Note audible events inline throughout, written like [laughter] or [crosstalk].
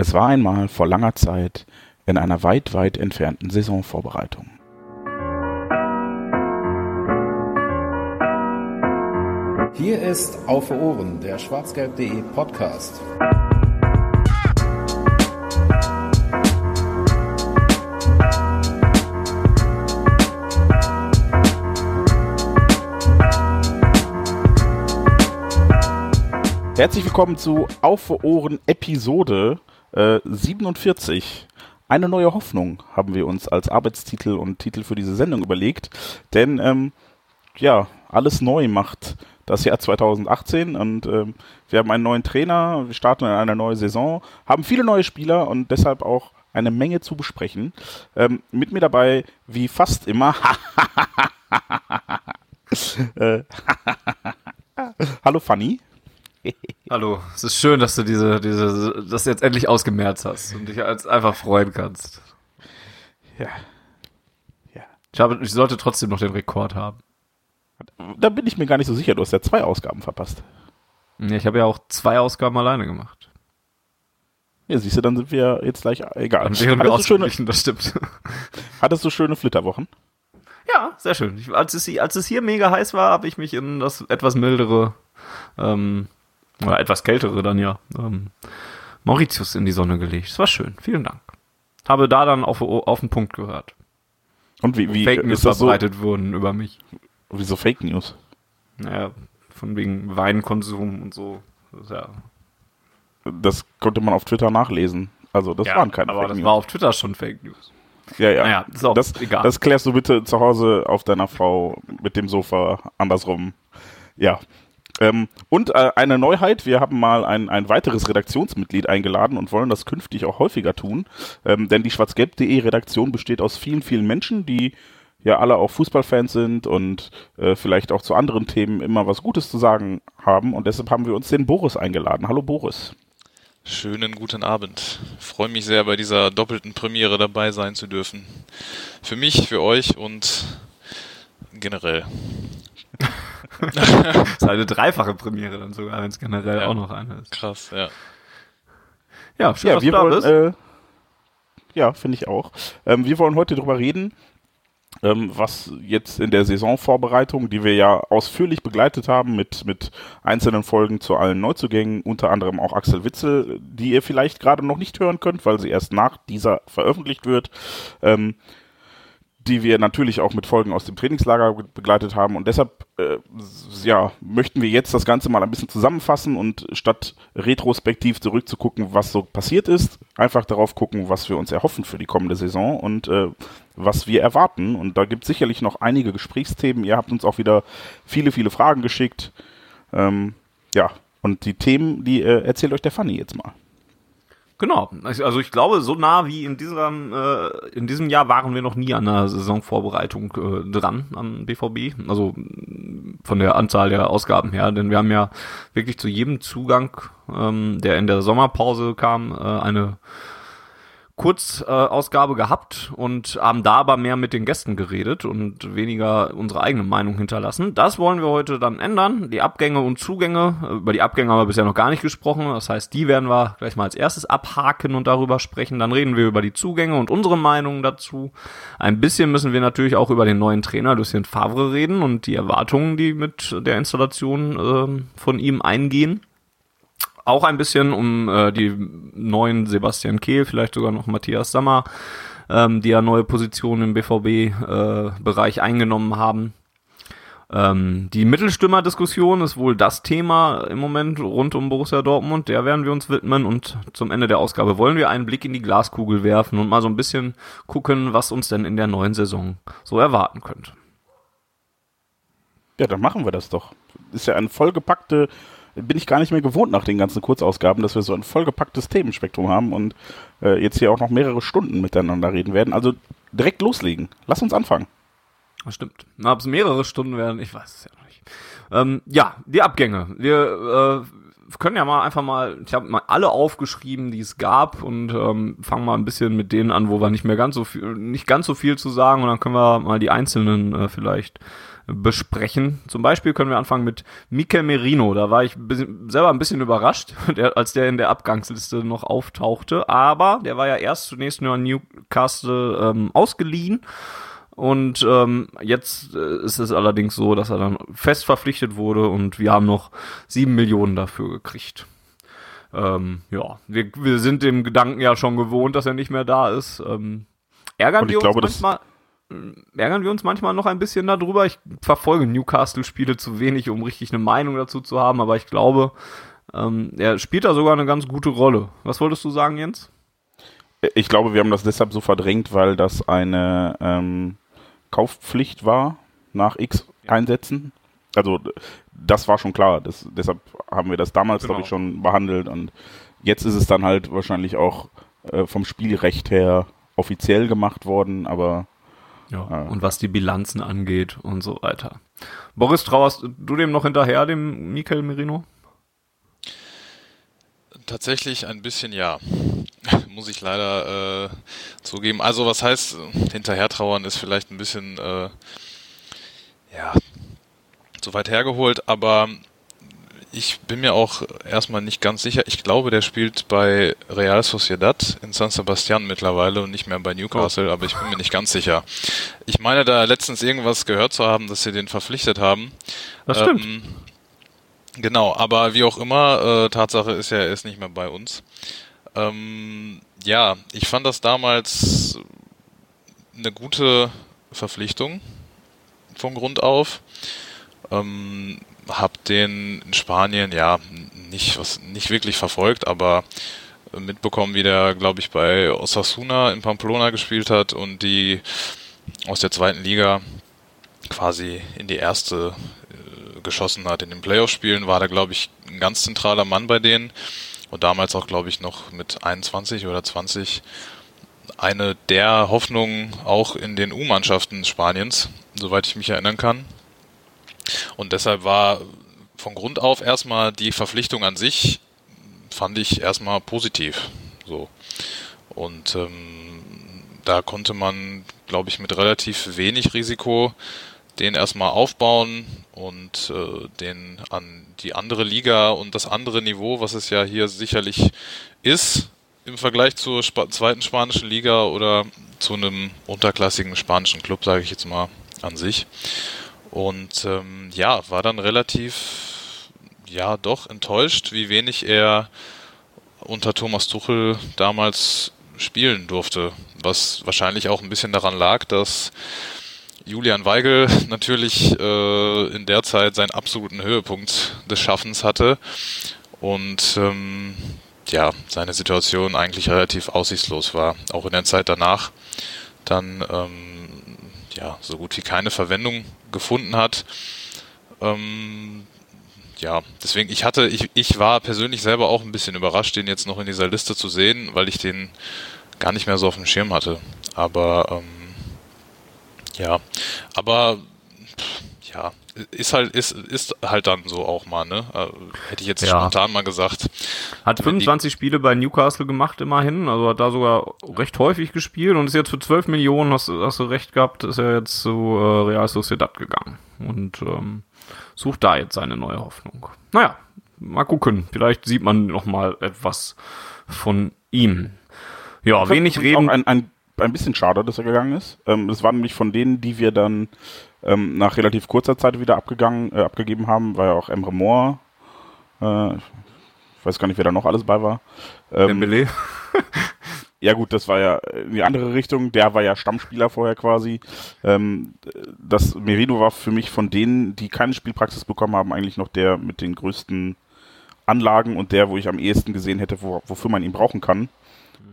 Es war einmal vor langer Zeit in einer weit, weit entfernten Saisonvorbereitung. Hier ist Auf Ohren, der schwarzgelb.de Podcast. Herzlich willkommen zu Auf Ohren Episode äh, 47. Eine neue Hoffnung haben wir uns als Arbeitstitel und Titel für diese Sendung überlegt, denn ähm, ja, alles neu macht das Jahr 2018 und ähm, wir haben einen neuen Trainer, wir starten in eine neue Saison, haben viele neue Spieler und deshalb auch eine Menge zu besprechen. Ähm, mit mir dabei, wie fast immer, [laughs] äh, [laughs] Hallo Fanny. Hallo, es ist schön, dass du diese, diese, das jetzt endlich ausgemerzt hast und dich jetzt einfach freuen kannst. Ja. Ja. Ich, habe, ich sollte trotzdem noch den Rekord haben. Da bin ich mir gar nicht so sicher, du hast ja zwei Ausgaben verpasst. Ja, ich habe ja auch zwei Ausgaben alleine gemacht. Ja, siehst du, dann sind wir jetzt gleich egal. Dann wären wir Hattest du schöne, das stimmt. [laughs] hattest du schöne Flitterwochen? Ja, sehr schön. Ich, als, es, als es hier mega heiß war, habe ich mich in das etwas mildere, ähm, oder etwas kältere dann ja, ähm, Mauritius in die Sonne gelegt. Es war schön. Vielen Dank. Habe da dann auf, auf den Punkt gehört. Und wie, wie Fake News das so? verbreitet wurden über mich. Wieso Fake News? Naja, von wegen Weinkonsum und so. Das ja, Das konnte man auf Twitter nachlesen. Also das ja, waren keine aber Fake das News. war auf Twitter schon Fake News. ja, ja. Naja, ist auch das, egal. das klärst du bitte zu Hause auf deiner Frau mit dem Sofa andersrum. Ja. Ähm, und äh, eine Neuheit, wir haben mal ein, ein weiteres Redaktionsmitglied eingeladen und wollen das künftig auch häufiger tun. Ähm, denn die schwarzgelb.de Redaktion besteht aus vielen, vielen Menschen, die ja alle auch Fußballfans sind und äh, vielleicht auch zu anderen Themen immer was Gutes zu sagen haben. Und deshalb haben wir uns den Boris eingeladen. Hallo Boris. Schönen guten Abend. Freue mich sehr, bei dieser doppelten Premiere dabei sein zu dürfen. Für mich, für euch und generell. [laughs] [laughs] Das ist eine dreifache Premiere dann sogar, wenn es generell Ja. auch noch eine ist. Krass, ja. Ja, schön, Ja, dass wir du da wollen, bist. äh, ja, finde ich auch. Ähm, wir wollen heute darüber reden, ähm, was jetzt in der Saisonvorbereitung, die wir ja ausführlich begleitet haben mit, mit einzelnen Folgen zu allen Neuzugängen, unter anderem auch Axel Witzel, die ihr vielleicht gerade noch nicht hören könnt, weil sie erst nach dieser veröffentlicht wird. Ähm, die wir natürlich auch mit Folgen aus dem Trainingslager be- begleitet haben. Und deshalb äh, ja, möchten wir jetzt das Ganze mal ein bisschen zusammenfassen und statt retrospektiv zurückzugucken, was so passiert ist, einfach darauf gucken, was wir uns erhoffen für die kommende Saison und äh, was wir erwarten. Und da gibt es sicherlich noch einige Gesprächsthemen. Ihr habt uns auch wieder viele, viele Fragen geschickt. Ähm, ja, und die Themen, die äh, erzählt euch der Fanny jetzt mal. Genau. Also ich glaube, so nah wie in diesem, äh, in diesem Jahr waren wir noch nie an der Saisonvorbereitung äh, dran am BVB. Also mh, von der Anzahl der Ausgaben her, denn wir haben ja wirklich zu jedem Zugang, ähm, der in der Sommerpause kam, äh, eine Kurzausgabe äh, gehabt und haben da aber mehr mit den Gästen geredet und weniger unsere eigene Meinung hinterlassen. Das wollen wir heute dann ändern. Die Abgänge und Zugänge, äh, über die Abgänge haben wir bisher noch gar nicht gesprochen. Das heißt, die werden wir gleich mal als erstes abhaken und darüber sprechen. Dann reden wir über die Zugänge und unsere Meinungen dazu. Ein bisschen müssen wir natürlich auch über den neuen Trainer Lucien Favre reden und die Erwartungen, die mit der Installation ähm, von ihm eingehen auch ein bisschen um äh, die neuen Sebastian Kehl, vielleicht sogar noch Matthias Sammer, ähm, die ja neue Positionen im BVB-Bereich eingenommen haben. Ähm, die Mittelstürmer-Diskussion ist wohl das Thema im Moment rund um Borussia Dortmund. Der werden wir uns widmen und zum Ende der Ausgabe wollen wir einen Blick in die Glaskugel werfen und mal so ein bisschen gucken, was uns denn in der neuen Saison so erwarten könnte. Ja, dann machen wir das doch. Ist ja eine vollgepackte, bin ich gar nicht mehr gewohnt nach den ganzen Kurzausgaben, dass wir so ein vollgepacktes Themenspektrum haben und äh, jetzt hier auch noch mehrere Stunden miteinander reden werden. Also direkt loslegen. Lass uns anfangen. Das stimmt. Ob es mehrere Stunden werden, ich weiß es ja noch nicht. Ähm, ja, die Abgänge. Wir äh, können ja mal einfach mal, ich habe mal alle aufgeschrieben, die es gab und ähm, fangen mal ein bisschen mit denen an, wo wir nicht mehr ganz so viel, nicht ganz so viel zu sagen und dann können wir mal die einzelnen äh, vielleicht besprechen. Zum Beispiel können wir anfangen mit Mikel Merino. Da war ich selber ein bisschen überrascht, [laughs] als der in der Abgangsliste noch auftauchte. Aber der war ja erst zunächst nur an Newcastle ähm, ausgeliehen. Und ähm, jetzt äh, ist es allerdings so, dass er dann fest verpflichtet wurde und wir haben noch sieben Millionen dafür gekriegt. Ähm, ja, wir, wir sind dem Gedanken ja schon gewohnt, dass er nicht mehr da ist. Ähm, ärgern wir uns glaube, manchmal ärgern wir uns manchmal noch ein bisschen darüber. Ich verfolge Newcastle-Spiele zu wenig, um richtig eine Meinung dazu zu haben, aber ich glaube, ähm, er spielt da sogar eine ganz gute Rolle. Was wolltest du sagen, Jens? Ich glaube, wir haben das deshalb so verdrängt, weil das eine ähm, Kaufpflicht war nach X Einsätzen. Also das war schon klar. Das, deshalb haben wir das damals, genau. glaube ich, schon behandelt. Und jetzt ist es dann halt wahrscheinlich auch äh, vom Spielrecht her offiziell gemacht worden, aber ja, ah. und was die Bilanzen angeht und so weiter. Boris, trauerst du dem noch hinterher, dem Michael Merino? Tatsächlich ein bisschen ja. [laughs] Muss ich leider äh, zugeben. Also was heißt hinterher trauern ist vielleicht ein bisschen äh, ja zu weit hergeholt, aber ich bin mir auch erstmal nicht ganz sicher. Ich glaube, der spielt bei Real Sociedad in San Sebastian mittlerweile und nicht mehr bei Newcastle, oh. aber ich bin mir nicht ganz sicher. Ich meine da letztens irgendwas gehört zu haben, dass sie den verpflichtet haben. Das stimmt. Ähm, genau, aber wie auch immer, äh, Tatsache ist ja, er ist nicht mehr bei uns. Ähm, ja, ich fand das damals eine gute Verpflichtung von Grund auf. Ähm, hab den in Spanien ja nicht was nicht wirklich verfolgt, aber mitbekommen, wie der, glaube ich, bei Osasuna in Pamplona gespielt hat und die aus der zweiten Liga quasi in die erste äh, geschossen hat. In den Playoff-Spielen war der, glaube ich, ein ganz zentraler Mann bei denen und damals auch, glaube ich, noch mit 21 oder 20 eine der Hoffnungen auch in den U-Mannschaften Spaniens, soweit ich mich erinnern kann. Und deshalb war von Grund auf erstmal die Verpflichtung an sich, fand ich erstmal positiv. So. Und ähm, da konnte man, glaube ich, mit relativ wenig Risiko den erstmal aufbauen und äh, den an die andere Liga und das andere Niveau, was es ja hier sicherlich ist, im Vergleich zur Sp zweiten spanischen Liga oder zu einem unterklassigen spanischen Club, sage ich jetzt mal an sich. Und ähm, ja, war dann relativ, ja, doch enttäuscht, wie wenig er unter Thomas Tuchel damals spielen durfte. Was wahrscheinlich auch ein bisschen daran lag, dass Julian Weigel [laughs] natürlich äh, in der Zeit seinen absoluten Höhepunkt des Schaffens hatte und ähm, ja, seine Situation eigentlich relativ aussichtslos war. Auch in der Zeit danach dann ähm, ja so gut wie keine Verwendung gefunden hat. Ähm, ja, deswegen, ich hatte, ich, ich war persönlich selber auch ein bisschen überrascht, den jetzt noch in dieser Liste zu sehen, weil ich den gar nicht mehr so auf dem Schirm hatte. Aber ähm, ja, aber ja, ist halt, ist, ist halt dann so auch mal, ne? Äh, hätte ich jetzt ja. spontan mal gesagt. Hat 25 Spiele bei Newcastle gemacht immerhin, also hat da sogar recht häufig gespielt und ist jetzt für 12 Millionen, hast, hast du recht gehabt, ist er jetzt zu äh, Real Sociedad gegangen und ähm, sucht da jetzt seine neue Hoffnung. Naja, mal gucken, vielleicht sieht man noch mal etwas von ihm. Ja, wenig reden. Auch ein, ein, ein bisschen schade, dass er gegangen ist. Ähm, das war nämlich von denen, die wir dann ähm, nach relativ kurzer Zeit wieder abgegangen, äh, abgegeben haben, war ja auch Emre Moore. Äh, ich weiß gar nicht, wer da noch alles bei war. Ähm, [laughs] ja gut, das war ja in die andere Richtung. Der war ja Stammspieler vorher quasi. Ähm, das Merino war für mich von denen, die keine Spielpraxis bekommen haben, eigentlich noch der mit den größten Anlagen und der, wo ich am ehesten gesehen hätte, wo, wofür man ihn brauchen kann.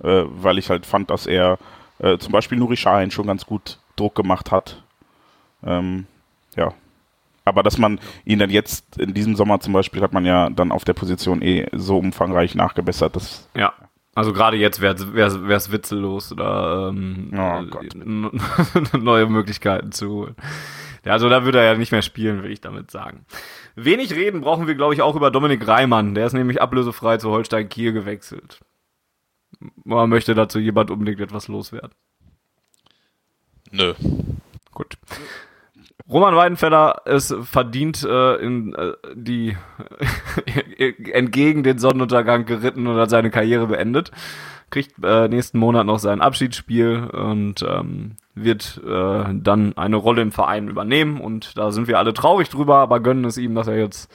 Äh, weil ich halt fand, dass er äh, zum Beispiel Nuri Sahin schon ganz gut Druck gemacht hat ähm, ja. Aber dass man ihn dann jetzt in diesem Sommer zum Beispiel hat man ja dann auf der Position eh so umfangreich nachgebessert, dass. Ja. Also gerade jetzt wäre es witzellos, da ähm, oh [laughs] neue Möglichkeiten zu holen. Ja, also da würde er ja nicht mehr spielen, will ich damit sagen. Wenig reden brauchen wir, glaube ich, auch über Dominik Reimann. Der ist nämlich ablösefrei zu Holstein Kiel gewechselt. Man möchte dazu jemand unbedingt etwas loswerden. Nö. Roman Weidenfeller ist verdient äh, in äh, die [laughs] entgegen den Sonnenuntergang geritten und hat seine Karriere beendet. Kriegt äh, nächsten Monat noch sein Abschiedsspiel und ähm, wird äh, dann eine Rolle im Verein übernehmen und da sind wir alle traurig drüber, aber gönnen es ihm, dass er jetzt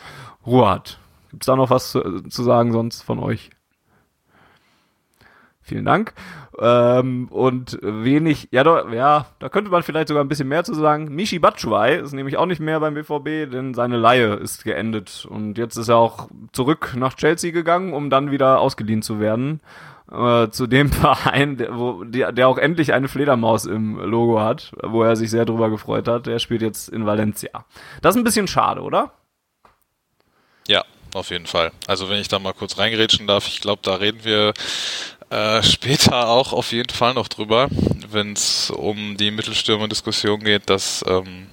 Ruhe hat. Gibt's da noch was zu, zu sagen sonst von euch? Vielen Dank. Ähm, und wenig, ja, da, ja, da könnte man vielleicht sogar ein bisschen mehr zu sagen. Mishi Batshuayi ist nämlich auch nicht mehr beim BVB, denn seine Laie ist geendet. Und jetzt ist er auch zurück nach Chelsea gegangen, um dann wieder ausgeliehen zu werden. Äh, zu dem [laughs] Verein, der, wo, der, der auch endlich eine Fledermaus im Logo hat, wo er sich sehr drüber gefreut hat. Der spielt jetzt in Valencia. Das ist ein bisschen schade, oder? Ja, auf jeden Fall. Also wenn ich da mal kurz reingerätschen darf, ich glaube, da reden wir äh, später auch auf jeden Fall noch drüber, wenn es um die Mittelstürmer-Diskussion geht, dass ähm,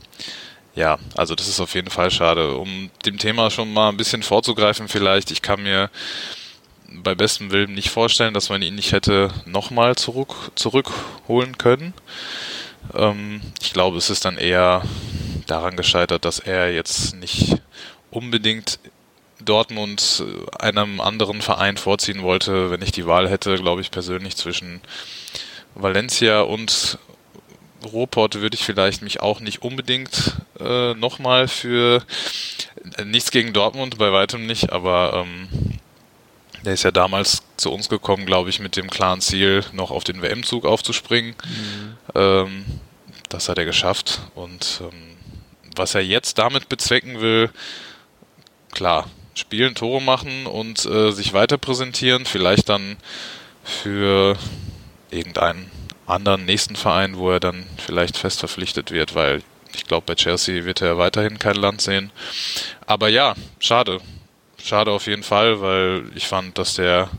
ja, also das ist auf jeden Fall schade. Um dem Thema schon mal ein bisschen vorzugreifen, vielleicht, ich kann mir bei bestem Willen nicht vorstellen, dass man ihn nicht hätte nochmal zurück, zurückholen können. Ähm, ich glaube, es ist dann eher daran gescheitert, dass er jetzt nicht unbedingt Dortmund äh, einem anderen Verein vorziehen wollte, wenn ich die Wahl hätte, glaube ich persönlich zwischen Valencia und Ruhrport würde ich vielleicht mich auch nicht unbedingt äh, nochmal für äh, nichts gegen Dortmund, bei weitem nicht, aber ähm, der ist ja damals zu uns gekommen, glaube ich, mit dem klaren Ziel, noch auf den WM-Zug aufzuspringen. Mhm. Ähm, das hat er geschafft und ähm, was er jetzt damit bezwecken will, klar, spielen, Tore machen und äh, sich weiter präsentieren. Vielleicht dann für irgendeinen anderen nächsten Verein, wo er dann vielleicht fest verpflichtet wird, weil ich glaube, bei Chelsea wird er weiterhin kein Land sehen. Aber ja, schade. Schade auf jeden Fall, weil ich fand, dass der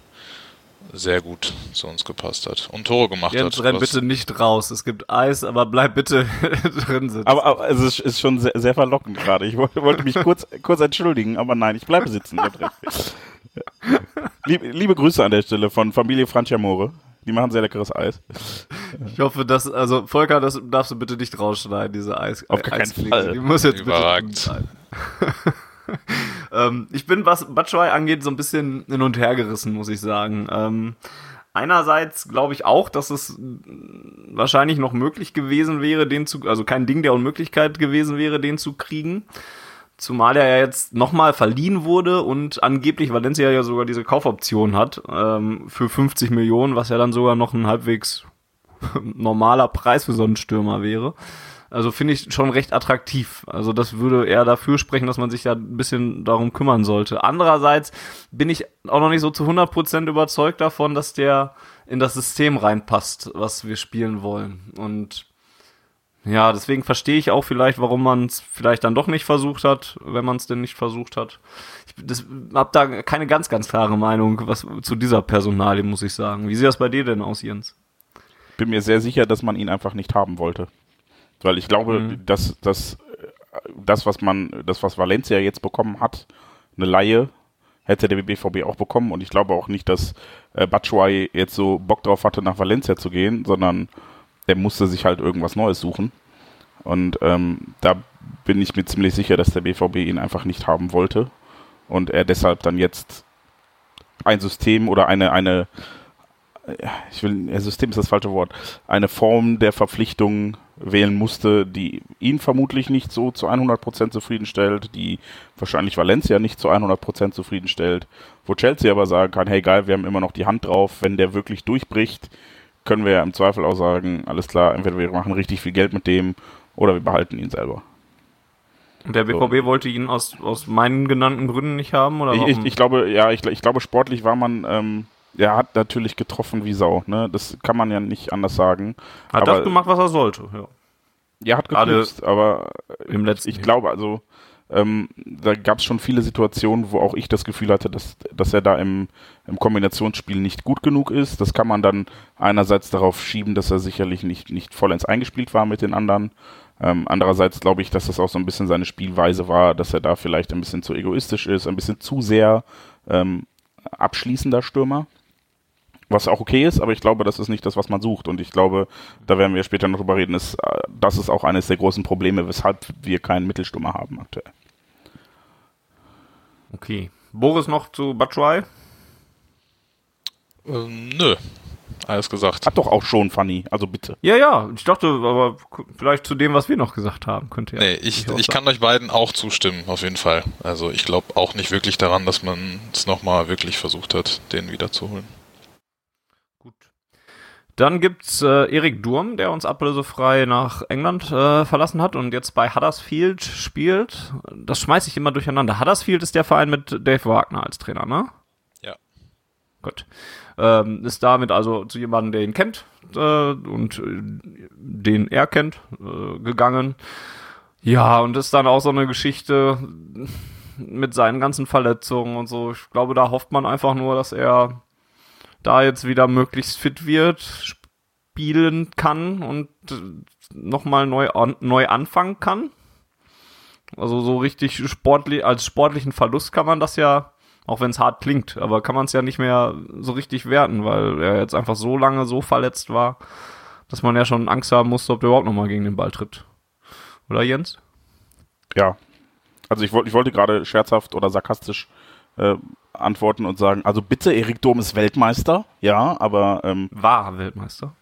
sehr gut zu uns gepasst hat und Tore gemacht Jens, hat. renn bitte nicht raus. Es gibt Eis, aber bleib bitte [laughs] drin sitzen. Aber, aber es ist, ist schon sehr, sehr verlockend gerade. Ich wollte, wollte mich kurz, [laughs] kurz entschuldigen, aber nein, ich bleibe sitzen. [laughs] liebe, liebe Grüße an der Stelle von Familie Franciamore. Die machen sehr leckeres Eis. Ich hoffe, dass, also Volker, das darfst du bitte nicht rausschneiden, diese Eis. Auf gar keinen Fall. Die muss jetzt Überragend. bitte sein. [laughs] ähm, ich bin, was Batshuayi angeht, so ein bisschen hin und her gerissen, muss ich sagen. Ähm, einerseits glaube ich auch, dass es wahrscheinlich noch möglich gewesen wäre, den zu, also kein Ding der Unmöglichkeit gewesen wäre, den zu kriegen. Zumal er ja jetzt nochmal verliehen wurde und angeblich Valencia ja sogar diese Kaufoption hat ähm, für 50 Millionen, was ja dann sogar noch ein halbwegs [laughs] normaler Preis für so einen Stürmer wäre. Also finde ich schon recht attraktiv. Also das würde eher dafür sprechen, dass man sich ja ein bisschen darum kümmern sollte. Andererseits bin ich auch noch nicht so zu 100% überzeugt davon, dass der in das System reinpasst, was wir spielen wollen. Und ja, deswegen verstehe ich auch vielleicht, warum man es vielleicht dann doch nicht versucht hat, wenn man es denn nicht versucht hat. Ich habe da keine ganz, ganz klare Meinung was zu dieser Personalie, muss ich sagen. Wie sieht das bei dir denn aus, Jens? Bin mir sehr sicher, dass man ihn einfach nicht haben wollte. Weil ich glaube, mhm. dass, dass das, was man, das, was Valencia jetzt bekommen hat, eine Laie, hätte der BVB auch bekommen. Und ich glaube auch nicht, dass äh, Batshuayi jetzt so Bock drauf hatte, nach Valencia zu gehen, sondern der musste sich halt irgendwas Neues suchen. Und ähm, da bin ich mir ziemlich sicher, dass der BVB ihn einfach nicht haben wollte. Und er deshalb dann jetzt ein System oder eine, eine, ich will, System ist das falsche Wort, eine Form der Verpflichtung wählen musste, die ihn vermutlich nicht so zu 100% zufriedenstellt, die wahrscheinlich Valencia nicht zu 100% zufriedenstellt, wo Chelsea aber sagen kann, hey geil, wir haben immer noch die Hand drauf, wenn der wirklich durchbricht, können wir ja im Zweifel auch sagen, alles klar, entweder wir machen richtig viel Geld mit dem oder wir behalten ihn selber. Und der BVB so. wollte ihn aus, aus meinen genannten Gründen nicht haben? Oder ich, ich, ich glaube, ja, ich, ich glaube, sportlich war man ähm, er hat natürlich getroffen wie Sau, ne? Das kann man ja nicht anders sagen. Hat aber, das gemacht, was er sollte, ja. Ja, hat geknipst, aber im letzten ich glaube, also Ähm, da gab es schon viele Situationen, wo auch ich das Gefühl hatte, dass, dass er da im, im Kombinationsspiel nicht gut genug ist. Das kann man dann einerseits darauf schieben, dass er sicherlich nicht, nicht vollends eingespielt war mit den anderen. Ähm, andererseits glaube ich, dass das auch so ein bisschen seine Spielweise war, dass er da vielleicht ein bisschen zu egoistisch ist, ein bisschen zu sehr ähm, abschließender Stürmer. Was auch okay ist, aber ich glaube, das ist nicht das, was man sucht. Und ich glaube, da werden wir später noch drüber reden, ist, äh, das ist auch eines der großen Probleme, weshalb wir keinen Mittelstürmer haben aktuell. Okay. Boris noch zu Batshuayi? Ähm, nö. Alles gesagt. Hat doch auch schon Fanny, also bitte. Ja, ja, ich dachte, aber vielleicht zu dem, was wir noch gesagt haben, könnte ja. Nee, ich, ich kann euch beiden auch zustimmen, auf jeden Fall. Also ich glaube auch nicht wirklich daran, dass man es nochmal wirklich versucht hat, den wiederzuholen. Dann gibt's äh, Erik Durm, der uns ablösefrei nach England äh, verlassen hat und jetzt bei Huddersfield spielt. Das schmeiße ich immer durcheinander. Huddersfield ist der Verein mit Dave Wagner als Trainer, ne? Ja. Gut. Ähm, ist damit also zu jemandem, der ihn kennt äh, und äh, den er kennt, äh, gegangen. Ja, und ist dann auch so eine Geschichte mit seinen ganzen Verletzungen und so. Ich glaube, da hofft man einfach nur, dass er da jetzt wieder möglichst fit wird, spielen kann und äh, nochmal neu, an, neu anfangen kann. Also so richtig sportlich, als sportlichen Verlust kann man das ja auch wenn es hart klingt, aber kann man es ja nicht mehr so richtig werten, weil er jetzt einfach so lange so verletzt war, dass man ja schon Angst haben musste, ob der überhaupt nochmal gegen den Ball tritt. Oder Jens? Ja. Also ich, ich wollte gerade scherzhaft oder sarkastisch äh, antworten und sagen, also bitte, Erik Dom ist Weltmeister, ja, aber ähm, war Weltmeister.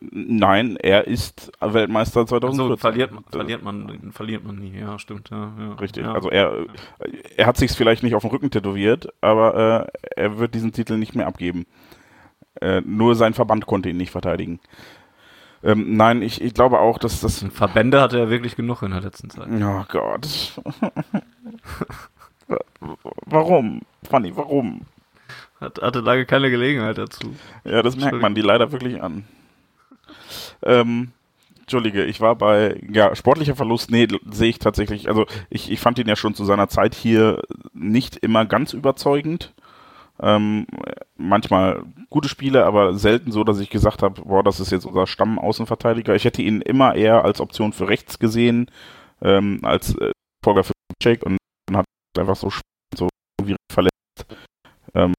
Nein, er ist Weltmeister 2014. Also verliert, verliert, man, verliert man nie, ja, stimmt. Ja, ja, Richtig, ja. also er, er hat sich vielleicht nicht auf den Rücken tätowiert, aber äh, er wird diesen Titel nicht mehr abgeben. Äh, nur sein Verband konnte ihn nicht verteidigen. Ähm, nein, ich, ich glaube auch, dass das... Verbände hatte er wirklich genug in der letzten Zeit. Oh Gott. [laughs] warum? Fanny, warum? Hat, hatte lange keine Gelegenheit dazu. Ja, das merkt man die leider wirklich an. Ähm, Entschuldige, ich war bei, ja, sportlicher Verlust, nee, sehe ich tatsächlich, also ich, ich fand ihn ja schon zu seiner Zeit hier nicht immer ganz überzeugend. Ähm, manchmal gute Spiele, aber selten so, dass ich gesagt habe, boah, das ist jetzt unser Stammaußenverteidiger. Ich hätte ihn immer eher als Option für rechts gesehen, ähm, als äh, Folger für Check und einfach so, so irgendwie verletzt, ähm,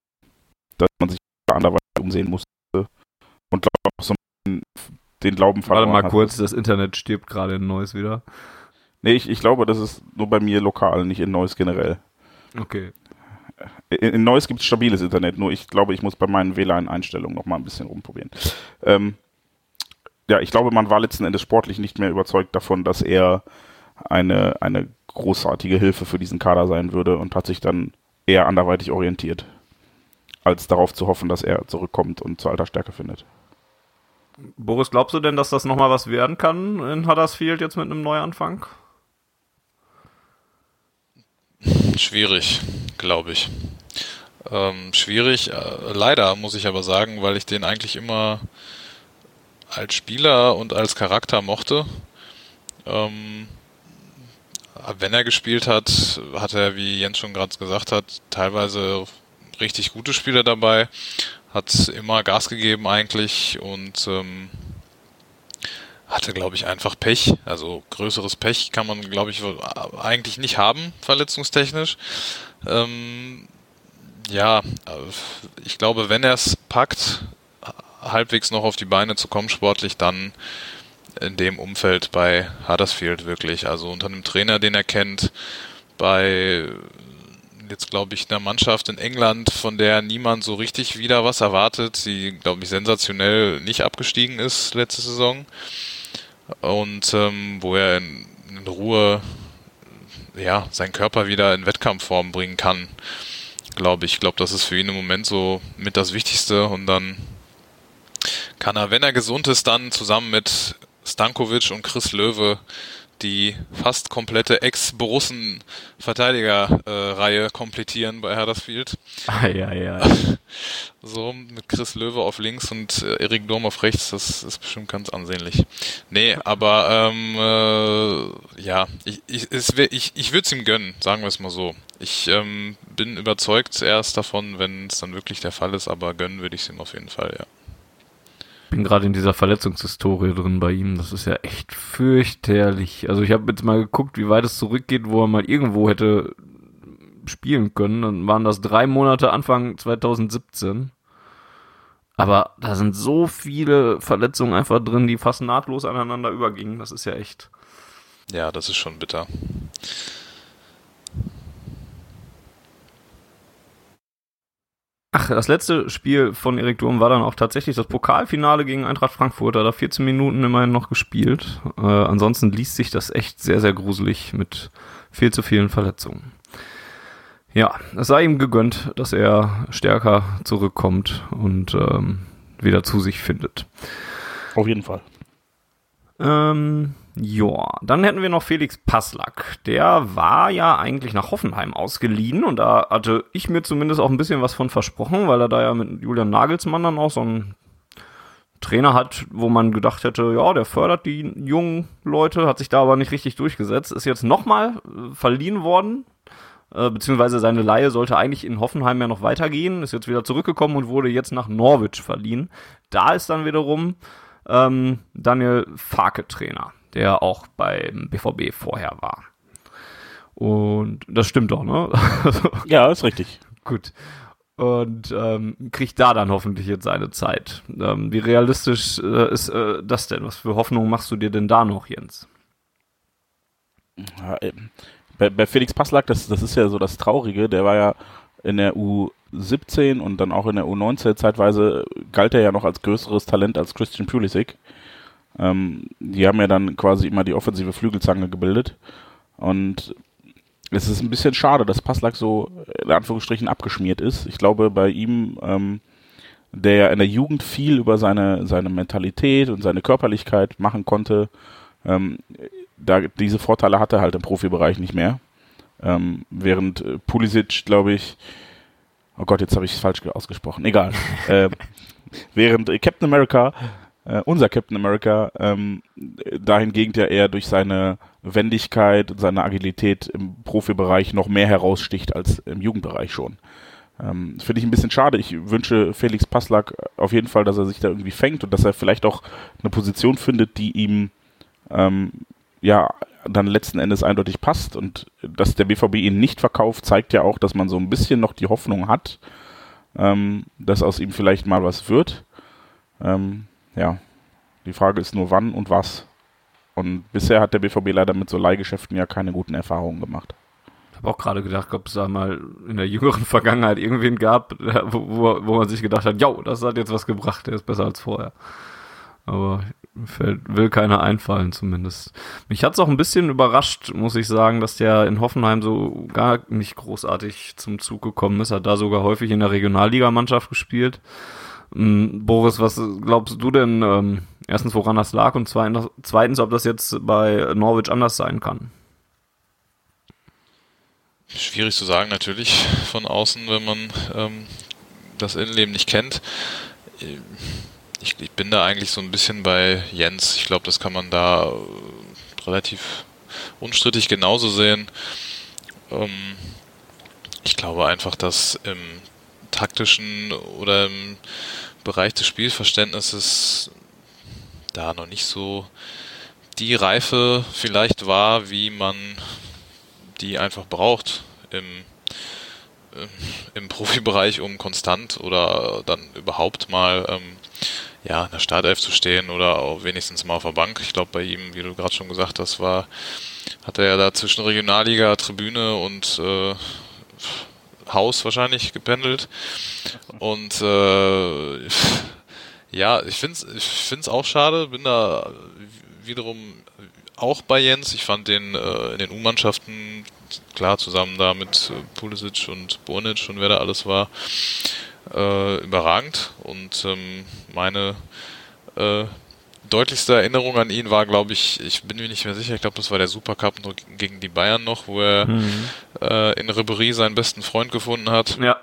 dass man sich anderweitig umsehen musste. Und glaube auch so den Glauben verloren Warte mal kurz, das Internet stirbt gerade in Neuss wieder. Nee, ich, ich glaube, das ist nur bei mir lokal, nicht in Neuss generell. Okay. In, in Neuss gibt es stabiles Internet, nur ich glaube, ich muss bei meinen WLAN-Einstellungen noch mal ein bisschen rumprobieren. Ähm, ja, ich glaube, man war letzten Endes sportlich nicht mehr überzeugt davon, dass er eine, eine großartige Hilfe für diesen Kader sein würde und hat sich dann eher anderweitig orientiert, als darauf zu hoffen, dass er zurückkommt und zur alter Stärke findet. Boris, glaubst du denn, dass das nochmal was werden kann in Huddersfield jetzt mit einem Neuanfang? Schwierig, glaube ich. Ähm, schwierig, äh, leider muss ich aber sagen, weil ich den eigentlich immer als Spieler und als Charakter mochte. Ähm, wenn er gespielt hat, hat er, wie Jens schon gerade gesagt hat, teilweise richtig gute Spiele dabei hat immer Gas gegeben eigentlich und ähm, hatte, glaube ich, einfach Pech. Also größeres Pech kann man, glaube ich, eigentlich nicht haben, verletzungstechnisch. Ähm, ja, ich glaube, wenn er es packt, halbwegs noch auf die Beine zu kommen, sportlich, dann in dem Umfeld bei Huddersfield wirklich. Also unter einem Trainer, den er kennt, bei jetzt, glaube ich, einer Mannschaft in England, von der niemand so richtig wieder was erwartet, die, glaube ich, sensationell nicht abgestiegen ist letzte Saison. Und ähm, wo er in, in Ruhe ja, seinen Körper wieder in Wettkampfform bringen kann, glaube ich. Ich glaube, das ist für ihn im Moment so mit das Wichtigste. Und dann kann er, wenn er gesund ist, dann zusammen mit Stankovic und Chris Löwe die fast komplette Ex-Borussen-Verteidiger-Reihe komplettieren bei Huddersfield. Ah, ja, ja. so, mit Chris Löwe auf links und äh, Erik Durm auf rechts, das ist bestimmt ganz ansehnlich. Nee, aber ähm, äh, ja, ich, ich, ich, ich würde es ihm gönnen, sagen wir es mal so. Ich ähm, bin überzeugt erst davon, wenn es dann wirklich der Fall ist, aber gönnen würde ich es ihm auf jeden Fall, ja bin gerade in dieser Verletzungshistorie drin bei ihm. Das ist ja echt fürchterlich. Also ich habe jetzt mal geguckt, wie weit es zurückgeht, wo er mal irgendwo hätte spielen können. Dann waren das drei Monate Anfang 2017. Aber da sind so viele Verletzungen einfach drin, die fast nahtlos aneinander übergingen. Das ist ja echt. Ja, das ist schon bitter. Ach, das letzte Spiel von Erik Durm war dann auch tatsächlich das Pokalfinale gegen Eintracht Frankfurt. Da hat er 14 Minuten immerhin noch gespielt. Äh, ansonsten liest sich das echt sehr, sehr gruselig mit viel zu vielen Verletzungen. Ja, es sei ihm gegönnt, dass er stärker zurückkommt und ähm, wieder zu sich findet. Auf jeden Fall. Ähm, ja, dann hätten wir noch Felix Passlack. Der war ja eigentlich nach Hoffenheim ausgeliehen und da hatte ich mir zumindest auch ein bisschen was von versprochen, weil er da ja mit Julian Nagelsmann dann auch so einen Trainer hat, wo man gedacht hätte, ja, der fördert die jungen Leute, hat sich da aber nicht richtig durchgesetzt. Ist jetzt nochmal äh, verliehen worden, äh, beziehungsweise seine Laie sollte eigentlich in Hoffenheim ja noch weitergehen, ist jetzt wieder zurückgekommen und wurde jetzt nach Norwich verliehen. Da ist dann wiederum ähm, Daniel Farke Trainer der auch beim BVB vorher war. Und das stimmt doch, ne? [laughs] ja, ist richtig. Gut. Und ähm, kriegt da dann hoffentlich jetzt seine Zeit. Ähm, wie realistisch äh, ist äh, das denn? Was für Hoffnung machst du dir denn da noch, Jens? Ja, bei, bei, Felix Passlack, das, das ist ja so das Traurige, der war ja in der U17 und dann auch in der U19 zeitweise galt er ja noch als größeres Talent als Christian Pulisic. Ähm, die haben ja dann quasi immer die offensive Flügelzange gebildet. Und es ist ein bisschen schade, dass Passlack so in Anführungsstrichen abgeschmiert ist. Ich glaube, bei ihm, ähm, der ja in der Jugend viel über seine, seine Mentalität und seine Körperlichkeit machen konnte, ähm, da diese Vorteile hat er halt im Profibereich nicht mehr. Ähm, während äh, Pulisic, glaube ich, oh Gott, jetzt habe ich es falsch ausgesprochen, egal. [laughs] äh, während Captain America äh, unser Captain America ähm, dahingegen ja eher durch seine Wendigkeit und seine Agilität im Profibereich noch mehr heraussticht als im Jugendbereich schon. Ähm, Finde ich ein bisschen schade. Ich wünsche Felix Passlack auf jeden Fall, dass er sich da irgendwie fängt und dass er vielleicht auch eine Position findet, die ihm ähm, ja dann letzten Endes eindeutig passt und dass der BVB ihn nicht verkauft, zeigt ja auch, dass man so ein bisschen noch die Hoffnung hat, ähm, dass aus ihm vielleicht mal was wird. Ähm, ja, die Frage ist nur wann und was. Und bisher hat der BVB leider mit so Leihgeschäften ja keine guten Erfahrungen gemacht. Ich habe auch gerade gedacht, ob es da mal in der jüngeren [laughs] Vergangenheit irgendwen gab, wo, wo, wo man sich gedacht hat, ja, das hat jetzt was gebracht, der ist besser als vorher. Aber fällt, will keiner einfallen zumindest. Mich hat es auch ein bisschen überrascht, muss ich sagen, dass der in Hoffenheim so gar nicht großartig zum Zug gekommen ist. Hat da sogar häufig in der Regionalligamannschaft gespielt. Ähm, Boris, was glaubst du denn, ähm, erstens, woran das lag und zweitens, ob das jetzt bei Norwich anders sein kann? Schwierig zu sagen, natürlich von außen, wenn man ähm, das Innenleben nicht kennt. Ich, ich, bin da eigentlich so ein bisschen bei Jens. Ich glaube, das kann man da äh, relativ unstrittig genauso sehen. Ähm, ich glaube einfach, dass im taktischen oder im Bereich des Spielverständnisses da noch nicht so die Reife vielleicht war, wie man die einfach braucht im, im Profibereich, um konstant oder dann überhaupt mal ähm, ja, in der Startelf zu stehen oder auch wenigstens mal auf der Bank. Ich glaube, bei ihm, wie du gerade schon gesagt hast, war, hat er ja da zwischen Regionalliga, Tribüne und äh, Haus wahrscheinlich gependelt. Und äh, ja, ich finde es ich find's auch schade, bin da wiederum auch bei Jens. Ich fand den äh, in den U-Mannschaften, klar, zusammen da mit äh, Pulisic und Bornic und wer da alles war, äh, überragend. Und ähm, meine äh, deutlichste Erinnerung an ihn war, glaube ich, ich bin mir nicht mehr sicher, ich glaube, das war der Supercup gegen die Bayern noch, wo er mhm. äh, in Ribery seinen besten Freund gefunden hat. Ja.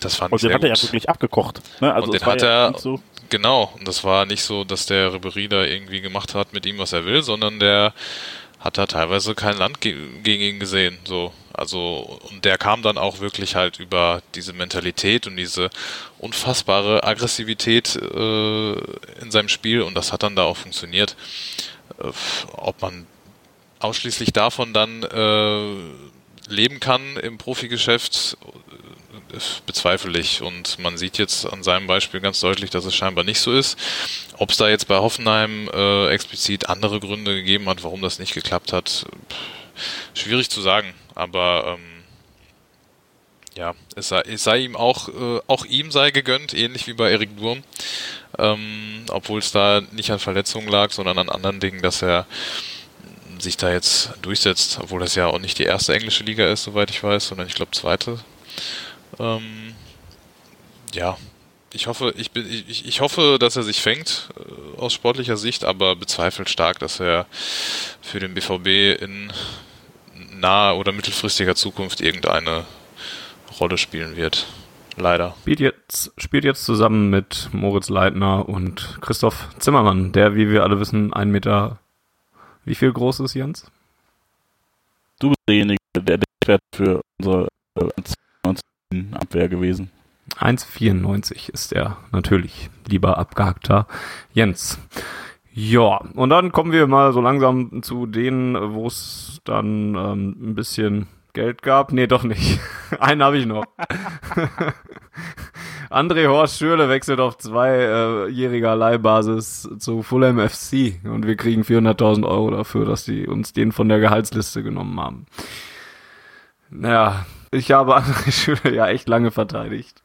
Das fand und ich sehr hat er ja wirklich abgekocht. Ne? Also und den hat er, so genau, und das war nicht so, dass der Ribery da irgendwie gemacht hat mit ihm, was er will, sondern der hat da teilweise kein Land ge gegen ihn gesehen. So, also und der kam dann auch wirklich halt über diese Mentalität und diese unfassbare Aggressivität äh, in seinem Spiel und das hat dann da auch funktioniert. Äh, ob man ausschließlich davon dann äh, leben kann im Profigeschäft, äh, bezweifle ich. Und man sieht jetzt an seinem Beispiel ganz deutlich, dass es scheinbar nicht so ist. Ob es da jetzt bei Hoffenheim äh, explizit andere Gründe gegeben hat, warum das nicht geklappt hat, schwierig zu sagen. Aber ähm, ja, es sei, es sei ihm auch, äh, auch ihm sei gegönnt, ähnlich wie bei Erik Durm. Ähm, obwohl es da nicht an Verletzungen lag, sondern an anderen Dingen, dass er sich da jetzt durchsetzt, obwohl das ja auch nicht die erste englische Liga ist, soweit ich weiß, sondern ich glaube zweite. Ähm, ja, ich hoffe, ich, bin, ich, ich hoffe, dass er sich fängt äh, aus sportlicher Sicht, aber bezweifelt stark, dass er für den BVB in naher oder mittelfristiger Zukunft irgendeine Rolle spielen wird. Leider. Spielt jetzt, spielt jetzt zusammen mit Moritz Leitner und Christoph Zimmermann, der, wie wir alle wissen, ein Meter. Wie viel groß ist Jens? Du bist derjenige, der der für unsere äh, Abwehr gewesen. 1,94 ist er natürlich, lieber abgehackter Jens. Ja, und dann kommen wir mal so langsam zu denen, wo es dann ähm, ein bisschen Geld gab. Nee, doch nicht. [laughs] Einen habe ich noch. [laughs] André Horst Schürle wechselt auf zweijähriger Leihbasis zu Fulham FC und wir kriegen 400.000 Euro dafür, dass die uns den von der Gehaltsliste genommen haben. Naja, ich habe [laughs] André Schürle ja echt lange verteidigt.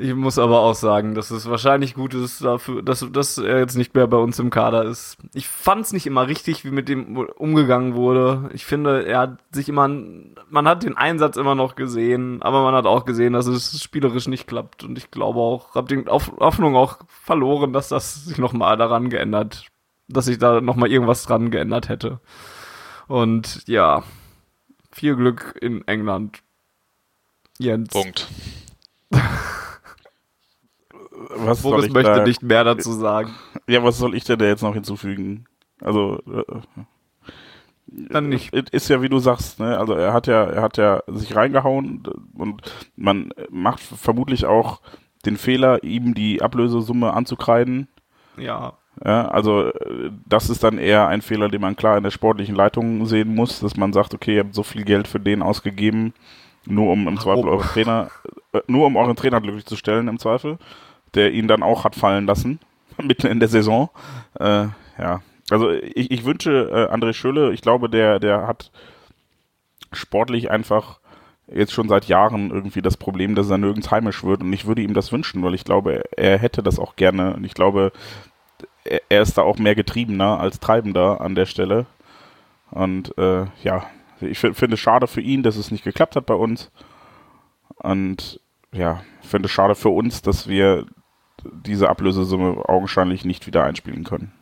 Ich muss aber auch sagen, dass es wahrscheinlich gut ist dafür, dass, dass er jetzt nicht mehr bei uns im Kader ist. Ich fand es nicht immer richtig, wie mit dem umgegangen wurde. Ich finde, er hat sich immer, man hat den Einsatz immer noch gesehen, aber man hat auch gesehen, dass es spielerisch nicht klappt. Und ich glaube auch, habe die Hoffnung auch verloren, dass das sich nochmal daran geändert, dass sich da nochmal irgendwas dran geändert hätte. Und ja, viel Glück in England. Jens. Punkt. was Boris soll ich möchte da, nicht mehr dazu sagen. Ja, was soll ich denn da jetzt noch hinzufügen? Also äh, dann nicht. Ist ja wie du sagst, ne? Also er hat ja, er hat ja sich reingehauen und man macht vermutlich auch den Fehler, ihm die Ablösesumme anzukreiden. Ja. Ja, also das ist dann eher ein Fehler, den man klar in der sportlichen Leitung sehen muss, dass man sagt, okay, ihr habt so viel Geld für den ausgegeben, nur um im Zweifel euren Trainer, äh, nur um euren Trainer glücklich zu stellen im Zweifel der ihn dann auch hat fallen lassen, [laughs] mitten in der Saison. Äh, ja, also ich, ich wünsche äh, André Schöle, ich glaube, der, der hat sportlich einfach jetzt schon seit Jahren irgendwie das Problem, dass er nirgends heimisch wird und ich würde ihm das wünschen, weil ich glaube, er hätte das auch gerne und ich glaube, er ist da auch mehr getriebener als treibender an der Stelle. Und äh, ja, ich finde es schade für ihn, dass es nicht geklappt hat bei uns und ja, finde es schade für uns, dass wir diese Ablösesumme augenscheinlich nicht wieder einspielen können.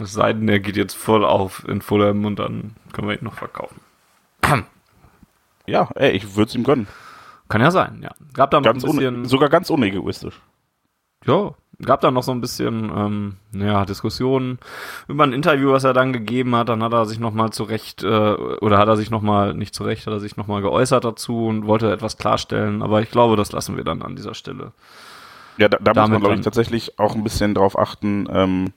Es sei denn, er geht jetzt voll auf in Fulham und dann können wir ihn noch verkaufen. [clears throat] Ja, ey, ich würde es ihm gönnen. Kann ja sein, ja. Gab da noch ganz ein bisschen. sogar ganz unegoistisch. Ja, gab da noch so ein bisschen, ähm, ja, Diskussionen über ein Interview, was er dann gegeben hat. Dann hat er sich nochmal zurecht, äh, oder hat er sich nochmal, nicht zurecht, hat er sich nochmal geäußert dazu und wollte etwas klarstellen. Aber ich glaube, das lassen wir dann an dieser Stelle. Ja, da, da muss man, glaube ich, tatsächlich auch ein bisschen drauf achten, ähm,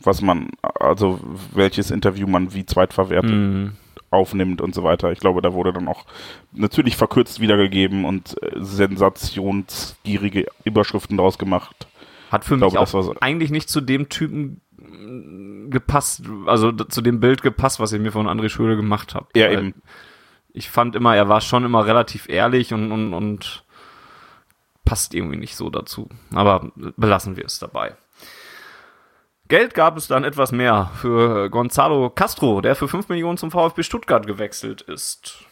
was man, also welches Interview man wie zweitverwertet mm. aufnimmt und so weiter. Ich glaube, da wurde dann auch natürlich verkürzt wiedergegeben und äh, sensationsgierige Überschriften draus gemacht. Hat für mich glaube, auch eigentlich nicht zu dem Typen gepasst, also zu dem Bild gepasst, was ich mir von André Schöle gemacht habe. Ja, eben. Ich fand immer, er war schon immer relativ ehrlich und, und, und passt irgendwie nicht so dazu. Aber belassen wir es dabei. Geld gab es dann etwas mehr für Gonzalo Castro, der für 5 Millionen zum VfB Stuttgart gewechselt ist.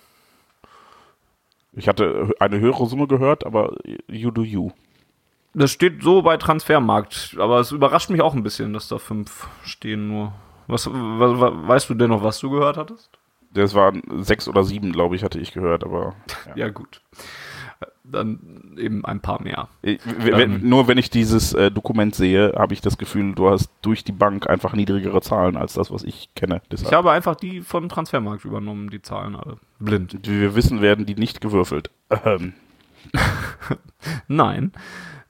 Ich hatte eine höhere Summe gehört, aber you do you. Das steht so bei Transfermarkt, aber es überrascht mich auch ein bisschen, dass da fünf stehen nur. Was, we- weißt du denn noch, was du gehört hattest? Das waren sechs oder sieben, glaube ich, hatte ich gehört, aber [laughs] Ja, gut. Dann eben ein paar mehr. Ich, w- wenn, nur wenn ich dieses äh, Dokument sehe, habe ich das Gefühl, du hast durch die Bank einfach niedrigere Zahlen als das, was ich kenne. Ich Deshalb, habe einfach die vom Transfermarkt übernommen, die Zahlen alle. Blind. wie wir wissen, werden die nicht gewürfelt. Ähm, [laughs] Nein.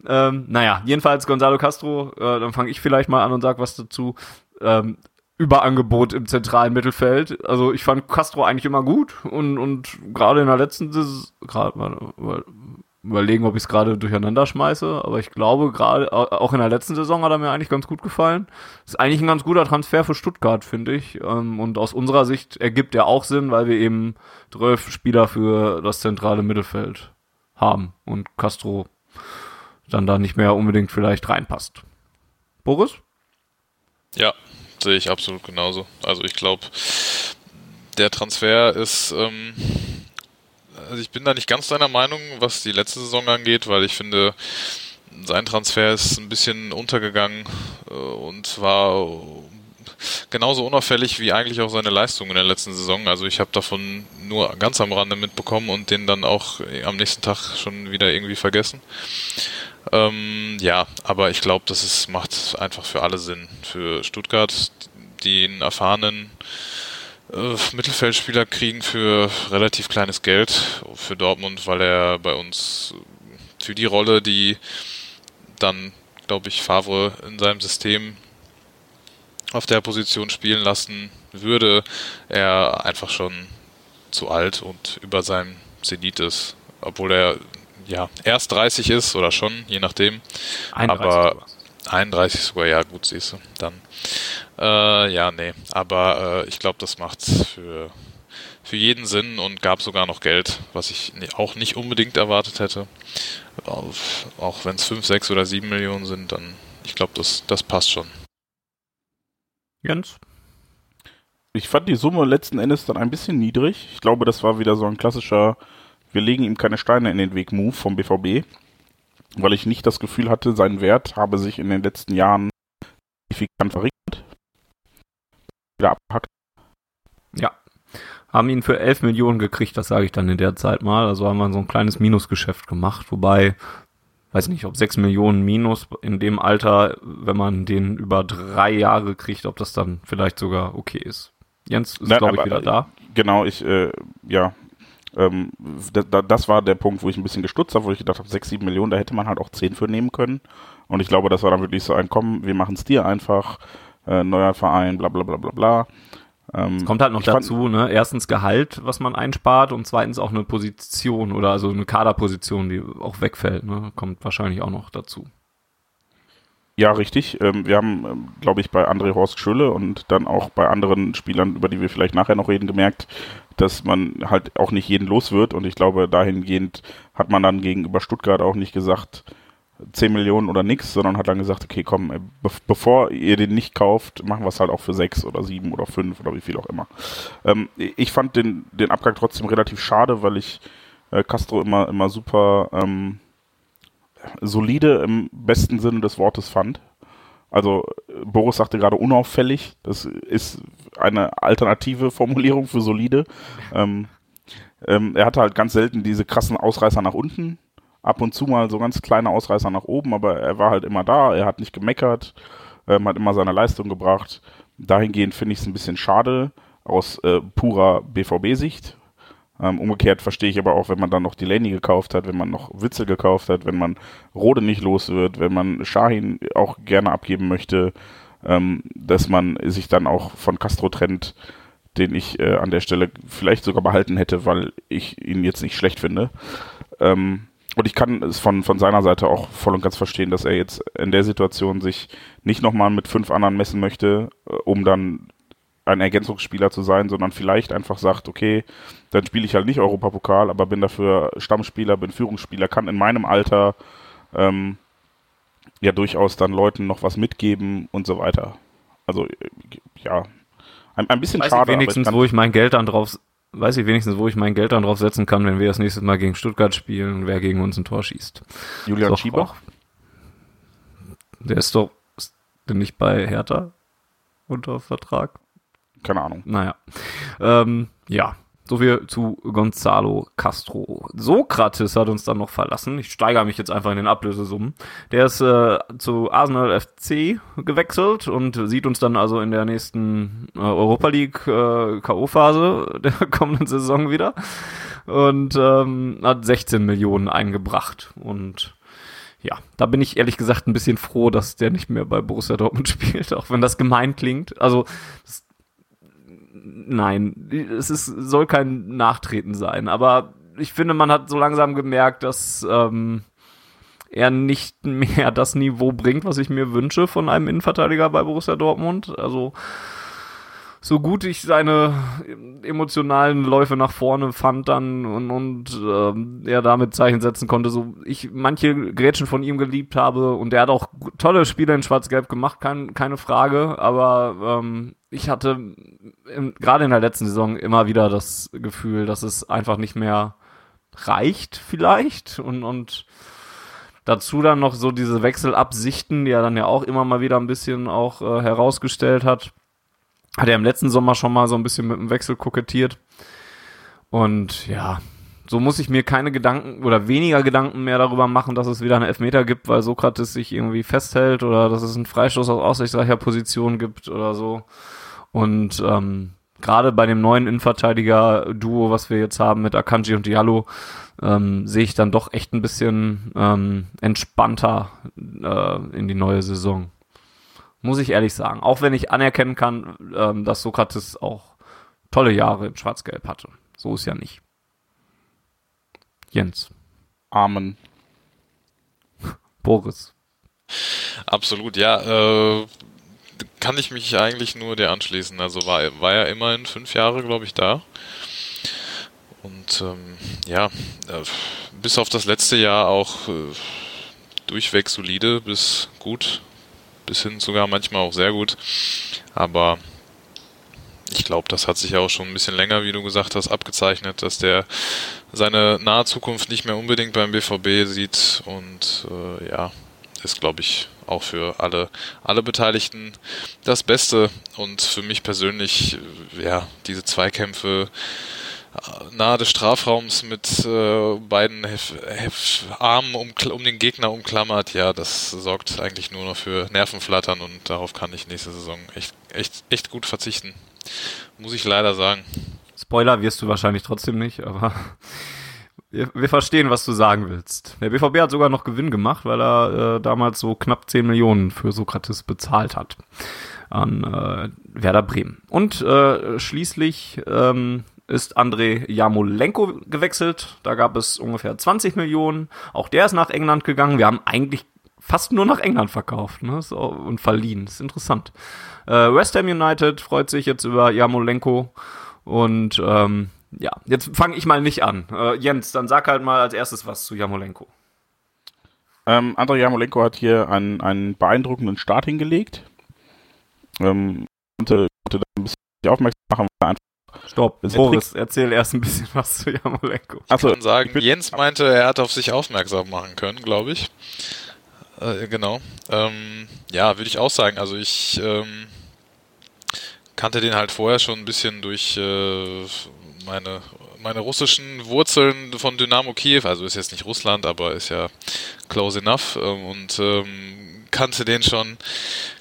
Ähm, naja, jedenfalls Gonzalo Castro, äh, dann fange ich vielleicht mal an und sag was dazu. Ähm, Überangebot im zentralen Mittelfeld. Also ich fand Castro eigentlich immer gut und, und gerade in der letzten Saison, überlegen, ob ich es gerade durcheinander schmeiße, aber ich glaube gerade au- auch in der letzten Saison hat er mir eigentlich ganz gut gefallen. Ist eigentlich ein ganz guter Transfer für Stuttgart, finde ich. Ähm, und aus unserer Sicht ergibt er auch Sinn, weil wir eben zwölf Spieler für das zentrale Mittelfeld haben und Castro dann da nicht mehr unbedingt vielleicht reinpasst. Boris? Ja, sehe ich absolut genauso. Also ich glaube, der Transfer ist, ähm, also ich bin da nicht ganz deiner Meinung, was die letzte Saison angeht, weil ich finde, sein Transfer ist ein bisschen untergegangen äh, und war genauso unauffällig wie eigentlich auch seine Leistung in der letzten Saison. Also ich habe davon nur ganz am Rande mitbekommen und den dann auch am nächsten Tag schon wieder irgendwie vergessen. Ähm, ja, aber ich glaube, das ist, macht einfach für alle Sinn. Für Stuttgart, einen erfahrenen äh, Mittelfeldspieler kriegen für relativ kleines Geld. Für Dortmund, weil er bei uns für die Rolle, die dann, glaube ich, Favre in seinem System auf der Position spielen lassen würde, er einfach schon zu alt und über seinem Zenit ist. Obwohl er ja erst 30 ist oder schon, je nachdem. 31 Aber sogar. 31 sogar, ja gut, siehst du, dann. Äh, ja, nee, aber äh, ich glaube, das macht für, für jeden Sinn und gab sogar noch Geld, was ich auch nicht unbedingt erwartet hätte. Auf, auch wenn es 5, 6 oder 7 Millionen sind, dann, ich glaube, das, das passt schon. Jens? ich fand die Summe letzten Endes dann ein bisschen niedrig. Ich glaube, das war wieder so ein klassischer, wir legen ihm keine Steine in den Weg Move vom BVB, weil ich nicht das Gefühl hatte, sein Wert habe sich in den letzten Jahren signifikant verringert. Wieder abgehackt. Ja. Haben ihn für 11 Millionen gekriegt, das sage ich dann in der Zeit mal. Also haben wir so ein kleines Minusgeschäft gemacht, wobei, weiß nicht, ob 6 Millionen Minus in dem Alter, wenn man den über drei Jahre kriegt, ob das dann vielleicht sogar okay ist. Jens ist, glaube ich, wieder da. Genau, ich, äh, ja, ähm, da, da, das war der Punkt, wo ich ein bisschen gestutzt habe, wo ich gedacht habe, 6, 7 Millionen, da hätte man halt auch 10 für nehmen können. Und ich glaube, das war dann wirklich so ein, komm, wir machen es dir einfach, äh, neuer Verein, bla bla bla bla bla. Ähm, Es kommt halt noch ich dazu, ne? Erstens Gehalt, was man einspart und zweitens auch eine Position oder also eine Kaderposition, die auch wegfällt, ne? Kommt wahrscheinlich auch noch dazu. Ja, richtig. Ähm, wir haben, ähm, glaube ich, bei André Horst Schülle und dann auch bei anderen Spielern, über die wir vielleicht nachher noch reden, gemerkt, dass man halt auch nicht jeden los wird. Und ich glaube, dahingehend hat man dann gegenüber Stuttgart auch nicht gesagt, 10 Millionen oder nix, sondern hat dann gesagt, okay, komm, äh, be bevor ihr den nicht kauft, machen wir es halt auch für 6 oder 7 oder 5 oder wie viel auch immer. Ähm, ich fand den, den Abgang trotzdem relativ schade, weil ich äh, Castro immer, immer super ähm, solide im besten Sinne des Wortes fand. Also Boris sagte gerade unauffällig. Das ist eine alternative Formulierung für solide. Ähm, ähm, er hatte halt ganz selten diese krassen Ausreißer nach unten. Ab und zu mal so ganz kleine Ausreißer nach oben, aber er war halt immer da. Er hat nicht gemeckert, ähm, hat immer seine Leistung gebracht. Dahingehend finde ich es ein bisschen schade aus äh, purer BVB-Sicht. Ähm, umgekehrt verstehe ich aber auch, wenn man dann noch Delaney gekauft hat, wenn man noch Witzel gekauft hat, wenn man Rode nicht los wird, wenn man Shahin auch gerne abgeben möchte, ähm, dass man sich dann auch von Castro trennt, den ich äh, an der Stelle vielleicht sogar behalten hätte, weil ich ihn jetzt nicht schlecht finde. Ähm, und ich kann es von, von seiner Seite auch voll und ganz verstehen, dass er jetzt in der Situation sich nicht nochmal mit fünf anderen messen möchte, äh, um dann ein Ergänzungsspieler zu sein, sondern vielleicht einfach sagt, okay, dann spiele ich halt nicht Europapokal, aber bin dafür Stammspieler, bin Führungsspieler, kann in meinem Alter ähm, ja durchaus dann Leuten noch was mitgeben und so weiter. Also äh, ja, ein, ein bisschen Weiß ich schade. wenigstens, aber wo ich mein Geld dann drauf, weiß ich wenigstens, wo ich mein Geld dann drauf setzen kann, wenn wir das nächste Mal gegen Stuttgart spielen und wer gegen uns ein Tor schießt. Julian auch- Der ist doch ist der nicht bei Hertha unter Vertrag. Keine Ahnung. Naja. Ähm, ja, so viel zu Gonzalo Castro. Sokrates hat uns dann noch verlassen. Ich steigere mich jetzt einfach in den Ablösesummen. Der ist äh, zu Arsenal FC gewechselt und sieht uns dann also in der nächsten äh, Europa League äh, K.O.-Phase [laughs] der kommenden Saison wieder. Und ähm, hat 16 Millionen eingebracht. Und ja, da bin ich ehrlich gesagt ein bisschen froh, dass der nicht mehr bei Borussia Dortmund [laughs] spielt, auch wenn das gemein klingt. Also, das, nein, es ist, soll kein Nachtreten sein, aber ich finde, man hat so langsam gemerkt, dass ähm, er nicht mehr [laughs] das Niveau bringt, was ich mir wünsche von einem Innenverteidiger bei Borussia Dortmund. Also, so gut ich seine emotionalen Läufe nach vorne fand dann und, und ähm, er damit Zeichen setzen konnte, so ich manche Grätschen von ihm geliebt habe und er hat auch tolle Spiele in Schwarz-Gelb gemacht, kein, keine Frage, aber ähm, ich hatte gerade in der letzten Saison immer wieder das Gefühl, dass es einfach nicht mehr reicht vielleicht und, und dazu dann noch so diese Wechselabsichten, die er dann ja auch immer mal wieder ein bisschen auch äh, herausgestellt hat hat er im letzten Sommer schon mal so ein bisschen mit dem Wechsel kokettiert. Und ja, so muss ich mir keine Gedanken oder weniger Gedanken mehr darüber machen, dass es wieder einen Elfmeter gibt, weil Sokrates sich irgendwie festhält oder dass es einen Freistoß aus aussichtsreicher Position gibt oder so. Und ähm, gerade bei dem neuen Innenverteidiger-Duo, was wir jetzt haben mit Akanji und Diallo, ähm, sehe ich dann doch echt ein bisschen ähm, entspannter äh, in die neue Saison. Muss ich ehrlich sagen. Auch wenn ich anerkennen kann, ähm, dass Sokrates auch tolle Jahre in Schwarz-Gelb hatte. So ist ja nicht. Jens. Amen. Boris. Absolut, ja. Äh, kann ich mich eigentlich nur dir anschließen. Also war, war ja immerhin fünf Jahre, glaube ich, da. Und ähm, ja, äh, bis auf das letzte Jahr auch äh, durchweg solide bis gut bis hin sogar manchmal auch sehr gut. Aber ich glaube, das hat sich ja auch schon ein bisschen länger, wie du gesagt hast, abgezeichnet, dass der seine nahe Zukunft nicht mehr unbedingt beim BVB sieht und äh, ja, ist glaube ich auch für alle alle Beteiligten das Beste und für mich persönlich ja diese Zweikämpfe nahe des Strafraums mit äh, beiden Hef Hef Armen um, um den Gegner umklammert, ja, das sorgt eigentlich nur noch für Nervenflattern und darauf kann ich nächste Saison echt, echt, echt gut verzichten. Muss ich leider sagen. Spoiler wirst du wahrscheinlich trotzdem nicht, aber wir, wir verstehen, was du sagen willst. Der BVB hat sogar noch Gewinn gemacht, weil er äh, damals so knapp 10 Millionen für Sokrates bezahlt hat an äh, Werder Bremen. Und äh, schließlich ähm, ist Andrei Jamolenko gewechselt. Da gab es ungefähr 20 Millionen. Auch der ist nach England gegangen. Wir haben eigentlich fast nur nach England verkauft ne? so, und verliehen. Das ist interessant. Äh, West Ham United freut sich jetzt über Jamolenko. Und ähm, ja, jetzt fange ich mal nicht an. Äh, Jens, dann sag halt mal als erstes was zu Jamolenko. Ähm, Andrei Jamolenko hat hier einen, einen beeindruckenden Start hingelegt. Ähm, konnte, konnte ein bisschen aufmerksam machen, weil er einfach Stopp, Boris, erzähl erst ein bisschen [laughs] was zu Jamolenko. Ich kann sagen, Jens meinte, er hat auf sich aufmerksam machen können, glaube ich. Äh, genau. Ähm, ja, würde ich auch sagen. Also ich ähm, kannte den halt vorher schon ein bisschen durch äh, meine meine russischen Wurzeln von Dynamo Kiew, also ist jetzt nicht Russland, aber ist ja close enough ähm, und ähm, kannte den schon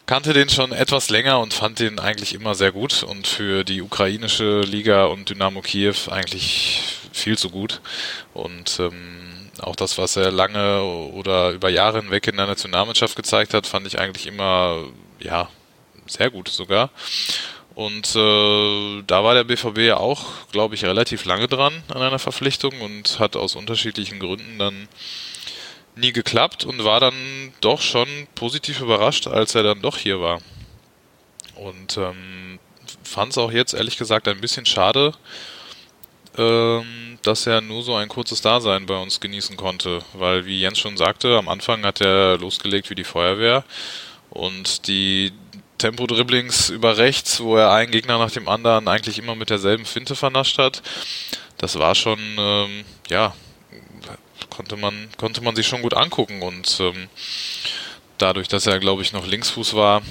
kannte den schon etwas länger und fand den eigentlich immer sehr gut und für die ukrainische Liga und Dynamo Kiew eigentlich viel zu gut. Und ähm, auch das, was er lange oder über Jahre hinweg in der Nationalmannschaft gezeigt hat, fand ich eigentlich immer, ja, sehr gut sogar. Und äh, da war der BVB ja auch, glaube ich, relativ lange dran an einer Verpflichtung und hat aus unterschiedlichen Gründen dann nie geklappt und war dann doch schon positiv überrascht, als er dann doch hier war. Und ähm, fand es auch jetzt ehrlich gesagt ein bisschen schade, ähm, dass er nur so ein kurzes Dasein bei uns genießen konnte, weil wie Jens schon sagte, am Anfang hat er losgelegt wie die Feuerwehr und die Tempo-Dribblings über rechts, wo er einen Gegner nach dem anderen eigentlich immer mit derselben Finte vernascht hat, das war schon, ähm, ja, konnte man, konnte man sich schon gut angucken und ähm, dadurch, dass er, glaube ich, noch Linksfuß war,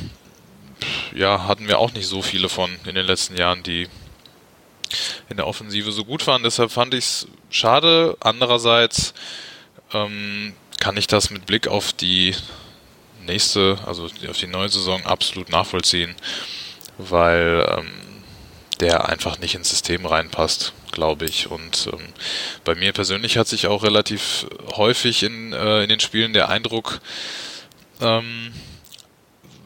ja, hatten wir auch nicht so viele von in den letzten Jahren, die in der Offensive so gut waren. Deshalb fand ich es schade. Andererseits ähm, kann ich das mit Blick auf die nächste, also auf die neue Saison absolut nachvollziehen, weil ähm, der einfach nicht ins System reinpasst, glaube ich. Und ähm, bei mir persönlich hat sich auch relativ häufig in, äh, in den Spielen der Eindruck, ähm,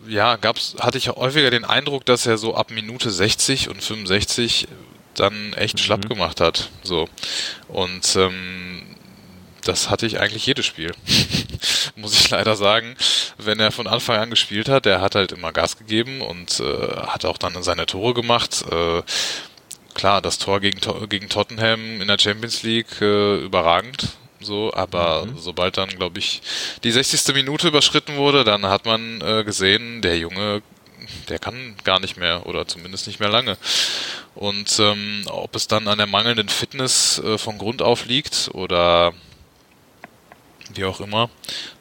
ja, gab's, hatte ich häufiger den Eindruck, dass er so ab Minute 60 und 65 dann echt mhm. schlapp gemacht hat. So. Und ähm, das hatte ich eigentlich jedes Spiel. [laughs] Muss ich leider sagen. Wenn er von Anfang an gespielt hat, der hat halt immer Gas gegeben und äh, hat auch dann seine Tore gemacht. Äh, klar, das Tor gegen, gegen Tottenham in der Champions League äh, überragend. So, aber mhm. sobald dann, glaube ich, die 60. Minute überschritten wurde, dann hat man äh, gesehen, der Junge, der kann gar nicht mehr oder zumindest nicht mehr lange. Und ähm, ob es dann an der mangelnden Fitness äh, von Grund auf liegt oder wie auch immer,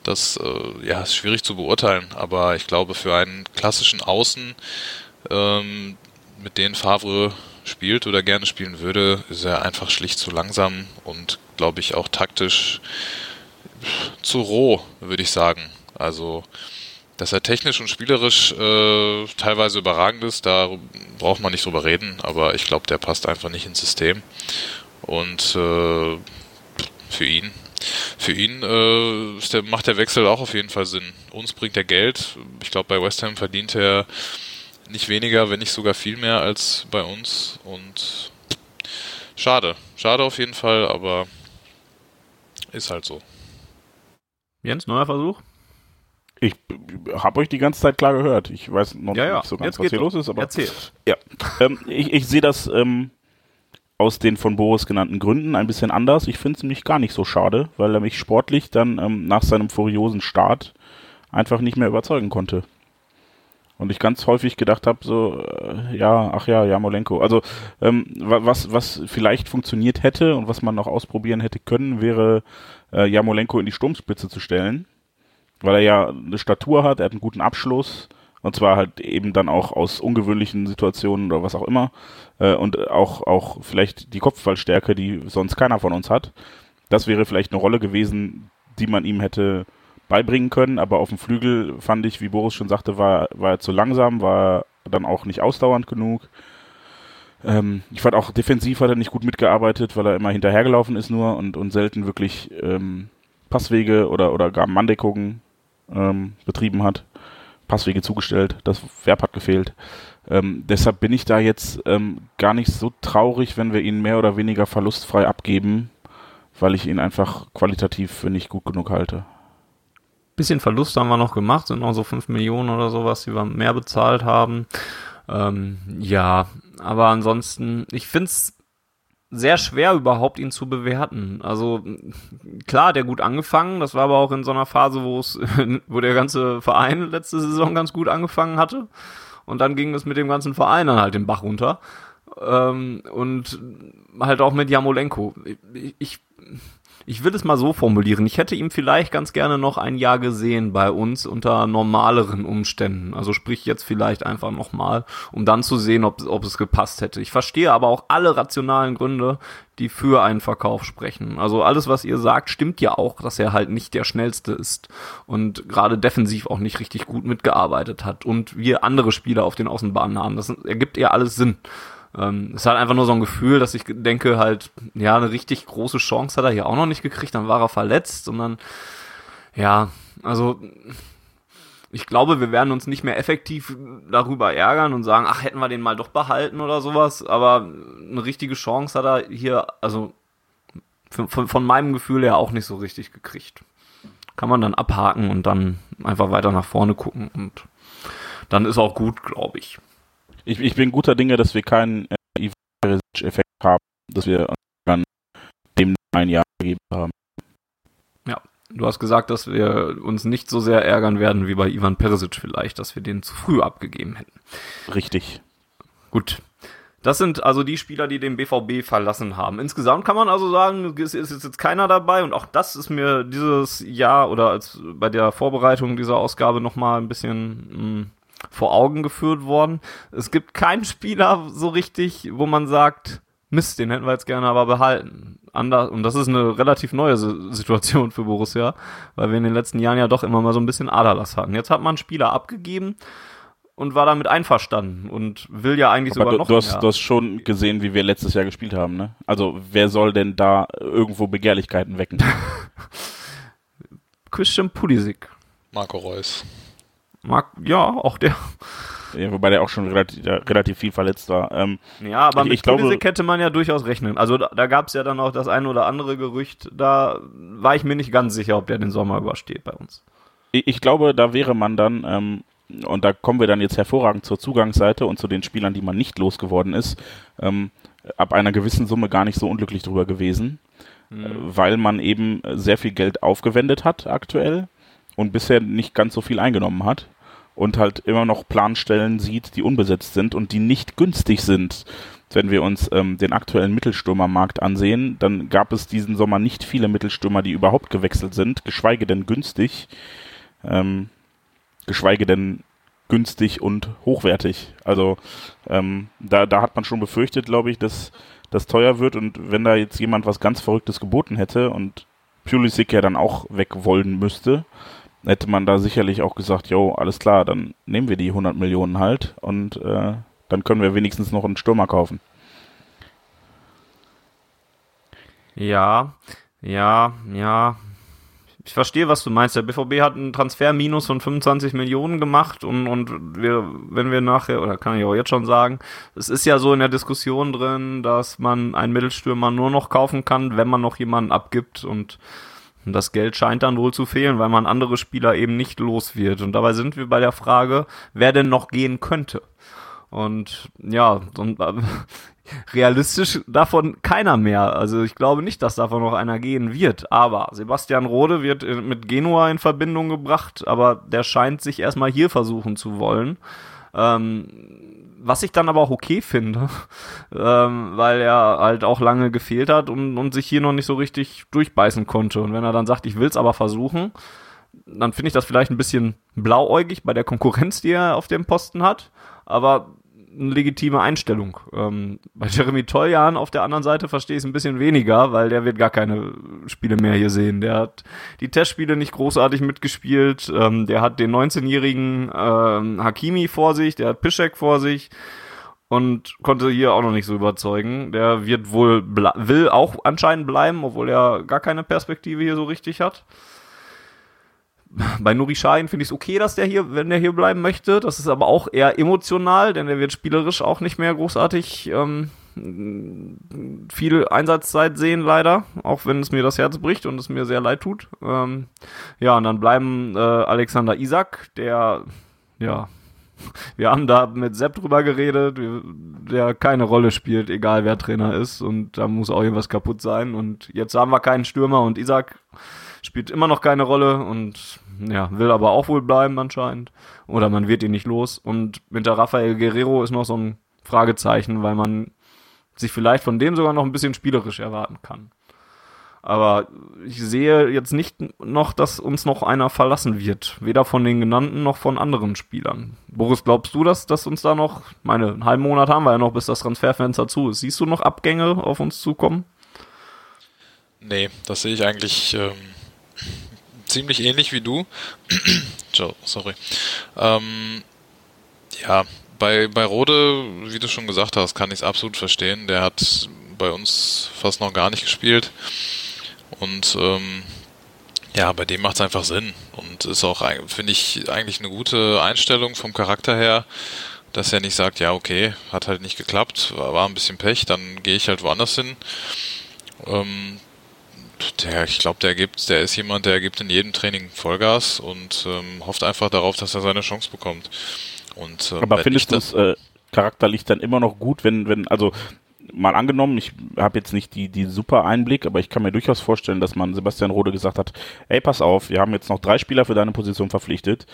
das äh, ja, ist schwierig zu beurteilen. Aber ich glaube, für einen klassischen Außen, ähm, mit dem Favre spielt oder gerne spielen würde, ist er einfach schlicht zu langsam und glaube ich auch taktisch zu roh, würde ich sagen. Also dass er technisch und spielerisch äh, teilweise überragend ist, da braucht man nicht drüber reden, aber ich glaube, der passt einfach nicht ins System. Und äh, für ihn, für ihn äh, der, macht der Wechsel auch auf jeden Fall Sinn. Uns bringt er Geld. Ich glaube, bei West Ham verdient er nicht weniger, wenn nicht sogar viel mehr als bei uns. Und schade. Schade auf jeden Fall, aber ist halt so. Jens, neuer Versuch? Ich habe euch die ganze Zeit klar gehört. Ich weiß noch ja, ja. nicht so ganz, was hier los ist, aber Erzähl. ja, ähm, ich, ich sehe das ähm, aus den von Boris genannten Gründen ein bisschen anders. Ich finde es nämlich gar nicht so schade, weil er mich sportlich dann ähm, nach seinem furiosen Start einfach nicht mehr überzeugen konnte. Und ich ganz häufig gedacht habe, so, äh, ja, ach ja, Jamolenko. Also, ähm, was, was vielleicht funktioniert hätte und was man noch ausprobieren hätte können, wäre äh, Jamolenko in die Sturmspitze zu stellen weil er ja eine Statur hat, er hat einen guten Abschluss und zwar halt eben dann auch aus ungewöhnlichen Situationen oder was auch immer äh, und auch auch vielleicht die Kopfballstärke, die sonst keiner von uns hat. Das wäre vielleicht eine Rolle gewesen, die man ihm hätte beibringen können, aber auf dem Flügel fand ich, wie Boris schon sagte, war, war er zu langsam, war dann auch nicht ausdauernd genug. Ähm, ich fand auch defensiv hat er nicht gut mitgearbeitet, weil er immer hinterhergelaufen ist nur und, und selten wirklich ähm, Passwege oder, oder gar Manndeckungen ähm, betrieben hat. Passwege zugestellt, das Verb hat gefehlt. Ähm, deshalb bin ich da jetzt ähm, gar nicht so traurig, wenn wir ihn mehr oder weniger verlustfrei abgeben, weil ich ihn einfach qualitativ für nicht gut genug halte. Bisschen Verlust haben wir noch gemacht, sind noch so 5 Millionen oder sowas, die wir mehr bezahlt haben. Ähm, ja, aber ansonsten, ich finde es sehr schwer überhaupt ihn zu bewerten. Also klar, der gut angefangen, das war aber auch in so einer Phase, wo es, [laughs] wo der ganze Verein letzte Saison ganz gut angefangen hatte. Und dann ging es mit dem ganzen Verein dann halt den Bach runter. Ähm, und halt auch mit Jamolenko. Ich, ich ich will es mal so formulieren. Ich hätte ihm vielleicht ganz gerne noch ein Jahr gesehen bei uns unter normaleren Umständen. Also sprich jetzt vielleicht einfach nochmal, um dann zu sehen, ob, ob es gepasst hätte. Ich verstehe aber auch alle rationalen Gründe, die für einen Verkauf sprechen. Also alles, was ihr sagt, stimmt ja auch, dass er halt nicht der schnellste ist und gerade defensiv auch nicht richtig gut mitgearbeitet hat und wir andere Spieler auf den Außenbahnen haben. Das ergibt eher alles Sinn. Ähm, es hat einfach nur so ein Gefühl, dass ich denke halt, ja, eine richtig große Chance hat er hier auch noch nicht gekriegt, dann war er verletzt und dann, ja, also ich glaube, wir werden uns nicht mehr effektiv darüber ärgern und sagen, ach, hätten wir den mal doch behalten oder sowas, aber eine richtige Chance hat er hier, also von, von meinem Gefühl her auch nicht so richtig gekriegt. Kann man dann abhaken und dann einfach weiter nach vorne gucken und dann ist auch gut, glaube ich ich, ich bin guter Dinge, dass wir keinen äh, Effekt haben, dass wir dann dem ein Jahr gegeben haben. Ja, du hast gesagt, dass wir uns nicht so sehr ärgern werden wie bei Ivan Perisic vielleicht, dass wir den zu früh abgegeben hätten. Richtig. Gut. Das sind also die Spieler, die den BVB verlassen haben. Insgesamt kann man also sagen, es ist jetzt keiner dabei und auch das ist mir dieses Jahr oder als bei der Vorbereitung dieser Ausgabe nochmal ein bisschen hm, vor Augen geführt worden. Es gibt keinen Spieler so richtig, wo man sagt, Mist, den hätten wir jetzt gerne aber behalten. Anders, und das ist eine relativ neue Situation für Borussia, weil wir in den letzten Jahren ja doch immer mal so ein bisschen Aderlass hatten. Jetzt hat man einen Spieler abgegeben, und war damit einverstanden und will ja eigentlich Aber sogar du, noch du hast, mehr. Du hast schon gesehen, wie wir letztes Jahr gespielt haben, ne? Also wer soll denn da irgendwo Begehrlichkeiten wecken? [laughs] Christian Pulisic. Marco Reus. Mark, ja, auch der. Ja, wobei der auch schon relativ, relativ viel verletzt war. Ähm, ja, aber ich, mit ich glaube, hätte man ja durchaus rechnen. Also da, da gab es ja dann auch das ein oder andere Gerücht. Da war ich mir nicht ganz sicher, ob der den Sommer übersteht bei uns. Ich, ich glaube, da wäre man dann ähm, und da kommen wir dann jetzt hervorragend zur Zugangsseite und zu den Spielern, die man nicht losgeworden ist, ähm, ab einer gewissen Summe gar nicht so unglücklich drüber gewesen, mhm. äh, weil man eben sehr viel Geld aufgewendet hat aktuell und bisher nicht ganz so viel eingenommen hat und halt immer noch Planstellen sieht, die unbesetzt sind und die nicht günstig sind. Wenn wir uns ähm, den aktuellen Mittelstürmermarkt ansehen, dann gab es diesen Sommer nicht viele Mittelstürmer, die überhaupt gewechselt sind, geschweige denn günstig. Ähm, geschweige denn günstig und hochwertig. Also ähm, da, da hat man schon befürchtet, glaube ich, dass das teuer wird und wenn da jetzt jemand was ganz Verrücktes geboten hätte und Pulisic ja dann auch weg wollen müsste, hätte man da sicherlich auch gesagt, jo, alles klar, dann nehmen wir die 100 Millionen halt und äh, dann können wir wenigstens noch einen Stürmer kaufen. Ja, ja, ja, ich verstehe, was du meinst. Der BVB hat einen Transferminus von 25 Millionen gemacht und, und wir, wenn wir nachher, oder kann ich auch jetzt schon sagen, es ist ja so in der Diskussion drin, dass man einen Mittelstürmer nur noch kaufen kann, wenn man noch jemanden abgibt und das Geld scheint dann wohl zu fehlen, weil man andere Spieler eben nicht los wird. Und dabei sind wir bei der Frage, wer denn noch gehen könnte. Und ja, und, äh, [laughs] realistisch davon keiner mehr. Also ich glaube nicht, dass davon noch einer gehen wird. Aber Sebastian Rode wird mit Genua in Verbindung gebracht, aber der scheint sich erstmal hier versuchen zu wollen. Ähm, was ich dann aber auch okay finde, [laughs] ähm, weil er halt auch lange gefehlt hat und, und sich hier noch nicht so richtig durchbeißen konnte. Und wenn er dann sagt, ich will es aber versuchen, dann finde ich das vielleicht ein bisschen blauäugig bei der Konkurrenz, die er auf dem Posten hat. Aber eine legitime Einstellung. Ähm, bei Jeremy Toljan auf der anderen Seite verstehe ich es ein bisschen weniger, weil der wird gar keine Spiele mehr hier sehen. Der hat die Testspiele nicht großartig mitgespielt. Ähm, der hat den 19-jährigen ähm, Hakimi vor sich, der hat Piszek vor sich und konnte hier auch noch nicht so überzeugen. Der wird wohl will auch anscheinend bleiben, obwohl er gar keine Perspektive hier so richtig hat bei Nuri Sahin finde ich es okay, dass der hier, wenn der hier bleiben möchte. Das ist aber auch eher emotional, denn der wird spielerisch auch nicht mehr großartig ähm, viel Einsatzzeit sehen, leider. Auch wenn es mir das Herz bricht und es mir sehr leid tut. Ähm, ja, und dann bleiben äh, Alexander Isak, der, ja, [laughs] wir haben da mit Sepp drüber geredet, der keine Rolle spielt, egal wer Trainer ist. Und da muss auch irgendwas kaputt sein. Und jetzt haben wir keinen Stürmer und Isak spielt immer noch keine Rolle und ja, will aber auch wohl bleiben anscheinend. Oder man wird ihn nicht los. Und hinter Rafael Guerrero ist noch so ein Fragezeichen, weil man sich vielleicht von dem sogar noch ein bisschen spielerisch erwarten kann. Aber ich sehe jetzt nicht noch, dass uns noch einer verlassen wird. Weder von den genannten noch von anderen Spielern. Boris, glaubst du, dass, dass uns da noch, meine, einen halben Monat haben wir ja noch, bis das Transferfenster zu ist. Siehst du noch Abgänge auf uns zukommen? Nee, das sehe ich eigentlich ähm, ziemlich ähnlich wie du. [clears throat] Joe, sorry. Ähm, ja, bei, bei Rode, wie du schon gesagt hast, kann ich es absolut verstehen. Der hat bei uns fast noch gar nicht gespielt. Und ähm, ja, bei dem macht es einfach Sinn. Und ist auch, finde ich, eigentlich eine gute Einstellung vom Charakter her, dass er nicht sagt, ja, okay, hat halt nicht geklappt, war, war ein bisschen Pech, dann gehe ich halt woanders hin. Ähm, der, ich glaube, der gibt, der ist jemand, der gibt in jedem Training Vollgas und ähm, hofft einfach darauf, dass er seine Chance bekommt. Und, äh, Aber findest du es äh, charakterlich dann immer noch gut, wenn, wenn, also mal angenommen, ich habe jetzt nicht die, die super Einblick, aber ich kann mir durchaus vorstellen, dass man Sebastian Rode gesagt hat, ey, pass auf, wir haben jetzt noch drei Spieler für deine Position verpflichtet.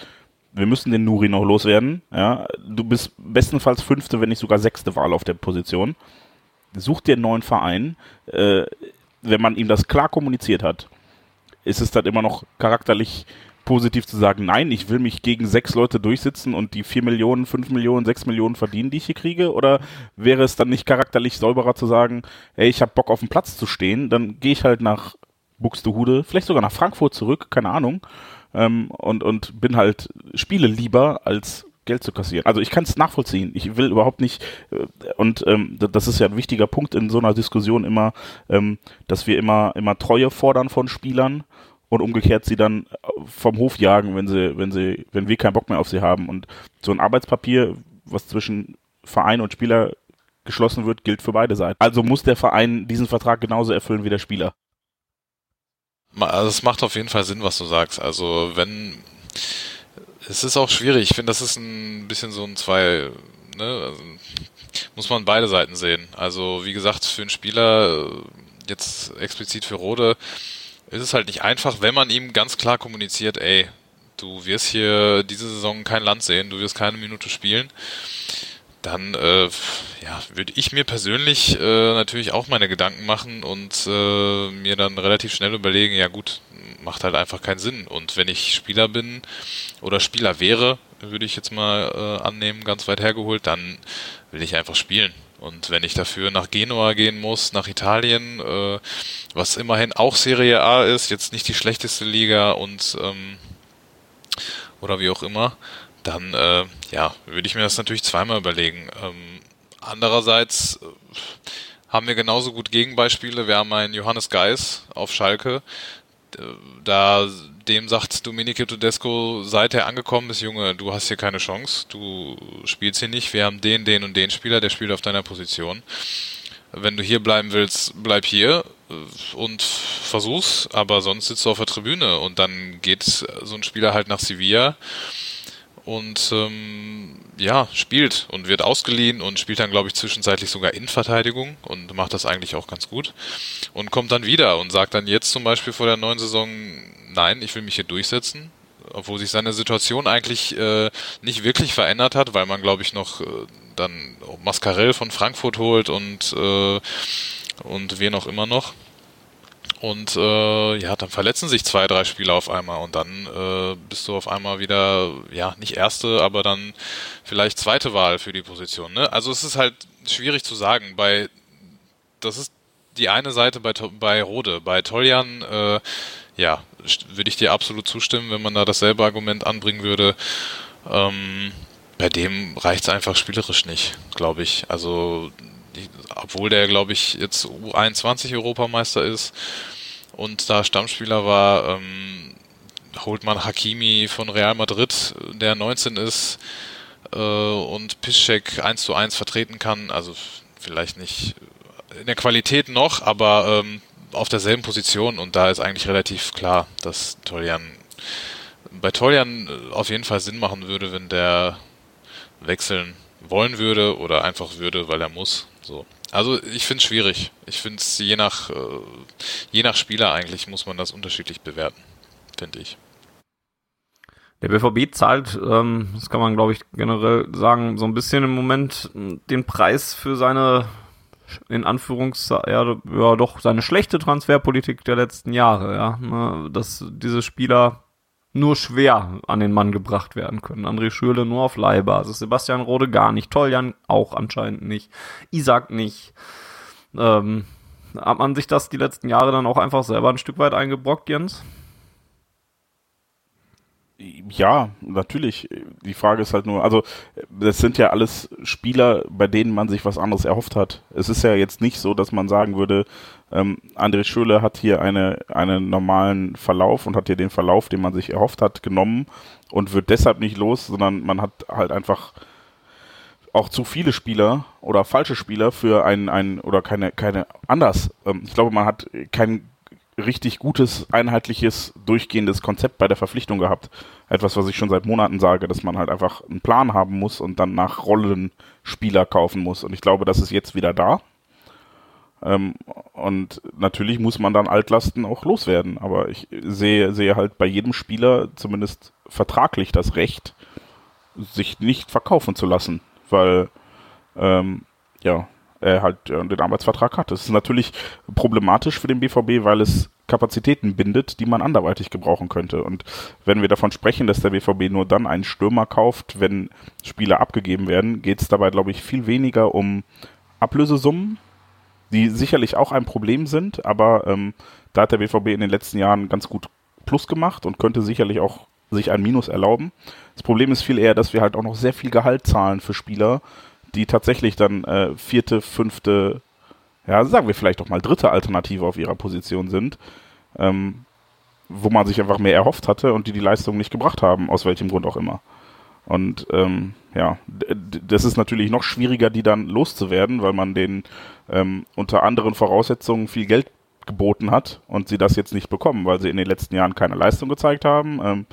wir müssen den Nuri noch loswerden. Ja, du bist bestenfalls fünfte, wenn nicht sogar sechste Wahl auf der Position. Such dir einen neuen Verein. Äh, wenn man ihm das klar kommuniziert hat, ist es dann immer noch charakterlich positiv zu sagen, nein, ich will mich gegen sechs Leute durchsitzen und die vier Millionen, fünf Millionen, sechs Millionen verdienen, die ich hier kriege? Oder wäre es dann nicht charakterlich sauberer zu sagen, ey, ich habe Bock auf dem Platz zu stehen, dann gehe ich halt nach Buxtehude, vielleicht sogar nach Frankfurt zurück, keine Ahnung, ähm, und, und bin halt, spiele lieber als Geld zu kassieren. Also ich kann es nachvollziehen. Ich will überhaupt nicht, äh, und ähm, das ist ja ein wichtiger Punkt in so einer Diskussion immer, ähm, dass wir immer, immer Treue fordern von Spielern und umgekehrt sie dann vom Hof jagen, wenn sie, wenn sie, wenn wir keinen Bock mehr auf sie haben. Und so ein Arbeitspapier, was zwischen Verein und Spieler geschlossen wird, gilt für beide Seiten. Also muss der Verein diesen Vertrag genauso erfüllen wie der Spieler. Also es macht auf jeden Fall Sinn, was du sagst. Also wenn es ist auch schwierig. Ich finde, das ist ein bisschen so ein zwei, ne, also muss man beide Seiten sehen. Also wie gesagt, für einen Spieler jetzt explizit für Rode ist es halt nicht einfach, wenn man ihm ganz klar kommuniziert, ey, du wirst hier diese Saison kein Land sehen, du wirst keine Minute spielen, dann äh, ja, würde ich mir persönlich äh, natürlich auch meine Gedanken machen und äh, mir dann relativ schnell überlegen, ja gut, macht halt einfach keinen Sinn. Und wenn ich Spieler bin oder Spieler wäre, würde ich jetzt mal äh, annehmen, ganz weit hergeholt, dann will ich einfach spielen. Und wenn ich dafür nach Genua gehen muss, nach Italien, äh, was immerhin auch Serie A ist, jetzt nicht die schlechteste Liga und ähm, oder wie auch immer, dann äh, ja, würde ich mir das natürlich zweimal überlegen. Ähm, andererseits äh, haben wir genauso gut Gegenbeispiele. Wir haben einen Johannes Geis auf Schalke. Da dem sagt Domenico Tedesco, seit er angekommen ist, Junge, du hast hier keine Chance, du spielst hier nicht, wir haben den, den und den Spieler, der spielt auf deiner Position. Wenn du hier bleiben willst, bleib hier und versuch's, aber sonst sitzt du auf der Tribüne und dann geht so ein Spieler halt nach Sevilla und ähm, ja, spielt und wird ausgeliehen und spielt dann, glaube ich, zwischenzeitlich sogar in Verteidigung und macht das eigentlich auch ganz gut und kommt dann wieder und sagt dann jetzt zum Beispiel vor der neuen Saison, nein, ich will mich hier durchsetzen, obwohl sich seine Situation eigentlich äh, nicht wirklich verändert hat, weil man, glaube ich, noch äh, dann Mascarell von Frankfurt holt und äh, und wen auch immer noch. Und äh, ja, dann verletzen sich zwei, drei Spieler auf einmal und dann äh, bist du auf einmal wieder, ja, nicht erste, aber dann vielleicht zweite Wahl für die Position. Ne? Also es ist halt schwierig zu sagen. Bei das ist die eine Seite bei, bei Rode. Bei Toljan, äh, ja, würde ich dir absolut zustimmen, wenn man da dasselbe Argument anbringen würde. Ähm, bei dem reicht es einfach spielerisch nicht, glaube ich. Also obwohl der, glaube ich, jetzt U21 Europameister ist und da Stammspieler war, ähm, holt man Hakimi von Real Madrid, der 19 ist äh, und Piszczek 1 zu 1 vertreten kann. Also vielleicht nicht in der Qualität noch, aber ähm, auf derselben Position und da ist eigentlich relativ klar, dass Toljan bei Toljan auf jeden Fall Sinn machen würde, wenn der wechseln wollen würde oder einfach würde, weil er muss. So. Also ich finde es schwierig. Ich finde es je nach äh, je nach Spieler eigentlich muss man das unterschiedlich bewerten, finde ich. Der BVB zahlt, ähm, das kann man glaube ich generell sagen, so ein bisschen im Moment den Preis für seine in Anführungs ja, ja doch seine schlechte Transferpolitik der letzten Jahre, ja, ne, dass diese Spieler nur schwer an den Mann gebracht werden können. André Schürle nur auf Leihbasis, Sebastian Rode gar nicht, Toljan auch anscheinend nicht, Isaac nicht. Ähm, hat man sich das die letzten Jahre dann auch einfach selber ein Stück weit eingebrockt, Jens? Ja, natürlich. Die Frage ist halt nur, also das sind ja alles Spieler, bei denen man sich was anderes erhofft hat. Es ist ja jetzt nicht so, dass man sagen würde, ähm, André Schöle hat hier eine, einen normalen Verlauf und hat hier den Verlauf, den man sich erhofft hat, genommen und wird deshalb nicht los, sondern man hat halt einfach auch zu viele Spieler oder falsche Spieler für ein, ein oder keine, keine anders. Ähm, ich glaube, man hat kein richtig gutes, einheitliches, durchgehendes Konzept bei der Verpflichtung gehabt. Etwas, was ich schon seit Monaten sage, dass man halt einfach einen Plan haben muss und dann nach Rollen Spieler kaufen muss. Und ich glaube, das ist jetzt wieder da. Ähm, und natürlich muss man dann Altlasten auch loswerden. Aber ich sehe, sehe halt bei jedem Spieler, zumindest vertraglich das Recht, sich nicht verkaufen zu lassen, weil ähm, ja, er halt äh, den Arbeitsvertrag hat. Das ist natürlich problematisch für den BVB, weil es Kapazitäten bindet, die man anderweitig gebrauchen könnte. Und wenn wir davon sprechen, dass der BVB nur dann einen Stürmer kauft, wenn Spieler abgegeben werden, geht es dabei, glaube ich, viel weniger um Ablösesummen, die sicherlich auch ein Problem sind, aber ähm, da hat der BVB in den letzten Jahren ganz gut Plus gemacht und könnte sicherlich auch sich ein Minus erlauben. Das Problem ist viel eher, dass wir halt auch noch sehr viel Gehalt zahlen für Spieler, die tatsächlich dann äh, vierte, fünfte ja, sagen wir vielleicht auch mal dritte Alternative auf ihrer Position sind, ähm, wo man sich einfach mehr erhofft hatte und die die Leistung nicht gebracht haben, aus welchem Grund auch immer. Und ähm, ja, das ist natürlich noch schwieriger, die dann loszuwerden, weil man denen ähm, unter anderen Voraussetzungen viel Geld geboten hat und sie das jetzt nicht bekommen, weil sie in den letzten Jahren keine Leistung gezeigt haben, ähm,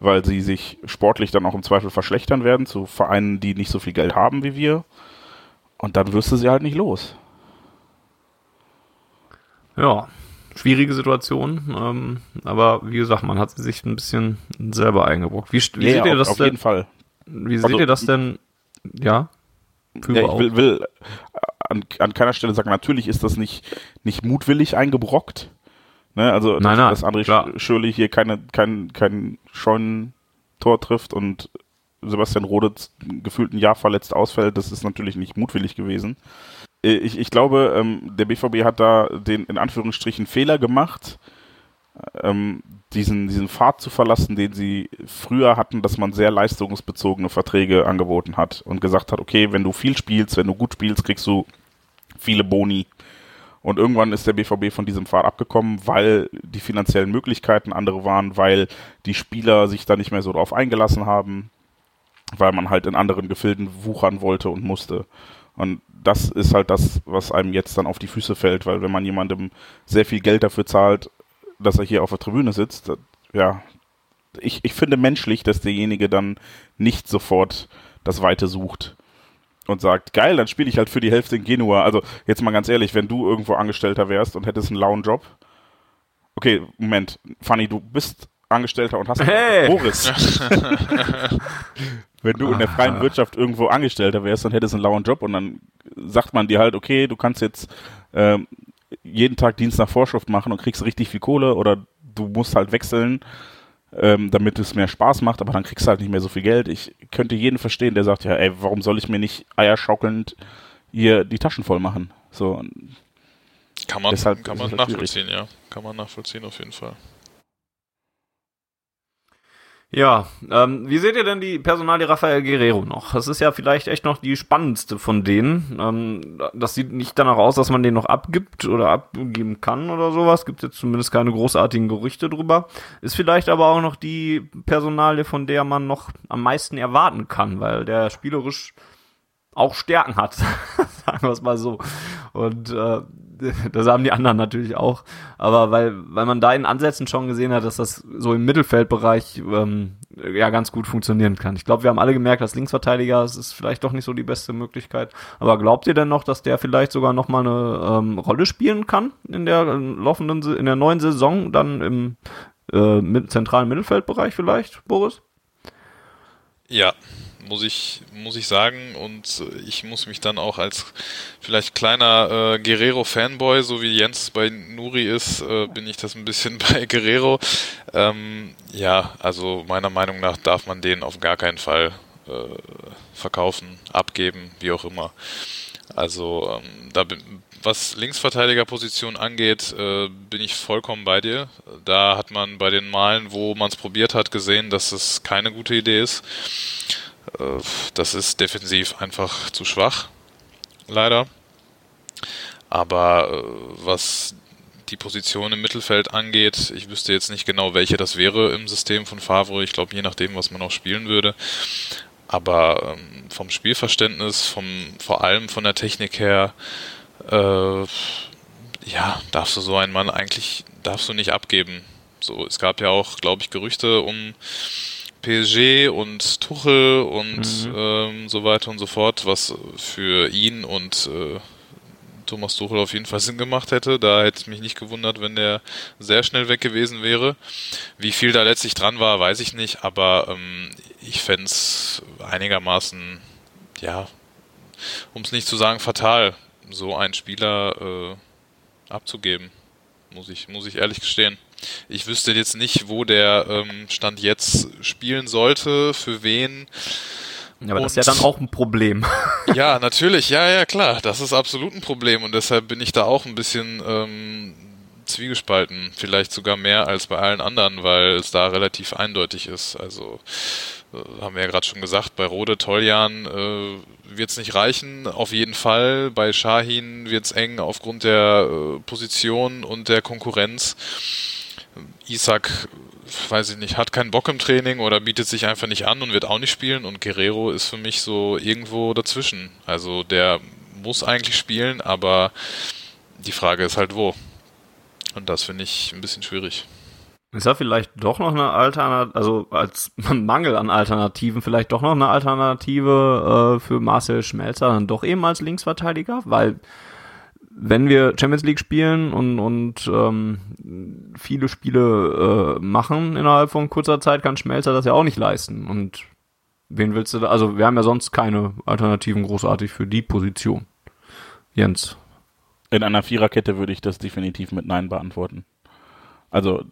weil sie sich sportlich dann auch im Zweifel verschlechtern werden zu Vereinen, die nicht so viel Geld haben wie wir. Und dann wirst du sie halt nicht los. Ja, schwierige Situation. Ähm, aber wie gesagt, man hat sich ein bisschen selber eingebrockt. Wie, wie ja, seht auf, ihr das auf denn? jeden Fall. Wie seht Also, ihr das denn? Ja. Ja, ich auf. will, will an, an keiner Stelle sagen, natürlich ist das nicht, nicht mutwillig eingebrockt. Ne, also, Nein, dass, nein, dass André klar. Sch- Schürrle hier keine, kein, kein Scheunentor trifft und Sebastian Rode gefühlt ein Jahr verletzt ausfällt, das ist natürlich nicht mutwillig gewesen. Äh, Ich, ich glaube, ähm, der BVB hat da den in Anführungsstrichen Fehler gemacht, ähm, diesen, diesen Pfad zu verlassen, den sie früher hatten, dass man sehr leistungsbezogene Verträge angeboten hat und gesagt hat, okay, wenn du viel spielst, wenn du gut spielst, kriegst du viele Boni. Und irgendwann ist der BVB von diesem Pfad abgekommen, weil die finanziellen Möglichkeiten andere waren, weil die Spieler sich da nicht mehr so drauf eingelassen haben, weil man halt in anderen Gefilden wuchern wollte und musste. Und das ist halt das, was einem jetzt dann auf die Füße fällt, weil wenn man jemandem sehr viel Geld dafür zahlt, dass er hier auf der Tribüne sitzt, ja, ich, ich finde menschlich, dass derjenige dann nicht sofort das Weite sucht und sagt, geil, dann spiele ich halt für die Hälfte in Genua. Also jetzt mal ganz ehrlich, wenn du irgendwo Angestellter wärst und hättest einen lauen Job, okay, Moment, Fanny, du bist Angestellter und hast Hey! Boris. [laughs] wenn du in der freien Wirtschaft irgendwo Angestellter wärst und hättest einen lauen Job und dann sagt man dir halt, okay, du kannst jetzt ähm, jeden Tag Dienst nach Vorschrift machen und kriegst richtig viel Kohle oder du musst halt wechseln, ähm, damit es mehr Spaß macht, aber dann kriegst du halt nicht mehr so viel Geld. Ich könnte jeden verstehen, der sagt, ja, ey, warum soll ich mir nicht eierschaukelnd hier die Taschen voll machen? So, Kann man, Deshalb kann man halt nachvollziehen, ja. Kann man nachvollziehen auf jeden Fall. Ja, ähm, wie seht ihr denn die Personalie Rafael Guerrero noch? Das ist ja vielleicht echt noch die spannendste von denen. Ähm, das sieht nicht danach aus, dass man den noch abgibt oder abgeben kann oder sowas. Gibt jetzt zumindest keine großartigen Gerüchte drüber. Ist vielleicht aber auch noch die Personalie, von der man noch am meisten erwarten kann, weil der spielerisch auch Stärken hat, [laughs] sagen wir es mal so. Und äh, [laughs] das haben die anderen natürlich auch. Aber weil, weil man da in Ansätzen schon gesehen hat, dass das so im Mittelfeldbereich ähm, ja ganz gut funktionieren kann. Ich glaube, wir haben alle gemerkt, dass Linksverteidiger das ist vielleicht doch nicht so die beste Möglichkeit. Aber glaubt ihr denn noch, dass der vielleicht sogar noch mal eine ähm, Rolle spielen kann in der äh, laufenden, in der neuen Saison, dann im äh, mit, zentralen Mittelfeldbereich vielleicht, Boris? Ja, muss ich, muss ich sagen. Und äh, ich muss mich dann auch als vielleicht kleiner äh, Guerrero-Fanboy, so wie Jens bei Nuri ist, äh, bin ich das ein bisschen [laughs] bei Guerrero. Ähm, ja, also meiner Meinung nach darf man den auf gar keinen Fall äh, verkaufen, abgeben, wie auch immer. Also ähm, da bin, was Linksverteidigerposition angeht, äh, bin ich vollkommen bei dir. Da hat man bei den Malen, wo man es probiert hat, gesehen, dass es keine gute Idee ist. Äh, das ist defensiv einfach zu schwach, leider. Aber äh, was die Position im Mittelfeld angeht, ich wüsste jetzt nicht genau, welche das wäre im System von Favre. Ich glaube, je nachdem, was man auch spielen würde. Aber ähm, vom Spielverständnis, vom, vor allem von der Technik her, äh, ja, darfst du so einen Mann eigentlich, darfst du nicht abgeben. So, es gab ja auch, glaube ich, Gerüchte um PSG und Tuchel und Mhm. ähm, so weiter und so fort, was für ihn und äh, Thomas Tuchel auf jeden Fall Sinn gemacht hätte. Da hätte es mich nicht gewundert, wenn der sehr schnell weg gewesen wäre. Wie viel da letztlich dran war, weiß ich nicht, aber ähm, ich fände es einigermaßen, ja, um es nicht zu sagen, fatal, so einen Spieler äh, abzugeben. Muss ich, muss ich ehrlich gestehen. Ich wüsste jetzt nicht, wo der ähm, Stand jetzt spielen sollte, für wen. Ja, aber und, das ist ja dann auch ein Problem. [laughs] Ja, natürlich, ja, ja, klar. Das ist absolut ein Problem und deshalb bin ich da auch ein bisschen ähm, zwiegespalten. Vielleicht sogar mehr als bei allen anderen, weil es da relativ eindeutig ist. Also äh, haben wir ja gerade schon gesagt, bei Rode Toljan äh, wird es nicht reichen, auf jeden Fall. Bei Shahin wird es eng aufgrund der äh, Position und der Konkurrenz. Isaac, weiß ich nicht, hat keinen Bock im Training oder bietet sich einfach nicht an und wird auch nicht spielen. Und Guerrero ist für mich so irgendwo dazwischen. Also der muss eigentlich spielen, aber die Frage ist halt wo. Und das finde ich ein bisschen schwierig. Ist ja vielleicht doch noch eine Alternative, also als [laughs] Mangel an Alternativen, vielleicht doch noch eine Alternative äh, für Marcel Schmelzer, dann doch eben als Linksverteidiger, weil wenn wir Champions League spielen und, und ähm, viele Spiele äh, machen innerhalb von kurzer Zeit, kann Schmelzer das ja auch nicht leisten. Und wen willst du da? Also wir haben ja sonst keine Alternativen großartig für die Position. Jens. In einer Viererkette würde ich das definitiv mit Nein beantworten. Also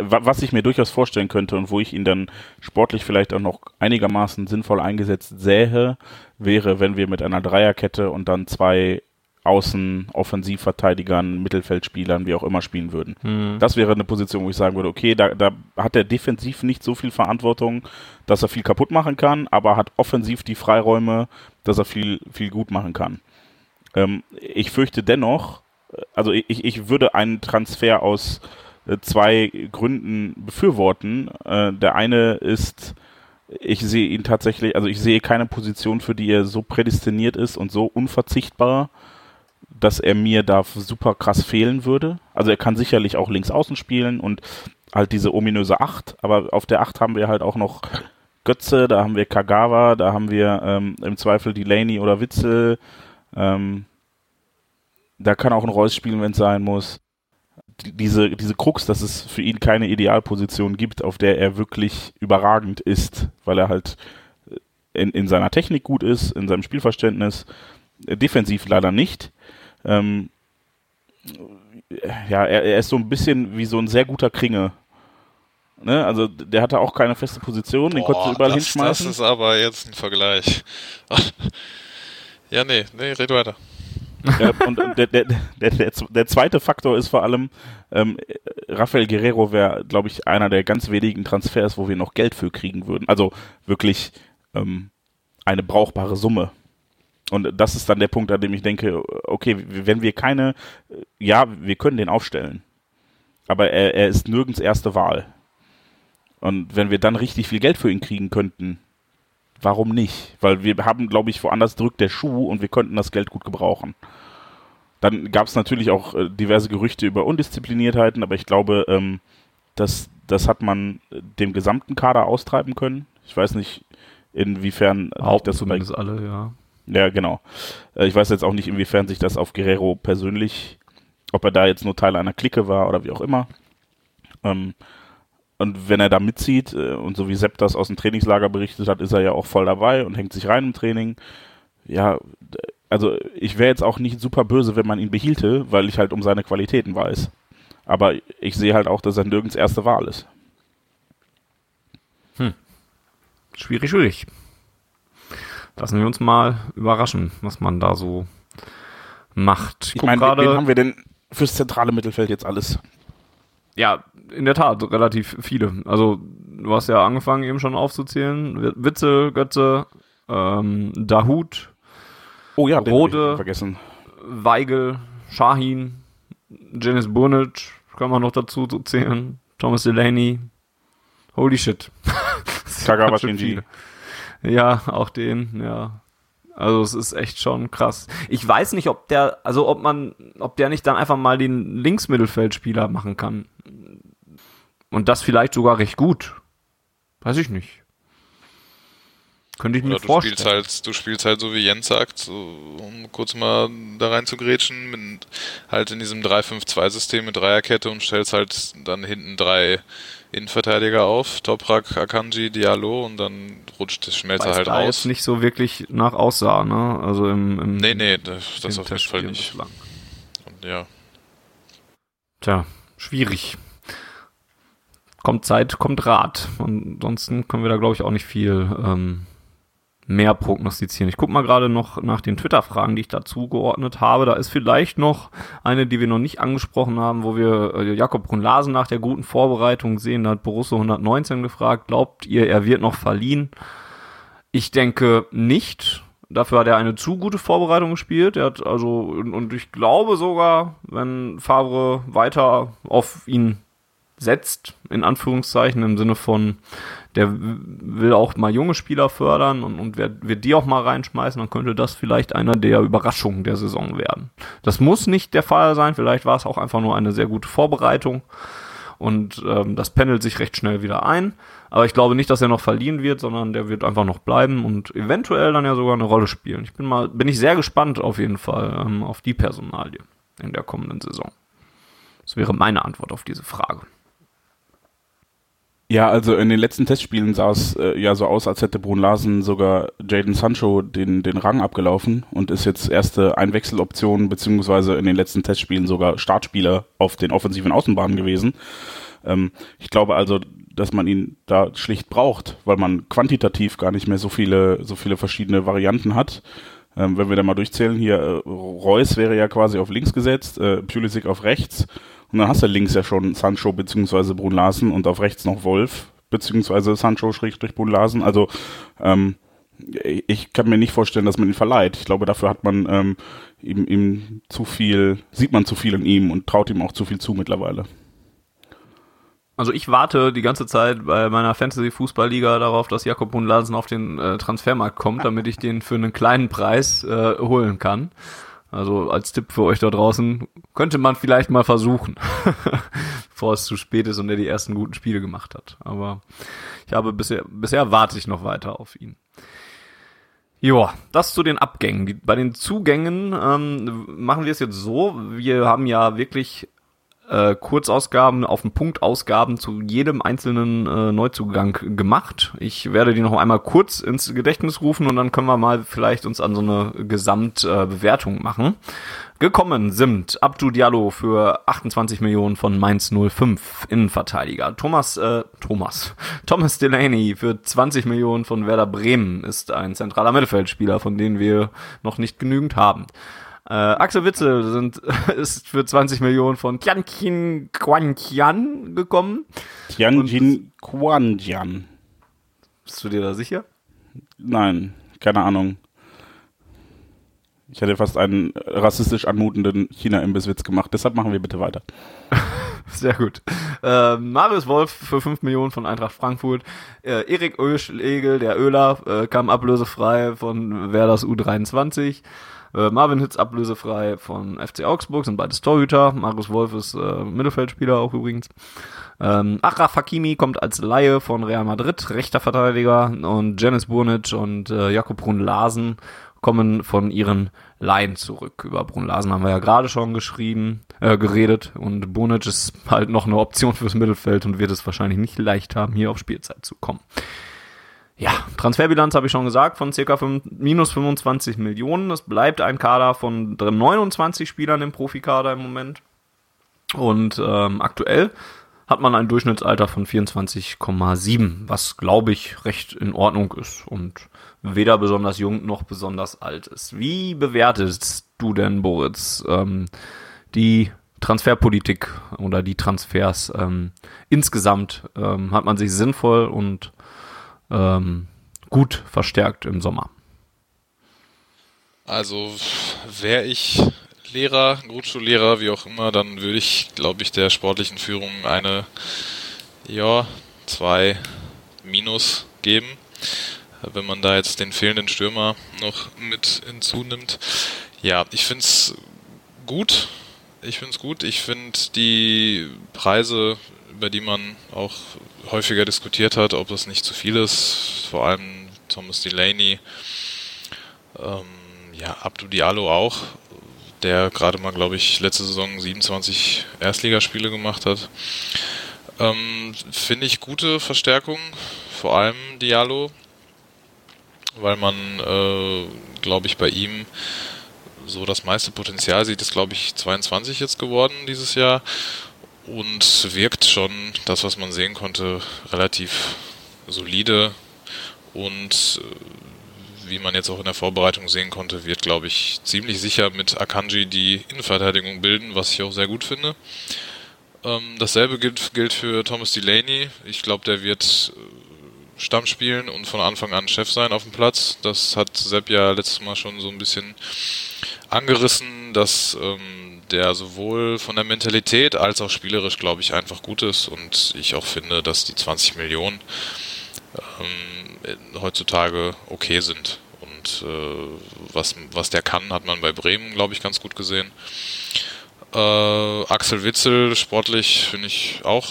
was ich mir durchaus vorstellen könnte und wo ich ihn dann sportlich vielleicht auch noch einigermaßen sinnvoll eingesetzt sähe, wäre, wenn wir mit einer Dreierkette und dann zwei Außen, Offensivverteidigern, Mittelfeldspielern, wie auch immer spielen würden. Mhm. Das wäre eine Position, wo ich sagen würde, okay, da, da hat er defensiv nicht so viel Verantwortung, dass er viel kaputt machen kann, aber hat offensiv die Freiräume, dass er viel, viel gut machen kann. Ähm, ich fürchte dennoch, also ich, ich würde einen Transfer aus äh, zwei Gründen befürworten. Äh, der eine ist, ich sehe ihn tatsächlich, also ich sehe keine Position, für die er so prädestiniert ist und so unverzichtbar, dass er mir da super krass fehlen würde. Also er kann sicherlich auch links außen spielen und halt diese ominöse Acht, aber auf der Acht haben wir halt auch noch Götze, da haben wir Kagawa, da haben wir ähm, im Zweifel Delaney oder Witzel. Ähm, da kann auch ein Reus spielen, wenn es sein muss. Diese, diese Krux, dass es für ihn keine Idealposition gibt, auf der er wirklich überragend ist, weil er halt in, in seiner Technik gut ist, in seinem Spielverständnis, defensiv leider nicht. Ähm, ja, er, er, ist so ein bisschen wie so ein sehr guter Kringe. Ne? Also der hatte auch keine feste Position, den konntest du überall das, hinschmeißen. Das ist aber jetzt ein Vergleich. [laughs] ja, nee, nee, red weiter. Ja, und der, der, der, der, zweite Faktor ist vor allem, ähm, Rafael Guerrero wäre, glaube ich, einer der ganz wenigen Transfers, wo wir noch Geld für kriegen würden. Also wirklich ähm, eine brauchbare Summe. Und das ist dann der Punkt, an dem ich denke, okay, wenn wir keine, ja, wir können den aufstellen, aber er, er ist nirgends erste Wahl. Und wenn wir dann richtig viel Geld für ihn kriegen könnten, warum nicht? Weil wir haben, glaube ich, woanders drückt der Schuh und wir könnten das Geld gut gebrauchen. Dann gab es natürlich auch äh, diverse Gerüchte über Undiszipliniertheiten, aber ich glaube, ähm, das, das hat man dem gesamten Kader austreiben können. Ich weiß nicht, inwiefern auch das zumindest alle, ja. Ja, genau. Äh, ich weiß jetzt auch nicht, inwiefern sich das auf Guerrero persönlich, ob er da jetzt nur Teil einer Clique war oder wie auch immer. Ähm, und wenn er da mitzieht, äh, und so wie Sepp das aus dem Trainingslager berichtet hat, ist er ja auch voll dabei und hängt sich rein im Training. Ja, also ich wäre jetzt auch nicht super böse, wenn man ihn behielte, weil ich halt um seine Qualitäten weiß. Aber ich sehe halt auch, dass er nirgends erste Wahl ist. Hm. Schwierig, schwierig. Lassen wir uns mal überraschen, was man da so macht. Ich, ich meine, wen haben wir denn fürs zentrale Mittelfeld jetzt alles? Ja, in der Tat, relativ viele. Also, du hast ja angefangen eben schon aufzuzählen. Witze, Götze, ähm, Dahut, oh ja, Rode, vergessen. Weigel, Shahin, Janis Burnic, kann man noch dazu zählen. Thomas Delaney. Holy shit. [laughs] Kagawa Shinji. Ja, auch den, ja. Also es ist echt schon krass. Ich weiß nicht, ob der, also ob man, ob der nicht dann einfach mal den Linksmittelfeldspieler machen kann. Und das vielleicht sogar recht gut. Weiß ich nicht. Könnte ich mir Oder du vorstellen. spielst halt, du spielst halt so wie Jens sagt, so, um kurz mal da rein zu grätschen, mit, halt in diesem 3-5-2-System mit Dreierkette und stellst halt dann hinten drei Innenverteidiger auf, Toprak, Akanji, Diallo und dann rutscht das Schmelzer halt da jetzt raus. nicht so wirklich nach aussah, ne? Also im, im Nee, nee, das, das auf jeden Fall nicht. bislang. Und ja. Tja, schwierig. Kommt Zeit, kommt Rat. Ansonsten können wir da, glaube ich, auch nicht viel ähm, mehr prognostizieren. Ich gucke mal gerade noch nach den Twitter-Fragen, die ich dazu geordnet habe. Da ist vielleicht noch eine, die wir noch nicht angesprochen haben, wo wir äh, Jakob Brunlasen nach der guten Vorbereitung sehen. Da hat Borussia 119 gefragt, glaubt ihr, er wird noch verliehen? Ich denke nicht. Dafür hat er eine zu gute Vorbereitung gespielt. Er hat also, und, und ich glaube sogar, wenn Favre weiter auf ihn setzt, in Anführungszeichen, im Sinne von, der will auch mal junge Spieler fördern und, und wird, wird die auch mal reinschmeißen, dann könnte das vielleicht einer der Überraschungen der Saison werden. Das muss nicht der Fall sein, vielleicht war es auch einfach nur eine sehr gute Vorbereitung und ähm, das pendelt sich recht schnell wieder ein. Aber ich glaube nicht, dass er noch verliehen wird, sondern der wird einfach noch bleiben und eventuell dann ja sogar eine Rolle spielen. Ich bin mal, bin ich sehr gespannt auf jeden Fall ähm, auf die Personalie in der kommenden Saison. Das wäre meine Antwort auf diese Frage. Ja, also in den letzten Testspielen sah es äh, ja so aus, als hätte Brun Larsen sogar Jaden Sancho den, den Rang abgelaufen und ist jetzt erste Einwechseloption, beziehungsweise in den letzten Testspielen sogar Startspieler auf den offensiven Außenbahnen gewesen. Ähm, ich glaube also, dass man ihn da schlicht braucht, weil man quantitativ gar nicht mehr so viele, so viele verschiedene Varianten hat. Ähm, wenn wir da mal durchzählen, hier äh, Reus wäre ja quasi auf links gesetzt, äh, Pulisic auf rechts und dann hast du links ja schon Sancho beziehungsweise Brun Larsen und auf rechts noch Wolf beziehungsweise Sancho schrägstrich Brun Larsen. Also ähm, ich kann mir nicht vorstellen, dass man ihn verleiht. Ich glaube, dafür hat man ähm, ihm, ihm zu viel, sieht man zu viel in ihm und traut ihm auch zu viel zu mittlerweile. Also ich warte die ganze Zeit bei meiner Fantasy-Fußballliga darauf, dass Jakob Brunlasen auf den äh, Transfermarkt kommt, damit ich den für einen kleinen Preis äh, holen kann. Also als Tipp für euch da draußen, könnte man vielleicht mal versuchen, [laughs] bevor es zu spät ist und er die ersten guten Spiele gemacht hat. Aber ich habe bisher, bisher warte ich noch weiter auf ihn. Ja, das zu den Abgängen. Bei den Zugängen ähm, machen wir es jetzt so. Wir haben ja wirklich äh, Kurzausgaben auf den Punkt Ausgaben zu jedem einzelnen äh, Neuzugang gemacht. Ich werde die noch einmal kurz ins Gedächtnis rufen und dann können wir mal vielleicht uns an so eine Gesamtbewertung äh, machen. Gekommen sind Abdu Diallo für 28 Millionen von Mainz 05 Innenverteidiger. Thomas, äh, Thomas, [laughs] Thomas Delaney für 20 Millionen von Werder Bremen ist ein zentraler Mittelfeldspieler, von denen wir noch nicht genügend haben. Äh, Axel Witzel sind, [laughs] ist für 20 Millionen von Tianqin Quanqian gekommen. Tianjin Quanjian. Bist du dir da sicher? Nein, keine Ahnung. Ich hätte fast einen rassistisch anmutenden China-Imbisswitz gemacht. Deshalb machen wir bitte weiter. [laughs] Sehr gut. Äh, Marius Wolf für 5 Millionen von Eintracht Frankfurt. Äh, Erik Öschlegel, der Öler, äh, kam ablösefrei von Werders U23. Äh, Marvin Hitz ablösefrei von FC Augsburg, sind beides Torhüter. Marius Wolf ist äh, Mittelfeldspieler auch übrigens. Ähm, Achraf Hakimi kommt als Laie von Real Madrid, rechter Verteidiger. Und Janis Burnic und äh, Jakob Brun Larsen kommen von ihren Laien zurück. Über Brun Larsen haben wir ja gerade schon geschrieben, äh, geredet. Und Burnic ist halt noch eine Option fürs Mittelfeld und wird es wahrscheinlich nicht leicht haben, hier auf Spielzeit zu kommen. Ja, Transferbilanz habe ich schon gesagt, von circa 5, minus 25 Millionen. Es bleibt ein Kader von 29 Spielern im Profikader im Moment. Und ähm, aktuell hat man ein Durchschnittsalter von 24,7, was glaube ich recht in Ordnung ist und weder besonders jung noch besonders alt ist. Wie bewertest du denn, Boris, ähm, die Transferpolitik oder die Transfers ähm, insgesamt? Ähm, hat man sich sinnvoll und ähm, gut verstärkt im Sommer? Also wäre ich Lehrer, Grundschullehrer, wie auch immer, dann würde ich, glaube ich, der sportlichen Führung eine, ja, zwei Minus geben. Wenn man da jetzt den fehlenden Stürmer noch mit hinzunimmt. Ja, ich finde es gut. Ich finde es gut. Ich finde die Preise, über die man auch häufiger diskutiert hat, ob das nicht zu viel ist, vor allem Thomas Delaney, ähm, ja, Abdu Diallo auch, der gerade mal, glaube ich, letzte Saison 27 Erstligaspiele gemacht hat. Ähm, Finde ich gute Verstärkung, vor allem Diallo, weil man, äh, glaube ich, bei ihm so das meiste Potenzial sieht, ist, glaube ich, 22 jetzt geworden dieses Jahr und wirkt schon, das, was man sehen konnte, relativ solide und äh, wie man jetzt auch in der Vorbereitung sehen konnte, wird, glaube ich, ziemlich sicher mit Akanji die Innenverteidigung bilden, was ich auch sehr gut finde. Ähm, dasselbe gilt, gilt für Thomas Delaney. Ich glaube, der wird äh, Stamm spielen und von Anfang an Chef sein auf dem Platz. Das hat Sepp ja letztes Mal schon so ein bisschen angerissen, dass ähm, der sowohl von der Mentalität als auch spielerisch, glaube ich, einfach gut ist und ich auch finde, dass die 20 Millionen ähm, heutzutage okay sind. Und äh, was, was der kann, hat man bei Bremen, glaube ich, ganz gut gesehen. Äh, Axel Witzel, sportlich finde ich auch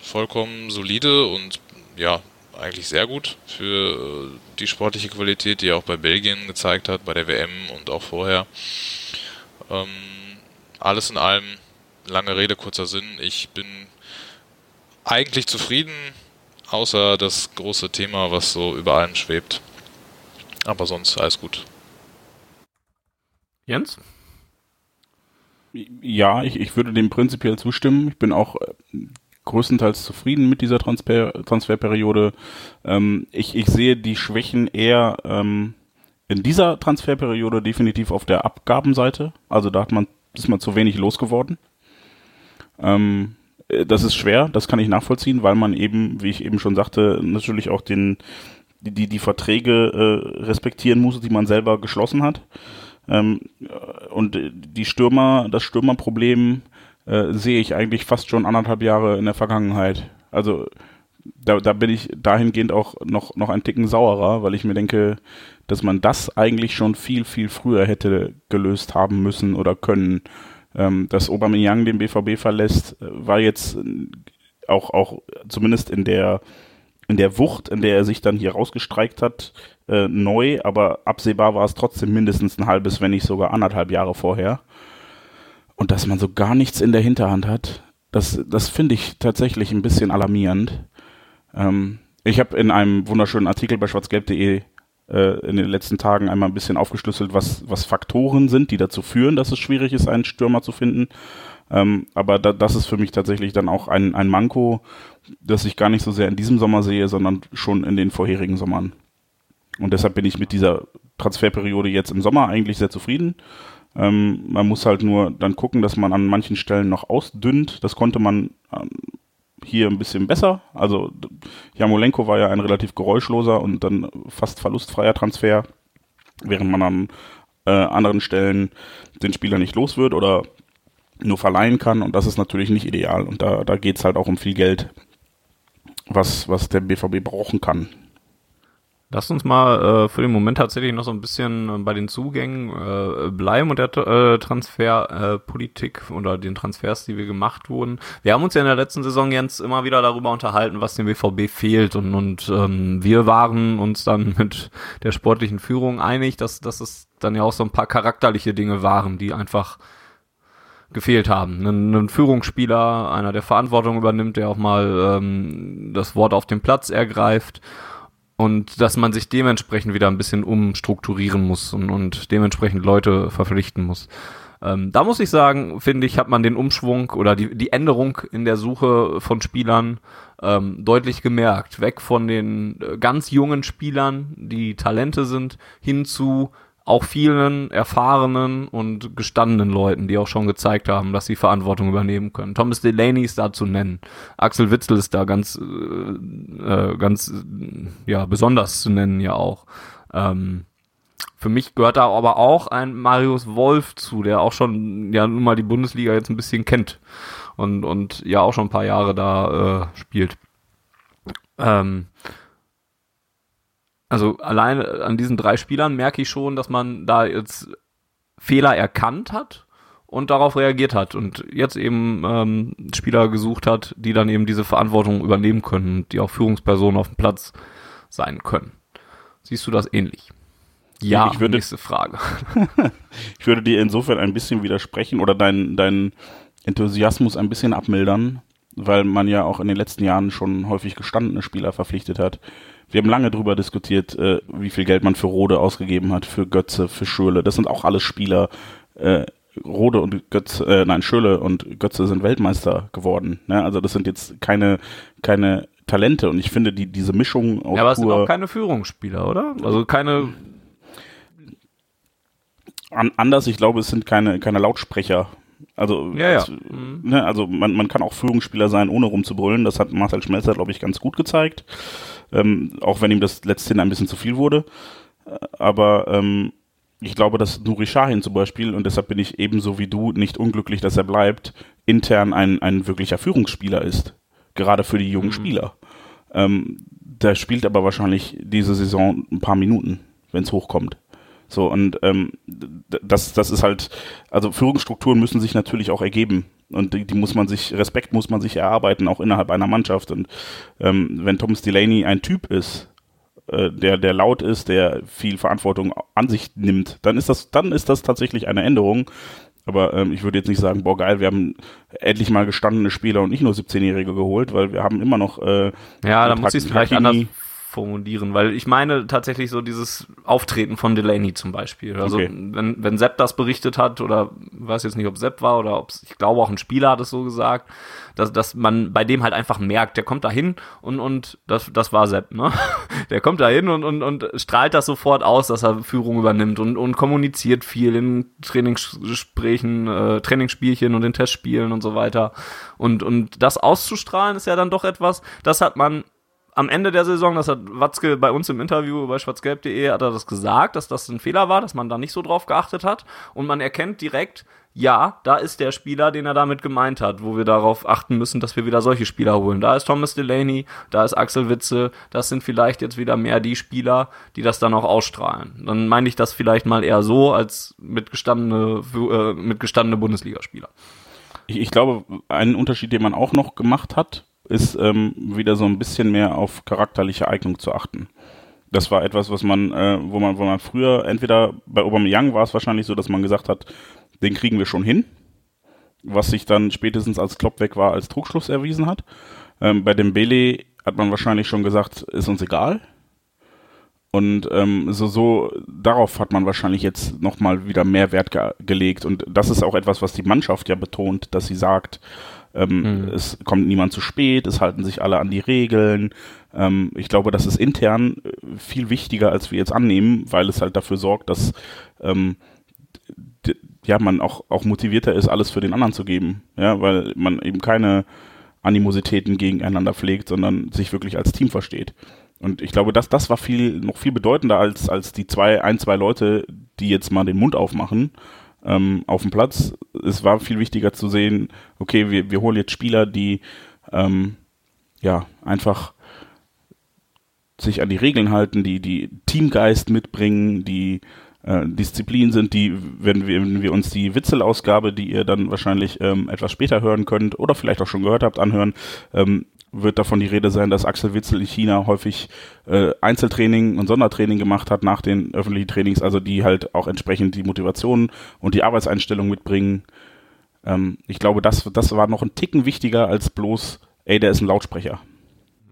vollkommen solide und ja, eigentlich sehr gut für äh, die sportliche Qualität, die er auch bei Belgien gezeigt hat, bei der WM und auch vorher. Ähm, alles in allem, lange Rede, kurzer Sinn. Ich bin eigentlich zufrieden, außer das große Thema, was so über allem schwebt. Aber sonst alles gut. Jens? Ja, ich, ich würde dem prinzipiell zustimmen. Ich bin auch äh, größtenteils zufrieden mit dieser Transfer Transferperiode. Ähm, ich, ich sehe die Schwächen eher ähm, in dieser Transferperiode definitiv auf der Abgabenseite. Also da hat man, ist man zu wenig losgeworden. Ähm, äh, das ist schwer, das kann ich nachvollziehen, weil man eben, wie ich eben schon sagte, natürlich auch den, die, die Verträge äh, respektieren muss, die man selber geschlossen hat. Ähm, und die Stürmer, das Stürmerproblem äh, sehe ich eigentlich fast schon anderthalb Jahre in der Vergangenheit. Also da, da bin ich dahingehend auch noch, noch ein Ticken sauerer, weil ich mir denke, dass man das eigentlich schon viel, viel früher hätte gelöst haben müssen oder können. Ähm, dass Aubameyang den BVB verlässt, äh, war jetzt auch, auch zumindest in der, in der Wucht, in der er sich dann hier rausgestreikt hat, äh, neu, aber absehbar war es trotzdem mindestens ein halbes, wenn nicht sogar anderthalb Jahre vorher. Und dass man so gar nichts in der Hinterhand hat, das, das finde ich tatsächlich ein bisschen alarmierend. Ähm, ich habe in einem wunderschönen Artikel bei schwarzgelb.de äh, in den letzten Tagen einmal ein bisschen aufgeschlüsselt, was, was Faktoren sind, die dazu führen, dass es schwierig ist, einen Stürmer zu finden. Ähm, aber da, das ist für mich tatsächlich dann auch ein, ein Manko, das ich gar nicht so sehr in diesem Sommer sehe, sondern schon in den vorherigen Sommern. Und deshalb bin ich mit dieser Transferperiode jetzt im Sommer eigentlich sehr zufrieden. Ähm, man muss halt nur dann gucken, dass man an manchen Stellen noch ausdünnt. Das konnte man ähm, hier ein bisschen besser. Also Jamolenko war ja ein relativ geräuschloser und dann fast verlustfreier Transfer, während man an äh, anderen Stellen den Spieler nicht los wird oder nur verleihen kann. Und das ist natürlich nicht ideal. Und da, da geht es halt auch um viel Geld, was, was der BVB brauchen kann. Lass uns mal äh, für den Moment tatsächlich noch so ein bisschen äh, bei den Zugängen äh, bleiben und der äh, Transferpolitik äh, oder den Transfers, die wir gemacht wurden. Wir haben uns ja in der letzten Saison jetzt immer wieder darüber unterhalten, was dem BVB fehlt und, und ähm, wir waren uns dann [laughs] mit der sportlichen Führung einig, dass, dass es dann ja auch so ein paar charakterliche Dinge waren, die einfach gefehlt haben. Ein, ein Führungsspieler, einer, der Verantwortung übernimmt, der auch mal ähm, das Wort auf dem Platz ergreift und dass man sich dementsprechend wieder ein bisschen umstrukturieren muss und, und dementsprechend Leute verpflichten muss. Ähm, da muss ich sagen, finde ich, hat man den Umschwung oder die, die Änderung in der Suche von Spielern ähm, deutlich gemerkt. Weg von den äh, ganz jungen Spielern, die Talente sind, hin zu auch vielen erfahrenen und gestandenen Leuten, die auch schon gezeigt haben, dass sie Verantwortung übernehmen können. Thomas Delaney ist da zu nennen. Axel Witzel ist da ganz, äh, äh, ganz, ja, besonders zu nennen ja auch. Ähm, für mich gehört da aber auch ein Marius Wolf zu, der auch schon, ja, nun mal die Bundesliga jetzt ein bisschen kennt und, und ja auch schon ein paar Jahre da äh, spielt. Ähm, also alleine an diesen drei Spielern merke ich schon, dass man da jetzt Fehler erkannt hat und darauf reagiert hat und jetzt eben ähm, Spieler gesucht hat, die dann eben diese Verantwortung übernehmen können, die auch Führungspersonen auf dem Platz sein können. Siehst du das ähnlich? Ja, ich würde, nächste Frage. [laughs] ich würde dir insofern ein bisschen widersprechen oder deinen dein Enthusiasmus ein bisschen abmildern, weil man ja auch in den letzten Jahren schon häufig gestandene Spieler verpflichtet hat. Wir haben lange darüber diskutiert, äh, wie viel Geld man für Rode ausgegeben hat, für Götze, für Schöle. Das sind auch alles Spieler. Äh, Rode und Götze, äh, nein, Schöle und Götze sind Weltmeister geworden. Ne? Also das sind jetzt keine, keine Talente und ich finde die, diese Mischung aus. Ja, aber es sind auch keine Führungsspieler, oder? Also keine. An, anders, ich glaube, es sind keine, keine Lautsprecher. Also, ja, ja. Mhm. ne, also man, man kann auch Führungsspieler sein, ohne rumzubrüllen. Das hat Marcel Schmelzer, glaube ich, ganz gut gezeigt. Ähm, auch wenn ihm das letztendlich ein bisschen zu viel wurde. Aber ähm, ich glaube, dass Nuri Shahin zum Beispiel, und deshalb bin ich ebenso wie du nicht unglücklich, dass er bleibt, intern ein, ein wirklicher Führungsspieler ist. Gerade für die jungen mhm. Spieler. Ähm, der spielt aber wahrscheinlich diese Saison ein paar Minuten, wenn es hochkommt. So, und ähm, das, das ist halt, also Führungsstrukturen müssen sich natürlich auch ergeben. Und die, die muss man sich, Respekt muss man sich erarbeiten, auch innerhalb einer Mannschaft. Und ähm, wenn Thomas Delaney ein Typ ist, äh, der, der laut ist, der viel Verantwortung an sich nimmt, dann ist das, dann ist das tatsächlich eine Änderung. Aber ähm, ich würde jetzt nicht sagen, boah geil, wir haben endlich mal gestandene Spieler und nicht nur 17-Jährige geholt, weil wir haben immer noch äh, Ja, da muss ich es vielleicht anders formulieren, weil ich meine tatsächlich so dieses Auftreten von Delaney zum Beispiel. Also okay. wenn, wenn Sepp das berichtet hat, oder weiß jetzt nicht, ob Sepp war oder ob ich glaube auch ein Spieler hat es so gesagt, dass, dass man bei dem halt einfach merkt, der kommt da hin und, und das, das war Sepp, ne? [laughs] Der kommt da hin und, und, und strahlt das sofort aus, dass er Führung übernimmt und, und kommuniziert viel in Trainingsgesprächen, äh, Trainingsspielchen und in Testspielen und so weiter. Und, und das auszustrahlen ist ja dann doch etwas, das hat man am Ende der Saison, das hat Watzke bei uns im Interview bei schwarzgelb.de hat er das gesagt, dass das ein Fehler war, dass man da nicht so drauf geachtet hat und man erkennt direkt, ja, da ist der Spieler, den er damit gemeint hat, wo wir darauf achten müssen, dass wir wieder solche Spieler holen. Da ist Thomas Delaney, da ist Axel Witze, das sind vielleicht jetzt wieder mehr die Spieler, die das dann auch ausstrahlen. Dann meine ich das vielleicht mal eher so als mit gestandene, äh, mit gestandene Bundesligaspieler. Ich, ich glaube, einen Unterschied, den man auch noch gemacht hat, ist ähm, wieder so ein bisschen mehr auf charakterliche Eignung zu achten. Das war etwas, was man, äh, wo man, wo man früher entweder bei Aubameyang war es wahrscheinlich so, dass man gesagt hat, den kriegen wir schon hin, was sich dann spätestens als Klopp weg war als Trugschluss erwiesen hat. Ähm, bei dem Bele hat man wahrscheinlich schon gesagt, ist uns egal. Und ähm, so, so darauf hat man wahrscheinlich jetzt nochmal wieder mehr Wert ge gelegt. Und das ist auch etwas, was die Mannschaft ja betont, dass sie sagt, ähm, mhm. Es kommt niemand zu spät, es halten sich alle an die Regeln. Ähm, ich glaube, das ist intern äh, viel wichtiger, als wir jetzt annehmen, weil es halt dafür sorgt, dass ähm, ja, man auch, auch motivierter ist, alles für den anderen zu geben. Ja, weil man eben keine Animositäten gegeneinander pflegt, sondern sich wirklich als Team versteht. Und ich glaube, dass das war viel, noch viel bedeutender als, als die zwei, ein, zwei Leute, die jetzt mal den Mund aufmachen ähm, auf dem Platz. Es war viel wichtiger zu sehen, okay, wir, wir holen jetzt Spieler, die ähm, ja einfach sich an die Regeln halten, die die Teamgeist mitbringen, die äh, Disziplin sind, die, wenn wir, wenn wir uns die Witzelausgabe, die ihr dann wahrscheinlich ähm, etwas später hören könnt oder vielleicht auch schon gehört habt, anhören, ähm, wird davon die Rede sein, dass Axel Witzel in China häufig äh, Einzeltraining und Sondertraining gemacht hat nach den öffentlichen Trainings, also die halt auch entsprechend die Motivation und die Arbeitseinstellung mitbringen. Ähm, ich glaube, das, das war noch ein Ticken wichtiger als bloß, ey, der ist ein Lautsprecher.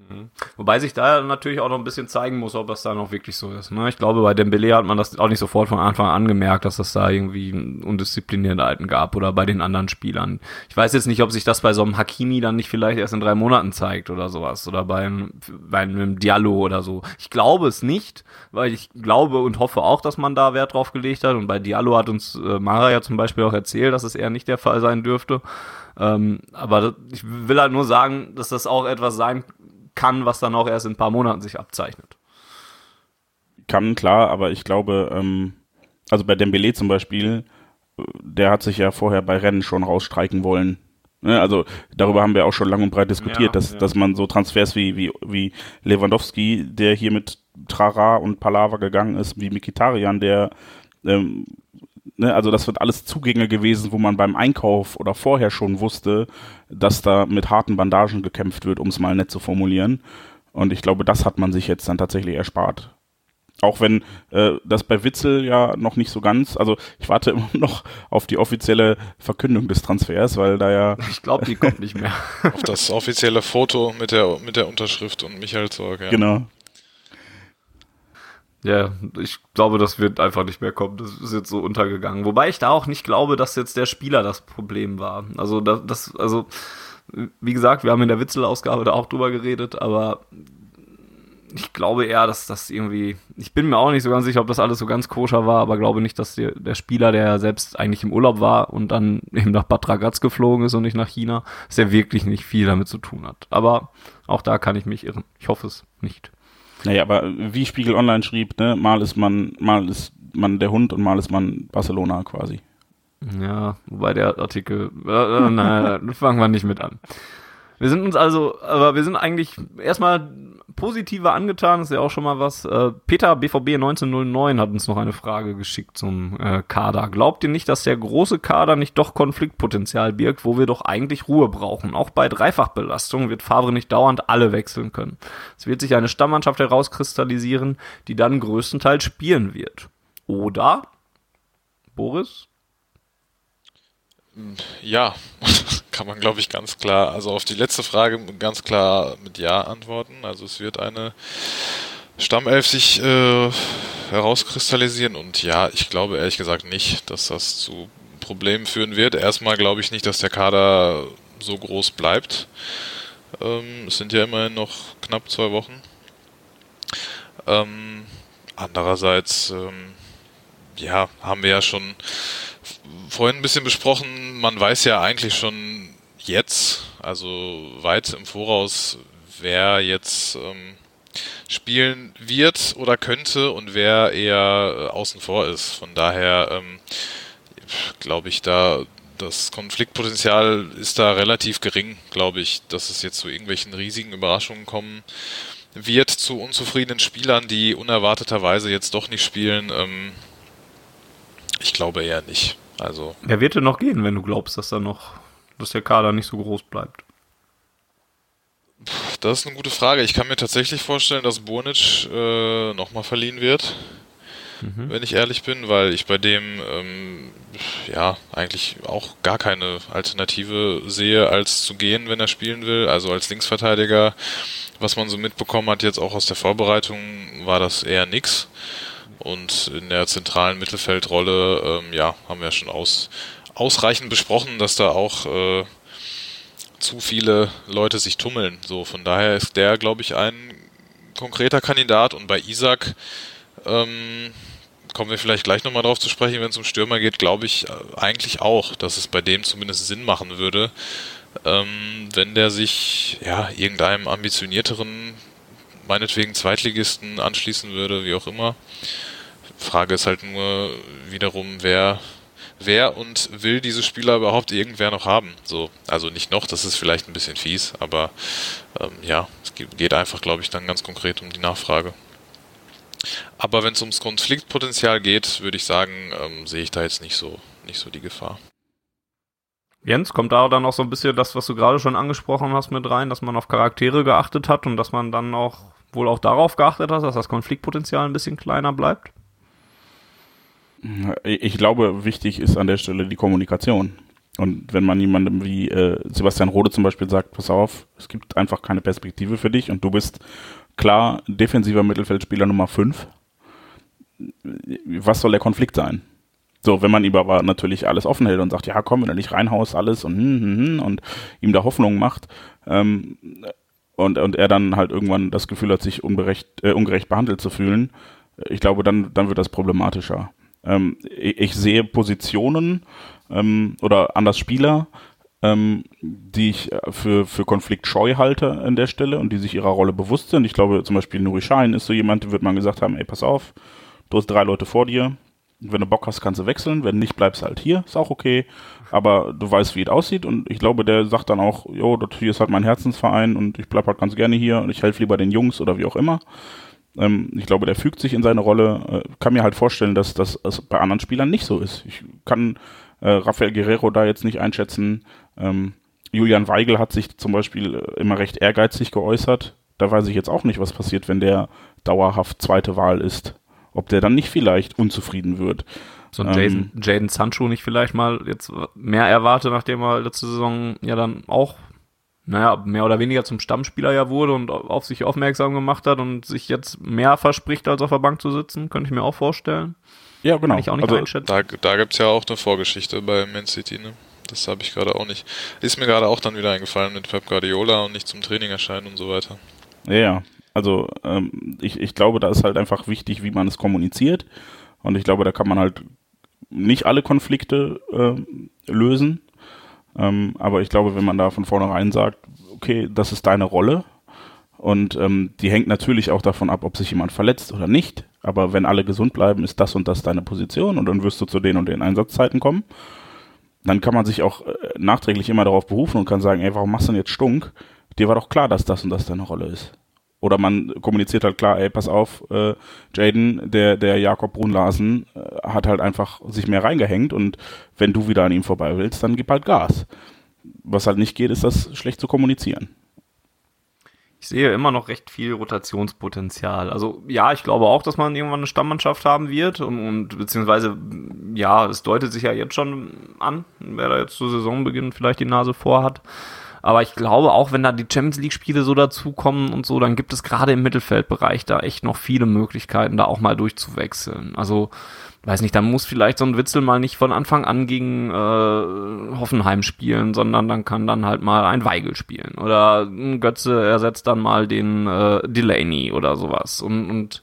Mhm. Wobei sich da natürlich auch noch ein bisschen zeigen muss, ob das da noch wirklich so ist. Ne? Ich glaube, bei Dembele hat man das auch nicht sofort von Anfang an gemerkt, dass es da irgendwie Undisziplinierte gab oder bei den anderen Spielern. Ich weiß jetzt nicht, ob sich das bei so einem Hakimi dann nicht vielleicht erst in drei Monaten zeigt oder sowas oder bei einem, bei einem Diallo oder so. Ich glaube es nicht, weil ich glaube und hoffe auch, dass man da Wert drauf gelegt hat und bei Diallo hat uns äh, Mara ja zum Beispiel auch erzählt, dass es eher nicht der Fall sein dürfte. Ähm, aber ich will halt nur sagen, dass das auch etwas sein kann, was dann auch erst in ein paar Monaten sich abzeichnet. Kann, klar, aber ich glaube, ähm, also bei Dembele zum Beispiel, der hat sich ja vorher bei Rennen schon rausstreiken wollen. Ne, also darüber haben wir auch schon lang und breit diskutiert, ja, dass, ja. dass man so Transfers wie, wie, wie Lewandowski, der hier mit Trara und Palava gegangen ist, wie Mikitarian, der ähm, ne, also das wird alles Zugänge gewesen, wo man beim Einkauf oder vorher schon wusste, dass da mit harten Bandagen gekämpft wird, um es mal nett zu formulieren. Und ich glaube, das hat man sich jetzt dann tatsächlich erspart. Auch wenn äh, das bei Witzel ja noch nicht so ganz, also ich warte [laughs] immer noch auf die offizielle Verkündung des Transfers, weil da ja. [laughs] Ich glaube, die kommt nicht mehr. auf das offizielle Foto mit der, mit der Unterschrift und Michael Zorg, ja. Genau. Ja, ich glaube, das wird einfach nicht mehr kommen. Das ist jetzt so untergegangen. Wobei ich da auch nicht glaube, dass jetzt der Spieler das Problem war. Also, das, also, wie gesagt, wir haben in der Witzel-Ausgabe da auch drüber geredet, aber ich glaube eher, dass das irgendwie, ich bin mir auch nicht so ganz sicher, ob das alles so ganz koscher war, aber glaube nicht, dass der, der Spieler, der selbst eigentlich im Urlaub war und dann [laughs] eben nach Bad Ragaz geflogen ist und nicht nach China, dass der wirklich nicht viel damit zu tun hat. Aber auch da kann ich mich irren. Ich hoffe es nicht. Naja, aber wie Spiegel Online schrieb, ne, mal ist man, mal ist man der Hund und mal ist man Barcelona quasi. Ja, wobei der Artikel, äh, äh, nein, [laughs] fangen wir nicht mit an. Wir sind uns also, aber wir sind eigentlich erstmal positiver angetan, ist ja auch schon mal was. Äh, Peter BVB 1909 hat uns noch eine Frage geschickt zum äh, Kader. Glaubt ihr nicht, dass der große Kader nicht doch Konfliktpotenzial birgt, wo wir doch eigentlich Ruhe brauchen? Auch bei Dreifachbelastung wird Favre nicht dauernd alle wechseln können. Es wird sich eine Stammmannschaft herauskristallisieren, die dann größtenteils spielen wird. Oder? Boris? Ja, [laughs] kann man, glaube ich, ganz klar, also auf die letzte Frage ganz klar mit Ja antworten. Also es wird eine Stammelf sich äh, herauskristallisieren und ja, ich glaube ehrlich gesagt nicht, dass das zu Problemen führen wird. Erstmal glaube ich nicht, dass der Kader so groß bleibt. Ähm, es sind ja immerhin noch knapp zwei Wochen. Ähm, andererseits, ähm, ja, haben wir ja schon vorhin ein bisschen besprochen, man weiß ja eigentlich schon jetzt, also weit im Voraus, wer jetzt ähm, spielen wird oder könnte und wer eher äh, außen vor ist. Von daher ähm, glaube ich, da das Konfliktpotenzial ist da relativ gering, glaube ich, dass es jetzt zu irgendwelchen riesigen Überraschungen kommen wird zu unzufriedenen Spielern, die unerwarteterweise jetzt doch nicht spielen. Ähm, ich glaube eher nicht. Also. Wer wird denn noch gehen, wenn du glaubst, dass da noch, dass der Kader nicht so groß bleibt? Das ist eine gute Frage. Ich kann mir tatsächlich vorstellen, dass Burnic äh, nochmal verliehen wird, mhm. wenn ich ehrlich bin, weil ich bei dem ähm, ja eigentlich auch gar keine Alternative sehe, als zu gehen, wenn er spielen will. Also als Linksverteidiger, was man so mitbekommen hat, jetzt auch aus der Vorbereitung, war das eher nix. Und in der zentralen Mittelfeldrolle, ähm, ja, haben wir schon aus, ausreichend besprochen, dass da auch äh, zu viele Leute sich tummeln. So, von daher ist der, glaube ich, ein konkreter Kandidat. Und bei Isaac ähm, kommen wir vielleicht gleich nochmal drauf zu sprechen, wenn es um Stürmer geht, glaube ich äh, eigentlich auch, dass es bei dem zumindest Sinn machen würde, ähm, wenn der sich ja irgendeinem ambitionierteren, meinetwegen Zweitligisten anschließen würde, wie auch immer. Frage ist halt nur wiederum, wer, wer und will diese Spieler überhaupt irgendwer noch haben? So, also nicht noch, das ist vielleicht ein bisschen fies, aber ähm, ja, es geht einfach, glaube ich, dann ganz konkret um die Nachfrage. Aber wenn es ums Konfliktpotenzial geht, würde ich sagen, ähm, sehe ich da jetzt nicht so, nicht so die Gefahr. Jens, kommt da dann auch so ein bisschen das, was du gerade schon angesprochen hast, mit rein, dass man auf Charaktere geachtet hat und dass man dann auch wohl auch darauf geachtet hat, dass das Konfliktpotenzial ein bisschen kleiner bleibt? Ich glaube, wichtig ist an der Stelle die Kommunikation. Und wenn man jemandem wie äh, Sebastian Rode zum Beispiel sagt, pass auf, es gibt einfach keine Perspektive für dich und du bist klar defensiver Mittelfeldspieler Nummer 5, was soll der Konflikt sein? So, wenn man ihm aber natürlich alles offen hält und sagt, ja komm, wenn du nicht reinhaust, alles und, hm, hm, hm, und ihm da Hoffnung macht, ähm, und, und er dann halt irgendwann das Gefühl hat, sich unberecht, äh, ungerecht behandelt zu fühlen, ich glaube, dann, dann wird das problematischer. Ähm, ich, sehe Positionen ähm, oder anders Spieler, ähm, die ich für, für Konflikt scheu halte an der Stelle und die sich ihrer Rolle bewusst sind. Ich glaube zum Beispiel Nuri Schein ist so jemand, dem wird man gesagt haben, ey, pass auf, du hast drei Leute vor dir, wenn du Bock hast, kannst du wechseln, wenn nicht, bleibst halt hier, ist auch okay, aber du weißt, wie es aussieht. Und ich glaube, der sagt dann auch, jo, das hier ist halt mein Herzensverein und ich bleib halt ganz gerne hier und ich helfe lieber den Jungs oder wie auch immer. Ähm, ich glaube, der fügt sich in seine Rolle. Äh, kann mir halt vorstellen, dass das bei anderen Spielern nicht so ist. Ich kann äh, Rafael Guerrero da jetzt nicht einschätzen. Ähm, Julian Weigel hat sich zum Beispiel äh, immer recht ehrgeizig geäußert. Da weiß ich jetzt auch nicht, was passiert, wenn der dauerhaft zweite Wahl ist. ob der dann nicht vielleicht unzufrieden wird. So ein Jaden, ähm, Jaden Sancho nicht vielleicht mal jetzt mehr erwarte, nachdem er letzte Saison ja dann auch, naja, mehr oder weniger zum Stammspieler ja wurde und auf sich aufmerksam gemacht hat und sich jetzt mehr verspricht, als auf der Bank zu sitzen, könnte ich mir auch vorstellen. Ja, genau. Kann ich auch nicht also, einschätzen. Da, da gibt es ja auch eine Vorgeschichte bei Man City, ne? Das habe ich gerade auch nicht. Ist mir gerade auch dann wieder eingefallen mit Pep Guardiola und nicht zum Training erscheinen und so weiter. Ja, also ähm, ich, ich glaube, da ist halt einfach wichtig, wie man es kommuniziert. Und ich glaube, da kann man halt nicht alle Konflikte äh, lösen. Ähm, aber ich glaube, wenn man da von vornherein sagt, okay, das ist deine Rolle. Und ähm, die hängt natürlich auch davon ab, ob sich jemand verletzt oder nicht. Aber wenn alle gesund bleiben, ist das und das deine Position und dann wirst du zu den und den Einsatzzeiten kommen dann kann man sich auch äh, nachträglich immer darauf berufen und kann sagen, ey, warum machst du denn jetzt Stunk? Dir war doch klar, dass das und das deine Rolle ist. Oder man kommuniziert halt klar, ey, pass auf, äh, Jaden, der, der Jakob Brunlasen, äh, hat halt einfach sich mehr reingehängt und wenn du wieder an ihm vorbei willst, dann gib halt Gas. Was halt nicht geht, ist das schlecht zu kommunizieren ich sehe immer noch recht viel Rotationspotenzial. Also ja, ich glaube auch, dass man irgendwann eine Stammmannschaft haben wird und, und beziehungsweise ja, es deutet sich ja jetzt schon an, wer da jetzt zu Saisonbeginn vielleicht die Nase vor hat. Aber ich glaube auch, wenn da die Champions League Spiele so dazukommen und so, dann gibt es gerade im Mittelfeldbereich da echt noch viele Möglichkeiten, da auch mal durchzuwechseln. Also weiß nicht, dann muss vielleicht so ein Witzel mal nicht von Anfang an gegen äh, Hoffenheim spielen, sondern dann kann dann halt mal ein Weigel spielen. Oder ein Götze ersetzt dann mal den äh, Delaney oder sowas. Und, und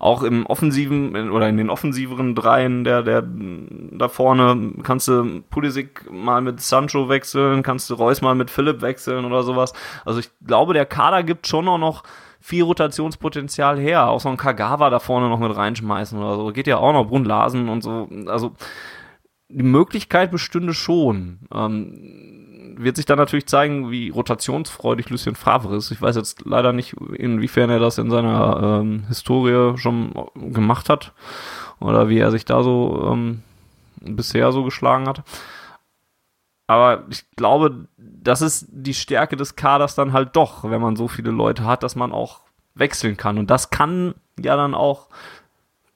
auch im offensiven oder in den offensiveren Dreien der, der da vorne kannst du Pulisic mal mit Sancho wechseln, kannst du Reus mal mit Philipp wechseln oder sowas. Also ich glaube, der Kader gibt schon auch noch viel Rotationspotenzial her. Auch so ein Kagawa da vorne noch mit reinschmeißen oder so. Geht ja auch noch Brunn Larsen und so. Also die Möglichkeit bestünde schon. Ähm, wird sich dann natürlich zeigen, wie rotationsfreudig Lucien Favre ist. Ich weiß jetzt leider nicht, inwiefern er das in seiner ähm, Historie schon gemacht hat oder wie er sich da so ähm, bisher so geschlagen hat. Aber ich glaube, das ist die Stärke des Kaders dann halt doch, wenn man so viele Leute hat, dass man auch wechseln kann. Und das kann ja dann auch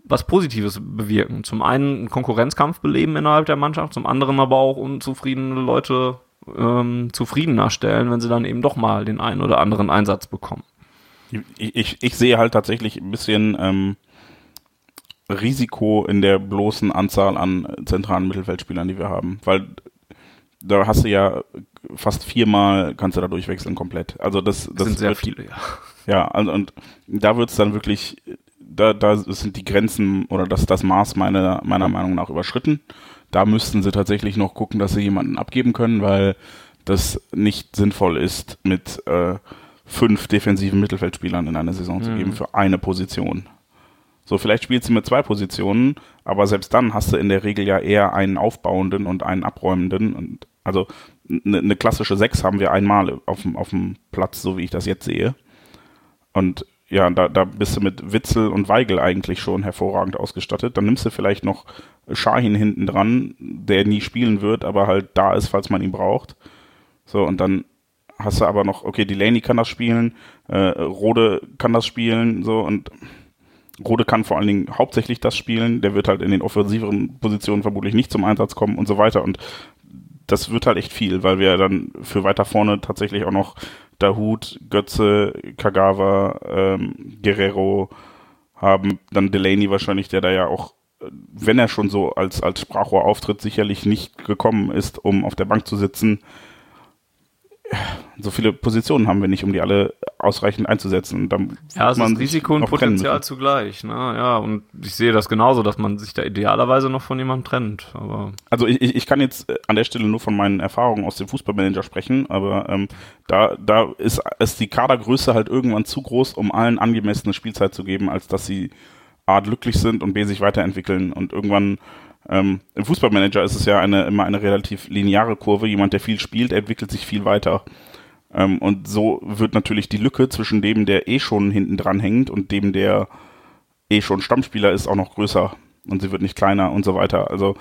was Positives bewirken. Zum einen einen Konkurrenzkampf beleben innerhalb der Mannschaft, zum anderen aber auch unzufriedene Leute ähm, zufriedener stellen, wenn sie dann eben doch mal den einen oder anderen Einsatz bekommen. Ich, ich, ich sehe halt tatsächlich ein bisschen ähm, Risiko in der bloßen Anzahl an zentralen Mittelfeldspielern, die wir haben. Weil da hast du ja fast viermal kannst du da durchwechseln komplett. Also das, das, das sind sehr wird, viele, ja. Ja, und, und da wird's dann wirklich, da, da sind die Grenzen oder das, das Maß meiner, meiner Meinung nach überschritten. Da müssten sie tatsächlich noch gucken, dass sie jemanden abgeben können, weil das nicht sinnvoll ist, mit äh, fünf defensiven Mittelfeldspielern in einer Saison mhm. zu geben für eine Position. So, vielleicht spielst du mit zwei Positionen, aber selbst dann hast du in der Regel ja eher einen aufbauenden und einen abräumenden. Und also eine ne klassische Sechs haben wir einmal auf dem, auf dem Platz, so wie ich das jetzt sehe. Und ja, da, da bist du mit Witzel und Weigel eigentlich schon hervorragend ausgestattet. Dann nimmst du vielleicht noch Shahin hinten dran, der nie spielen wird, aber halt da ist, falls man ihn braucht. So, und dann hast du aber noch, okay, Delaney kann das spielen, äh, Rode kann das spielen, so, und Rode kann vor allen Dingen hauptsächlich das spielen, der wird halt in den offensiveren Positionen vermutlich nicht zum Einsatz kommen und so weiter. Und das wird halt echt viel, weil wir dann für weiter vorne tatsächlich auch noch Dahut, Götze, Kagawa, ähm, Guerrero haben, dann Delaney wahrscheinlich, der da ja auch, wenn er schon so als, als Sprachrohr auftritt, sicherlich nicht gekommen ist, um auf der Bank zu sitzen so viele Positionen haben wir nicht, um die alle ausreichend einzusetzen. Dann ja, es ist Risiko und Potenzial zugleich. Ne? Ja, und ich sehe das genauso, dass man sich da idealerweise noch von jemandem trennt. Aber also ich, ich kann jetzt äh, an der Stelle nur von meinen Erfahrungen aus dem Fußballmanager sprechen, aber ähm, da, da ist, ist die Kadergröße halt irgendwann zu groß, um allen angemessene Spielzeit zu geben, als dass sie A, glücklich sind und B, sich weiterentwickeln und irgendwann ähm, Im Fußballmanager ist es ja eine, immer eine relativ lineare Kurve. Jemand, der viel spielt, entwickelt sich viel weiter. Ähm, und so wird natürlich die Lücke zwischen dem, der eh schon hinten dran hängt und dem, der eh schon Stammspieler ist, auch noch größer. Und sie wird nicht kleiner und so weiter. Also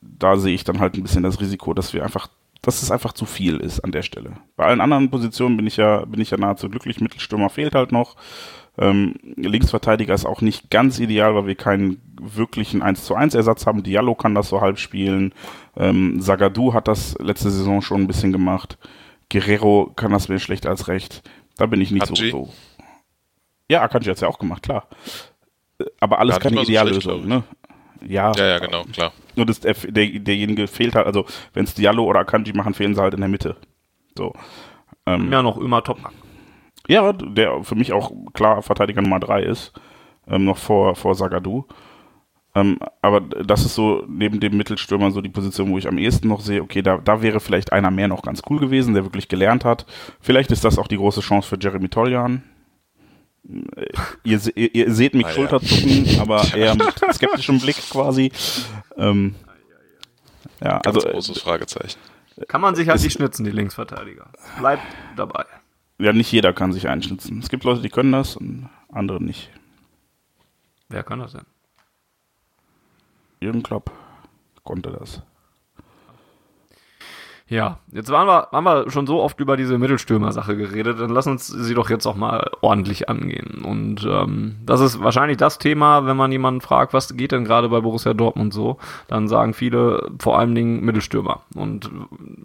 da sehe ich dann halt ein bisschen das Risiko, dass wir einfach dass es einfach zu viel ist an der Stelle. Bei allen anderen Positionen bin ich ja, bin ich ja nahezu glücklich. Mittelstürmer fehlt halt noch. Ähm, Linksverteidiger ist auch nicht ganz ideal, weil wir keinen wirklichen 1 zu 1 Ersatz haben. Diallo kann das so halb spielen. Ähm, Zagadou hat das letzte Saison schon ein bisschen gemacht. Guerrero kann das mehr schlecht als recht. Da bin ich nicht so, so. Ja, Akanji hat es ja auch gemacht, klar. Aber alles keine Ideallösung, so ne? Ja, ja, ja, genau, klar. Nur das, der, derjenige fehlt halt, also wenn es Diallo oder Akanji machen, fehlen sie halt in der Mitte. So. Ähm, ja, noch immer Topmann. Ja, der für mich auch klar Verteidiger Nummer 3 ist, ähm, noch vor, vor Sagadu. Ähm, aber das ist so neben dem Mittelstürmer so die Position, wo ich am ehesten noch sehe, okay, da, da wäre vielleicht einer mehr noch ganz cool gewesen, der wirklich gelernt hat. Vielleicht ist das auch die große Chance für Jeremy Toljan. Äh, ihr, ihr, ihr, seht mich ah, Schulterzucken, [laughs] ja. aber eher mit skeptischem Blick quasi. Ähm, ja, ganz also großes Fragezeichen. Kann man sich halt nicht schnitzen, die Linksverteidiger. Bleibt dabei ja, nicht jeder kann sich einschnitzen. Es gibt Leute, die können das und andere nicht. Wer kann das denn? Jürgen Klopp konnte das. Ja, jetzt waren wir, haben wir schon so oft über diese Mittelstürmer-Sache geredet, dann lass uns sie doch jetzt auch mal ordentlich angehen. Und ähm, das ist wahrscheinlich das Thema, wenn man jemanden fragt, was geht denn gerade bei Borussia Dortmund so, dann sagen viele vor allen Dingen Mittelstürmer. Und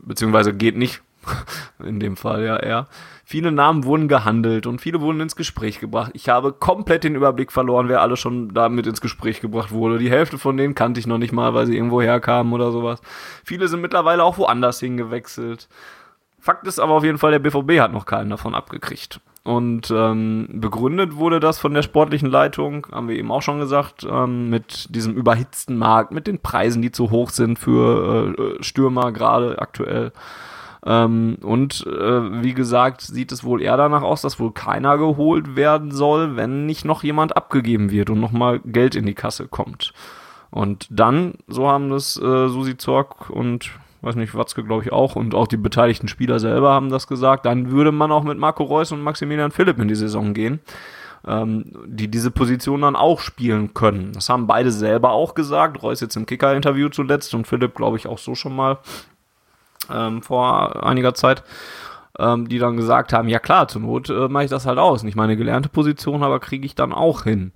beziehungsweise geht nicht, [laughs] in dem Fall ja eher. Viele Namen wurden gehandelt und viele wurden ins Gespräch gebracht. Ich habe komplett den Überblick verloren, wer alle schon damit ins Gespräch gebracht wurde. Die Hälfte von denen kannte ich noch nicht mal, weil sie irgendwo herkamen oder sowas. Viele sind mittlerweile auch woanders hingewechselt. Fakt ist aber auf jeden Fall, der BVB hat noch keinen davon abgekriegt. Und ähm, begründet wurde das von der sportlichen Leitung, haben wir eben auch schon gesagt, ähm, mit diesem überhitzten Markt, mit den Preisen, die zu hoch sind für äh, Stürmer gerade aktuell. Ähm, und äh, wie gesagt, sieht es wohl eher danach aus, dass wohl keiner geholt werden soll, wenn nicht noch jemand abgegeben wird und nochmal Geld in die Kasse kommt. Und dann, so haben das äh, Susi Zorg und weiß nicht, Watzke glaube ich auch und auch die beteiligten Spieler selber haben das gesagt, dann würde man auch mit Marco Reus und Maximilian Philipp in die Saison gehen, ähm, die diese Position dann auch spielen können. Das haben beide selber auch gesagt, Reus jetzt im Kicker-Interview zuletzt und Philipp glaube ich auch so schon mal ähm, vor einiger Zeit, ähm, die dann gesagt haben, ja klar, zur Not äh, mache ich das halt aus. Nicht meine gelernte Position, aber kriege ich dann auch hin.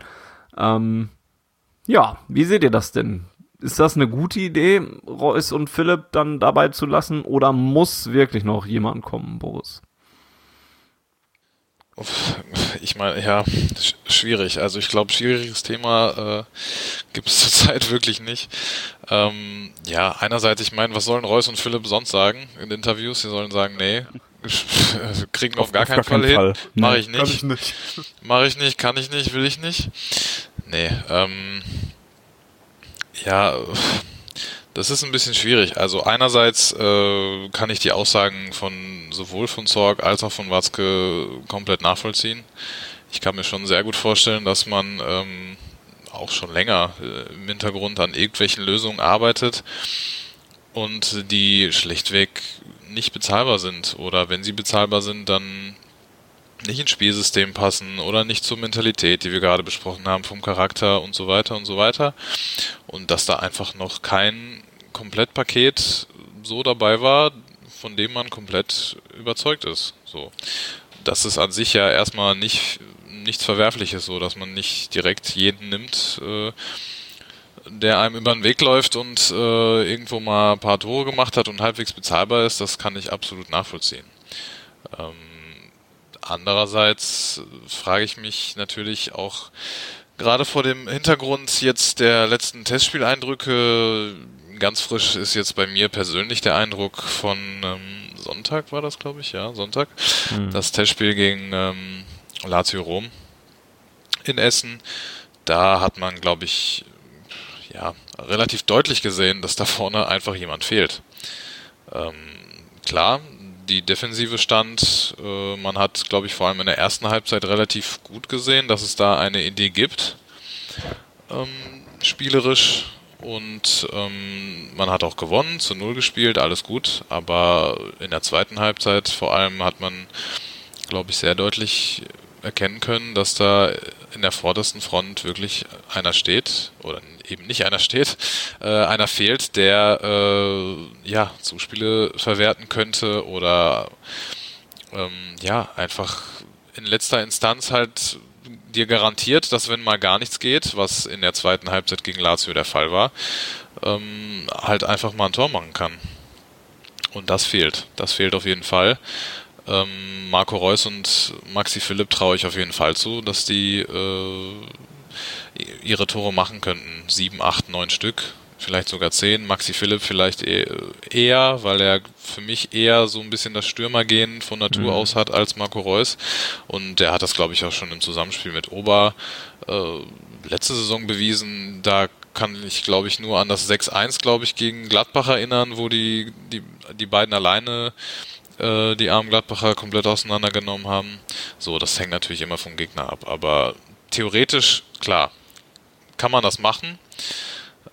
Ähm, ja, wie seht ihr das denn? Ist das eine gute Idee, Reus und Philipp dann dabei zu lassen oder muss wirklich noch jemand kommen, Boris? Ich meine, ja, schwierig. Also ich glaube, schwieriges Thema äh, gibt es [laughs] zurzeit wirklich nicht. Ähm, ja, einerseits, ich meine, was sollen Reus und Philipp sonst sagen in Interviews? Sie sollen sagen, nee, [laughs] kriegen wir auf, auf gar keinen gar Fall hin. Fall. Mach ich nicht. Kann ich nicht. [laughs] Mach ich nicht, kann ich nicht, will ich nicht. Nee, ähm, ja, das ist ein bisschen schwierig. Also einerseits äh, kann ich die Aussagen von sowohl von Zorg als auch von Watzke komplett nachvollziehen. Ich kann mir schon sehr gut vorstellen, dass man ähm, auch schon länger äh, im Hintergrund an irgendwelchen Lösungen arbeitet und die schlichtweg nicht bezahlbar sind. Oder wenn sie bezahlbar sind, dann nicht ins Spielsystem passen oder nicht zur Mentalität, die wir gerade besprochen haben, vom Charakter und so weiter und so weiter. Und dass da einfach noch kein Komplettpaket so dabei war, von dem man komplett überzeugt ist. So. Das ist an sich ja erstmal nicht nichts Verwerfliches, so dass man nicht direkt jeden nimmt, äh, der einem über den Weg läuft und äh, irgendwo mal ein paar Tore gemacht hat und halbwegs bezahlbar ist, das kann ich absolut nachvollziehen. Ähm, Andererseits frage ich mich natürlich auch gerade vor dem Hintergrund jetzt der letzten Testspieleindrücke, ganz frisch ist jetzt bei mir persönlich der Eindruck von ähm, Sonntag war das, glaube ich, ja, Sonntag. Mhm. Das Testspiel gegen ähm, Lazio Rom in Essen. Da hat man, glaube ich, ja, relativ deutlich gesehen, dass da vorne einfach jemand fehlt. Ähm, klar, die Defensive stand. Äh, man hat, glaube ich, vor allem in der ersten Halbzeit relativ gut gesehen, dass es da eine Idee gibt, ähm, spielerisch. Und ähm, man hat auch gewonnen, zu Null gespielt, alles gut. Aber in der zweiten Halbzeit vor allem hat man, glaube ich, sehr deutlich erkennen können, dass da in der vordersten Front wirklich einer steht, oder eben nicht einer steht, äh, einer fehlt, der äh, ja Zuspiele verwerten könnte oder ähm, ja einfach in letzter Instanz halt dir garantiert, dass wenn mal gar nichts geht, was in der zweiten Halbzeit gegen Lazio der Fall war, ähm, halt einfach mal ein Tor machen kann. Und das fehlt. Das fehlt auf jeden Fall. Ähm, Marco Reus und Maxi Philipp traue ich auf jeden Fall zu, dass die äh, ihre Tore machen könnten. Sieben, acht, neun Stück, vielleicht sogar zehn. Maxi Philipp vielleicht e-, eher, weil er für mich eher so ein bisschen das Stürmergehen von Natur mhm. aus hat als Marco Reus. Und der hat das, glaube ich, auch schon im Zusammenspiel mit Ober äh, letzte Saison bewiesen. Da kann ich, glaube ich, nur an das 6-1, glaube ich, gegen Gladbach erinnern, wo die, die, die beiden alleine äh, die armen Gladbacher komplett auseinandergenommen haben. So, das hängt natürlich immer vom Gegner ab. Aber theoretisch, klar, kann man das machen.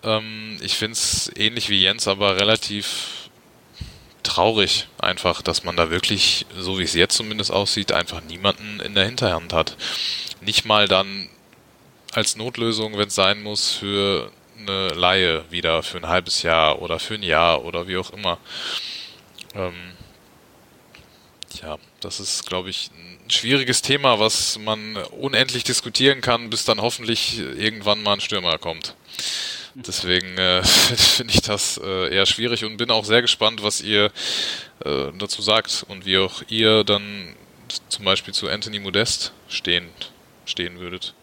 Ähm, ich finde es ähnlich wie Jens, aber relativ traurig einfach, dass man da wirklich, so wie es jetzt zumindest aussieht, einfach niemanden in der Hinterhand hat. Nicht mal dann als Notlösung, wenn es sein muss, für eine Laie wieder für ein halbes Jahr oder für ein Jahr oder wie auch immer. Ähm, ja, das ist, glaube ich, ein schwieriges Thema, was man unendlich diskutieren kann, bis dann hoffentlich irgendwann mal ein Stürmer kommt. Deswegen äh, [laughs] finde ich das äh, eher schwierig und bin auch sehr gespannt, was ihr äh, dazu sagt und wie auch ihr dann zum Beispiel zu Anthony Modest stehen, stehen würdet.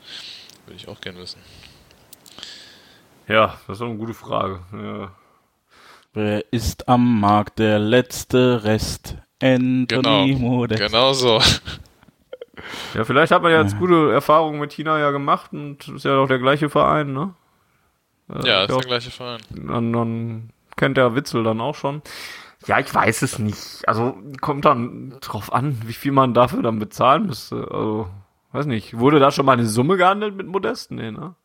Würde ich auch gerne wissen. Ja, das ist auch eine gute Frage. Ja. Wer ist am Markt der letzte Rest? Anthony genau, Modest. Genau so. Ja, vielleicht hat man ja jetzt gute Erfahrungen mit China ja gemacht und ist ja doch der gleiche Verein, ne? Äh, ja, ist der gleiche Verein. Dann, dann kennt der Witzel dann auch schon. Ja, ich weiß es nicht. Also kommt dann drauf an, wie viel man dafür dann bezahlen müsste. Also, weiß nicht. Wurde da schon mal eine Summe gehandelt mit Modest? Nee, ne?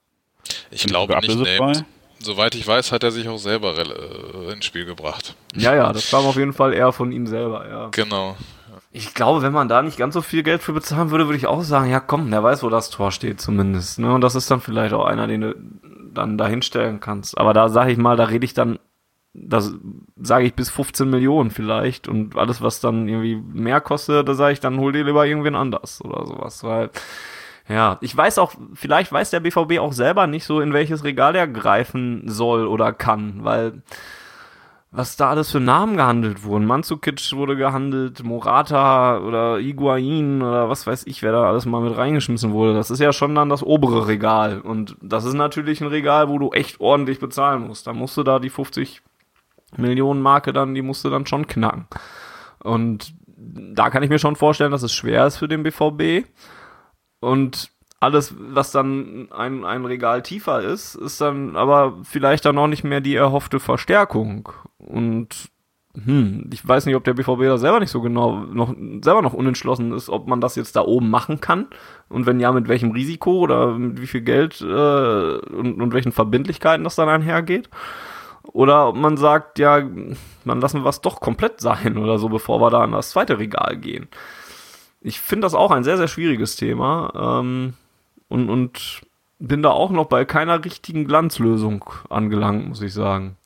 Ich glaube nicht, nee. Soweit ich weiß, hat er sich auch selber äh, ins Spiel gebracht. Ja, ja, das kam auf jeden Fall eher von ihm selber, ja. Genau. Ich glaube, wenn man da nicht ganz so viel Geld für bezahlen würde, würde ich auch sagen, ja komm, der weiß, wo das Tor steht zumindest. Ne? Und das ist dann vielleicht auch einer, den du dann da hinstellen kannst. Aber da sage ich mal, da rede ich dann, das sage ich bis 15 Millionen vielleicht. Und alles, was dann irgendwie mehr kostet, da sage ich, dann hol dir lieber irgendwen anders oder sowas. Weil ja, ich weiß auch, vielleicht weiß der BVB auch selber nicht so, in welches Regal er greifen soll oder kann, weil was da alles für Namen gehandelt wurden. Manzukic wurde gehandelt, Morata oder Iguain oder was weiß ich, wer da alles mal mit reingeschmissen wurde. Das ist ja schon dann das obere Regal. Und das ist natürlich ein Regal, wo du echt ordentlich bezahlen musst. Da musst du da die 50 Millionen Marke dann, die musst du dann schon knacken. Und da kann ich mir schon vorstellen, dass es schwer ist für den BVB. Und alles, was dann ein, ein Regal tiefer ist, ist dann aber vielleicht dann noch nicht mehr die erhoffte Verstärkung. Und hm, ich weiß nicht, ob der BVB da selber nicht so genau noch selber noch unentschlossen ist, ob man das jetzt da oben machen kann und wenn ja, mit welchem Risiko oder mit wie viel Geld äh, und, und welchen Verbindlichkeiten das dann einhergeht. Oder ob man sagt, ja, dann lassen wir was doch komplett sein oder so, bevor wir da an das zweite Regal gehen ich finde das auch ein sehr, sehr schwieriges Thema ähm, und, und bin da auch noch bei keiner richtigen Glanzlösung angelangt, muss ich sagen.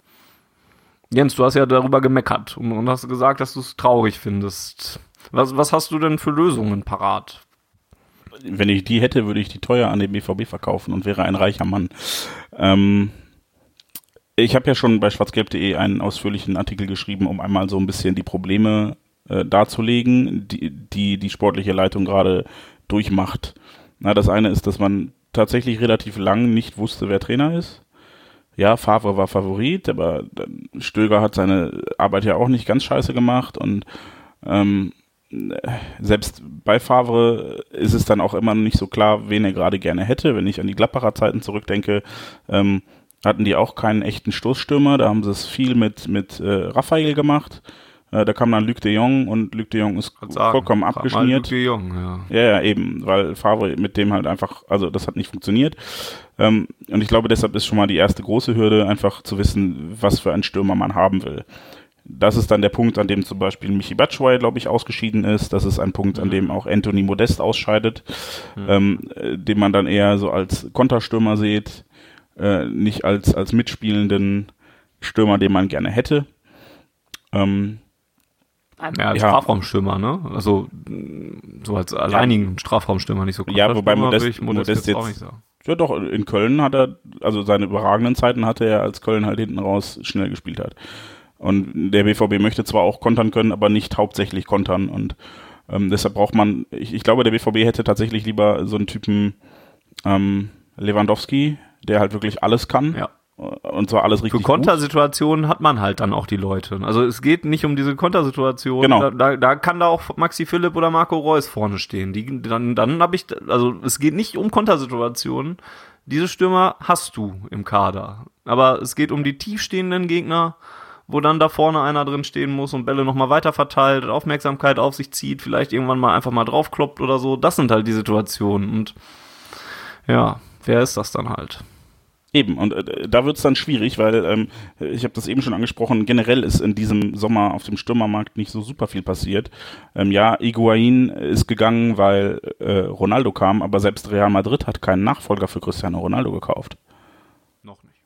Jens, du hast ja darüber gemeckert und, und hast gesagt, dass du es traurig findest. Was, was hast du denn für Lösungen parat? Wenn ich die hätte, würde ich die teuer an den BVB verkaufen und wäre ein reicher Mann. Ähm, ich habe ja schon bei schwarzgelb.de einen ausführlichen Artikel geschrieben, um einmal so ein bisschen die Probleme äh, darzulegen, die, die die sportliche Leitung gerade durchmacht. Na, das eine ist, dass man tatsächlich relativ lang nicht wusste, wer Trainer ist. Ja, Favre war Favorit, aber Stöger hat seine Arbeit ja auch nicht ganz scheiße gemacht und ähm, selbst bei Favre ist es dann auch immer nicht so klar, wen er gerade gerne hätte. Wenn ich an die Gladbacher Zeiten zurückdenke, ähm, hatten die auch keinen echten Stoßstürmer. Da haben sie es viel mit, mit äh, Raphael gemacht. Äh, da kam dann Luc de Jong und Luc de Jong ist sagen, vollkommen abgeschmiert. Luc de Jong, ja. ja. Ja, eben, weil Favre mit dem halt einfach, also das hat nicht funktioniert. Ähm, und ich glaube, deshalb ist schon mal die erste große Hürde, einfach zu wissen, was für einen Stürmer man haben will. Das ist dann der Punkt, an dem zum Beispiel Michi Batschwei, glaube ich, ausgeschieden ist. Das ist ein Punkt, an mhm. dem auch Anthony Modest ausscheidet, mhm. ähm, den man dann eher so als Konterstürmer sieht. äh, nicht als, als mitspielenden Stürmer, den man gerne hätte. Ähm, Ja, als Ja. Strafraumstürmer, ne? Also so als alleinigen Strafraumstürmer, nicht so Ja, wobei Modest- ich Modest, Modest jetzt auch nicht sagen. ja doch, in Köln hat er, also seine überragenden Zeiten hatte er, als Köln halt hinten raus schnell gespielt hat. Und der BVB möchte zwar auch kontern können, aber nicht hauptsächlich kontern. Und ähm, deshalb braucht man, ich, ich glaube, der BVB hätte tatsächlich lieber so einen Typen ähm, Lewandowski, der halt wirklich alles kann. Ja. Und zwar alles Für richtig gut. Kontersituationen hat man halt dann auch die Leute. Also es geht nicht um diese Kontersituation. Genau. Da, da, da kann da auch Maxi Philipp oder Marco Reus vorne stehen. Die, dann dann habe ich, also es geht nicht um Kontersituationen. Diese Stürmer hast du im Kader. Aber es geht um die tiefstehenden Gegner, wo dann da vorne einer drin stehen muss und Bälle nochmal weiter verteilt, Aufmerksamkeit auf sich zieht, vielleicht irgendwann mal einfach mal draufkloppt oder so. Das sind halt die Situationen. Und ja, wer ist das dann halt? Eben, und äh, da wird's dann schwierig, weil ähm, ich habe das eben schon angesprochen, generell ist in diesem Sommer auf dem Stürmermarkt nicht so super viel passiert. Ähm, ja, Higuain ist gegangen, weil äh, Ronaldo kam, aber selbst Real Madrid hat keinen Nachfolger für Cristiano Ronaldo gekauft. Noch nicht.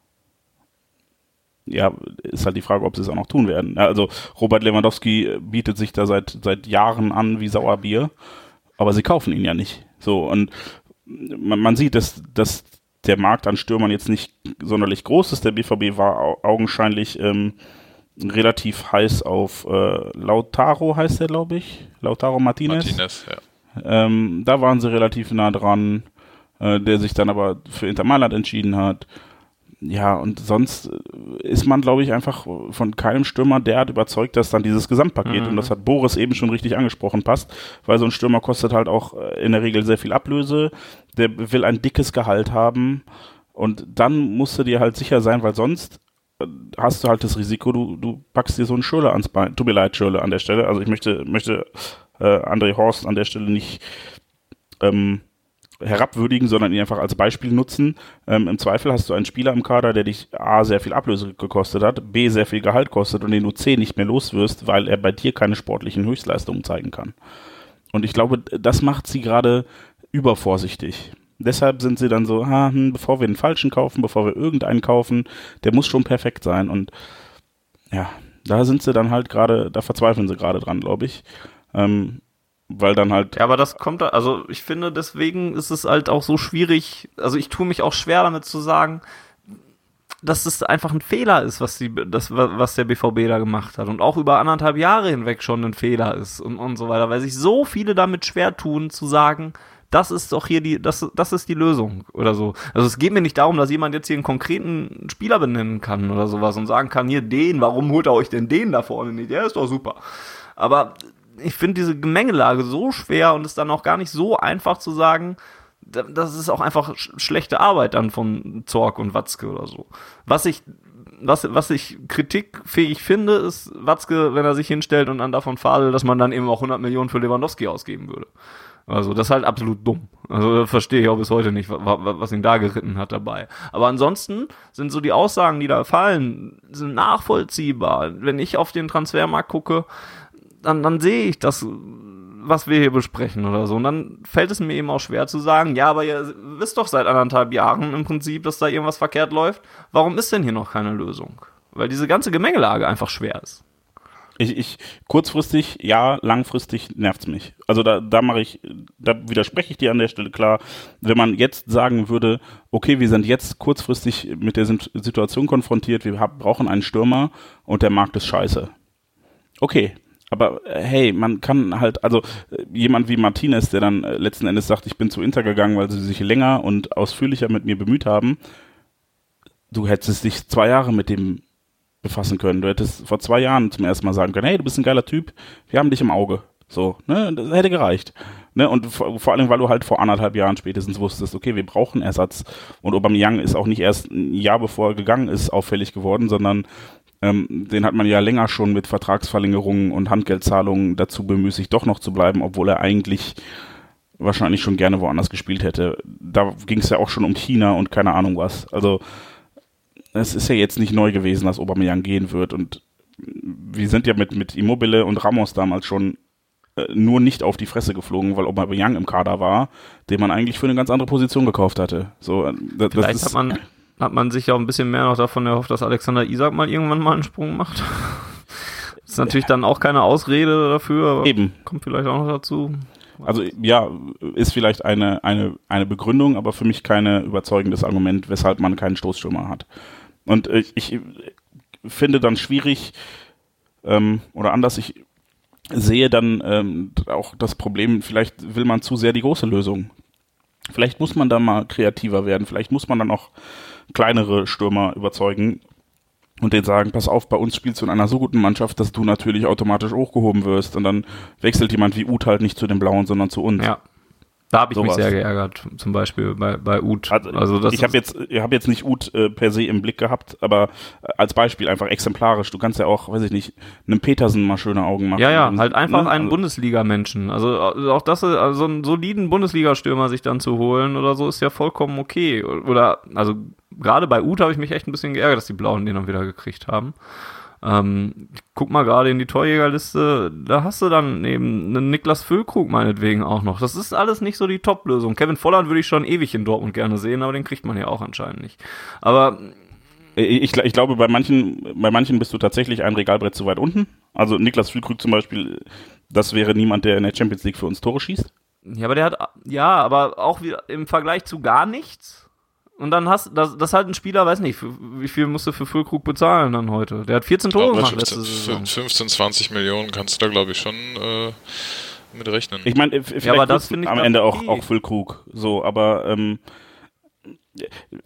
Ja, ist halt die Frage, ob sie es auch noch tun werden. Ja, also Robert Lewandowski bietet sich da seit, seit Jahren an wie Sauerbier, aber sie kaufen ihn ja nicht. So, und man, man sieht, dass, dass der Markt an Stürmern jetzt nicht sonderlich groß ist. Der BVB war au augenscheinlich ähm, relativ heiß auf äh, Lautaro, heißt der, glaube ich. Lautaro Martinez. Martinez, ja. Ähm, da waren sie relativ nah dran, äh, der sich dann aber für Inter Mailand entschieden hat. Ja, und sonst ist man, glaube ich, einfach von keinem Stürmer derart überzeugt, dass dann dieses Gesamtpaket, und das hat Boris eben schon richtig angesprochen, passt, weil so ein Stürmer kostet halt auch äh, in der Regel sehr viel Ablöse, der will ein dickes Gehalt haben und dann musst du dir halt sicher sein, weil sonst äh, hast du halt das Risiko, du, du packst dir so einen Schürle ans Bein. Tut mir leid, Schürle an der Stelle. Also ich möchte, möchte äh, André Horst an der Stelle nicht ähm, herabwürdigen, sondern ihn einfach als Beispiel nutzen. Ähm, Im Zweifel hast du einen Spieler im Kader, der dich A, sehr viel Ablöse gekostet hat, B, sehr viel Gehalt kostet und den du C nicht mehr loswirst, weil er bei dir keine sportlichen Höchstleistungen zeigen kann. Und ich glaube, das macht sie gerade übervorsichtig. Deshalb sind sie dann so, ah, hm, bevor wir den falschen kaufen, bevor wir irgendeinen kaufen, der muss schon perfekt sein. Und ja, da sind sie dann halt gerade, da verzweifeln sie gerade dran, glaube ich. Ähm, weil dann halt Ja, aber das kommt, also ich finde, deswegen ist es halt auch so schwierig, also ich tue mich auch schwer damit zu sagen, dass es einfach ein Fehler ist, was, die, das, was der BVB da gemacht hat und auch über anderthalb Jahre hinweg schon ein Fehler ist und, und so weiter, weil sich so viele damit schwer tun zu sagen, das ist doch hier die, das, das ist die Lösung oder so. Also es geht mir nicht darum, dass jemand jetzt hier einen konkreten Spieler benennen kann oder sowas und sagen kann, hier den, warum holt er euch denn den da vorne nicht? Der ist doch super. Aber ich finde diese Gemengelage so schwer und es dann auch gar nicht so einfach zu sagen, da- das ist auch einfach sch schlechte Arbeit dann von Zorg und Watzke oder so. Was ich, was, was ich kritikfähig finde, ist Watzke, wenn er sich hinstellt und dann davon fadelt, dass man dann eben auch 100 Millionen für Lewandowski ausgeben würde. Also das ist halt absolut dumm. Also verstehe ich auch bis heute nicht, wa- wa- was ihn da geritten hat dabei. Aber ansonsten sind so die Aussagen, die da fallen, sind nachvollziehbar. Wenn ich auf den Transfermarkt gucke, dann, dann sehe ich das, was wir hier besprechen oder so. Und dann fällt es mir eben auch schwer zu sagen, ja, aber ihr wisst doch seit anderthalb Jahren im Prinzip, dass da irgendwas verkehrt läuft. Warum ist denn hier noch keine Lösung? Weil diese ganze Gemengelage einfach schwer ist. Ich, ich kurzfristig, ja, langfristig nervt's mich. Also da, da mache ich, da widerspreche ich dir an der Stelle klar. Wenn man jetzt sagen würde, okay, wir sind jetzt kurzfristig mit der Situation konfrontiert, wir hab, brauchen einen Stürmer und der Markt ist scheiße. Okay, aber äh, hey, man kann halt, also äh, jemand wie Martinez, der dann äh, letzten Endes sagt, ich bin zu Inter gegangen, weil sie sich länger und ausführlicher mit mir bemüht haben. Du hättest dich zwei Jahre mit dem befassen können. Du hättest vor zwei Jahren zum ersten Mal sagen können, hey, du bist ein geiler Typ, wir haben dich im Auge. So, ne, das hätte gereicht. Ne, und vor, vor allem, weil du halt vor anderthalb Jahren spätestens wusstest, okay, wir brauchen Ersatz. Und Aubameyang ist auch nicht erst ein Jahr bevor er gegangen ist auffällig geworden, sondern ähm, den hat man ja länger schon mit Vertragsverlängerungen und Handgeldzahlungen dazu bemüßigt, doch noch zu bleiben, obwohl er eigentlich wahrscheinlich schon gerne woanders gespielt hätte. Da ging es ja auch schon um China und keine Ahnung was. Also es ist ja jetzt nicht neu gewesen, dass Aubameyang gehen wird und wir sind ja mit, mit Immobile und Ramos damals schon äh, nur nicht auf die Fresse geflogen, weil Aubameyang im Kader war, den man eigentlich für eine ganz andere Position gekauft hatte. So, äh, das, das Vielleicht ist, hat man, hat man sich ja auch ein bisschen mehr noch davon erhofft, dass Alexander Isak mal irgendwann mal einen Sprung macht. [laughs] ist natürlich dann auch keine Ausrede dafür, aber Eben. kommt vielleicht auch noch dazu. Also ja, ist vielleicht eine, eine, eine Begründung, aber für mich keine überzeugendes Argument, weshalb man keinen Stoßstürmer hat. Und äh, ich finde dann schwierig, ähm, oder anders, ich sehe dann ähm, auch das Problem, vielleicht will man zu sehr die große Lösung. Vielleicht muss man da mal kreativer werden, vielleicht muss man dann auch kleinere Stürmer überzeugen und denen sagen, pass auf, bei uns spielst du in einer so guten Mannschaft, dass du natürlich automatisch hochgehoben wirst und dann wechselt jemand wie Uth halt nicht zu den Blauen, sondern zu uns. Ja. Da habe ich mich Sowas. sehr geärgert, zum Beispiel bei, bei Uth. Also, das ich habe jetzt, ich habe jetzt nicht Uth äh, per se im Blick gehabt, aber äh, als Beispiel einfach exemplarisch. Du kannst ja auch, weiß ich nicht, einem Petersen mal schöne Augen machen. Ja, ja, halt einfach ne? einen Also, Bundesliga-Menschen. Also äh, auch das, ist- also so einen soliden Bundesliga-Stürmer sich dann zu holen oder so ist ja vollkommen okay. Oder, also gerade bei Uth habe ich mich echt ein bisschen geärgert, dass die Blauen den dann wieder gekriegt haben. Ähm, ich guck mal gerade in die Torjägerliste, da hast du dann eben einen Niklas Füllkrug meinetwegen auch noch. Das ist alles nicht so die Top-Lösung. Kevin Volland würde ich schon ewig in Dortmund gerne sehen, aber den kriegt man ja auch anscheinend nicht. Aber Ich, ich glaube, bei manchen, bei manchen bist du tatsächlich ein Regalbrett zu weit unten. Also Niklas Füllkrug zum Beispiel, das wäre niemand, der in der Champions League für uns Tore schießt. Ja, aber der hat, ja, aber auch wieder im Vergleich zu gar nichts. Und dann hast das, das halt ein Spieler, weiß nicht, für, wie viel musst du für Füllkrug bezahlen dann heute? Der hat 14 Tore gemacht letzte 15, Saison. 15, 20 Millionen kannst du da, glaube ich, schon äh, mit rechnen. Ich meine, äh, vielleicht aber das finde ich am Ende auch, auch Füllkrug. So, aber ähm,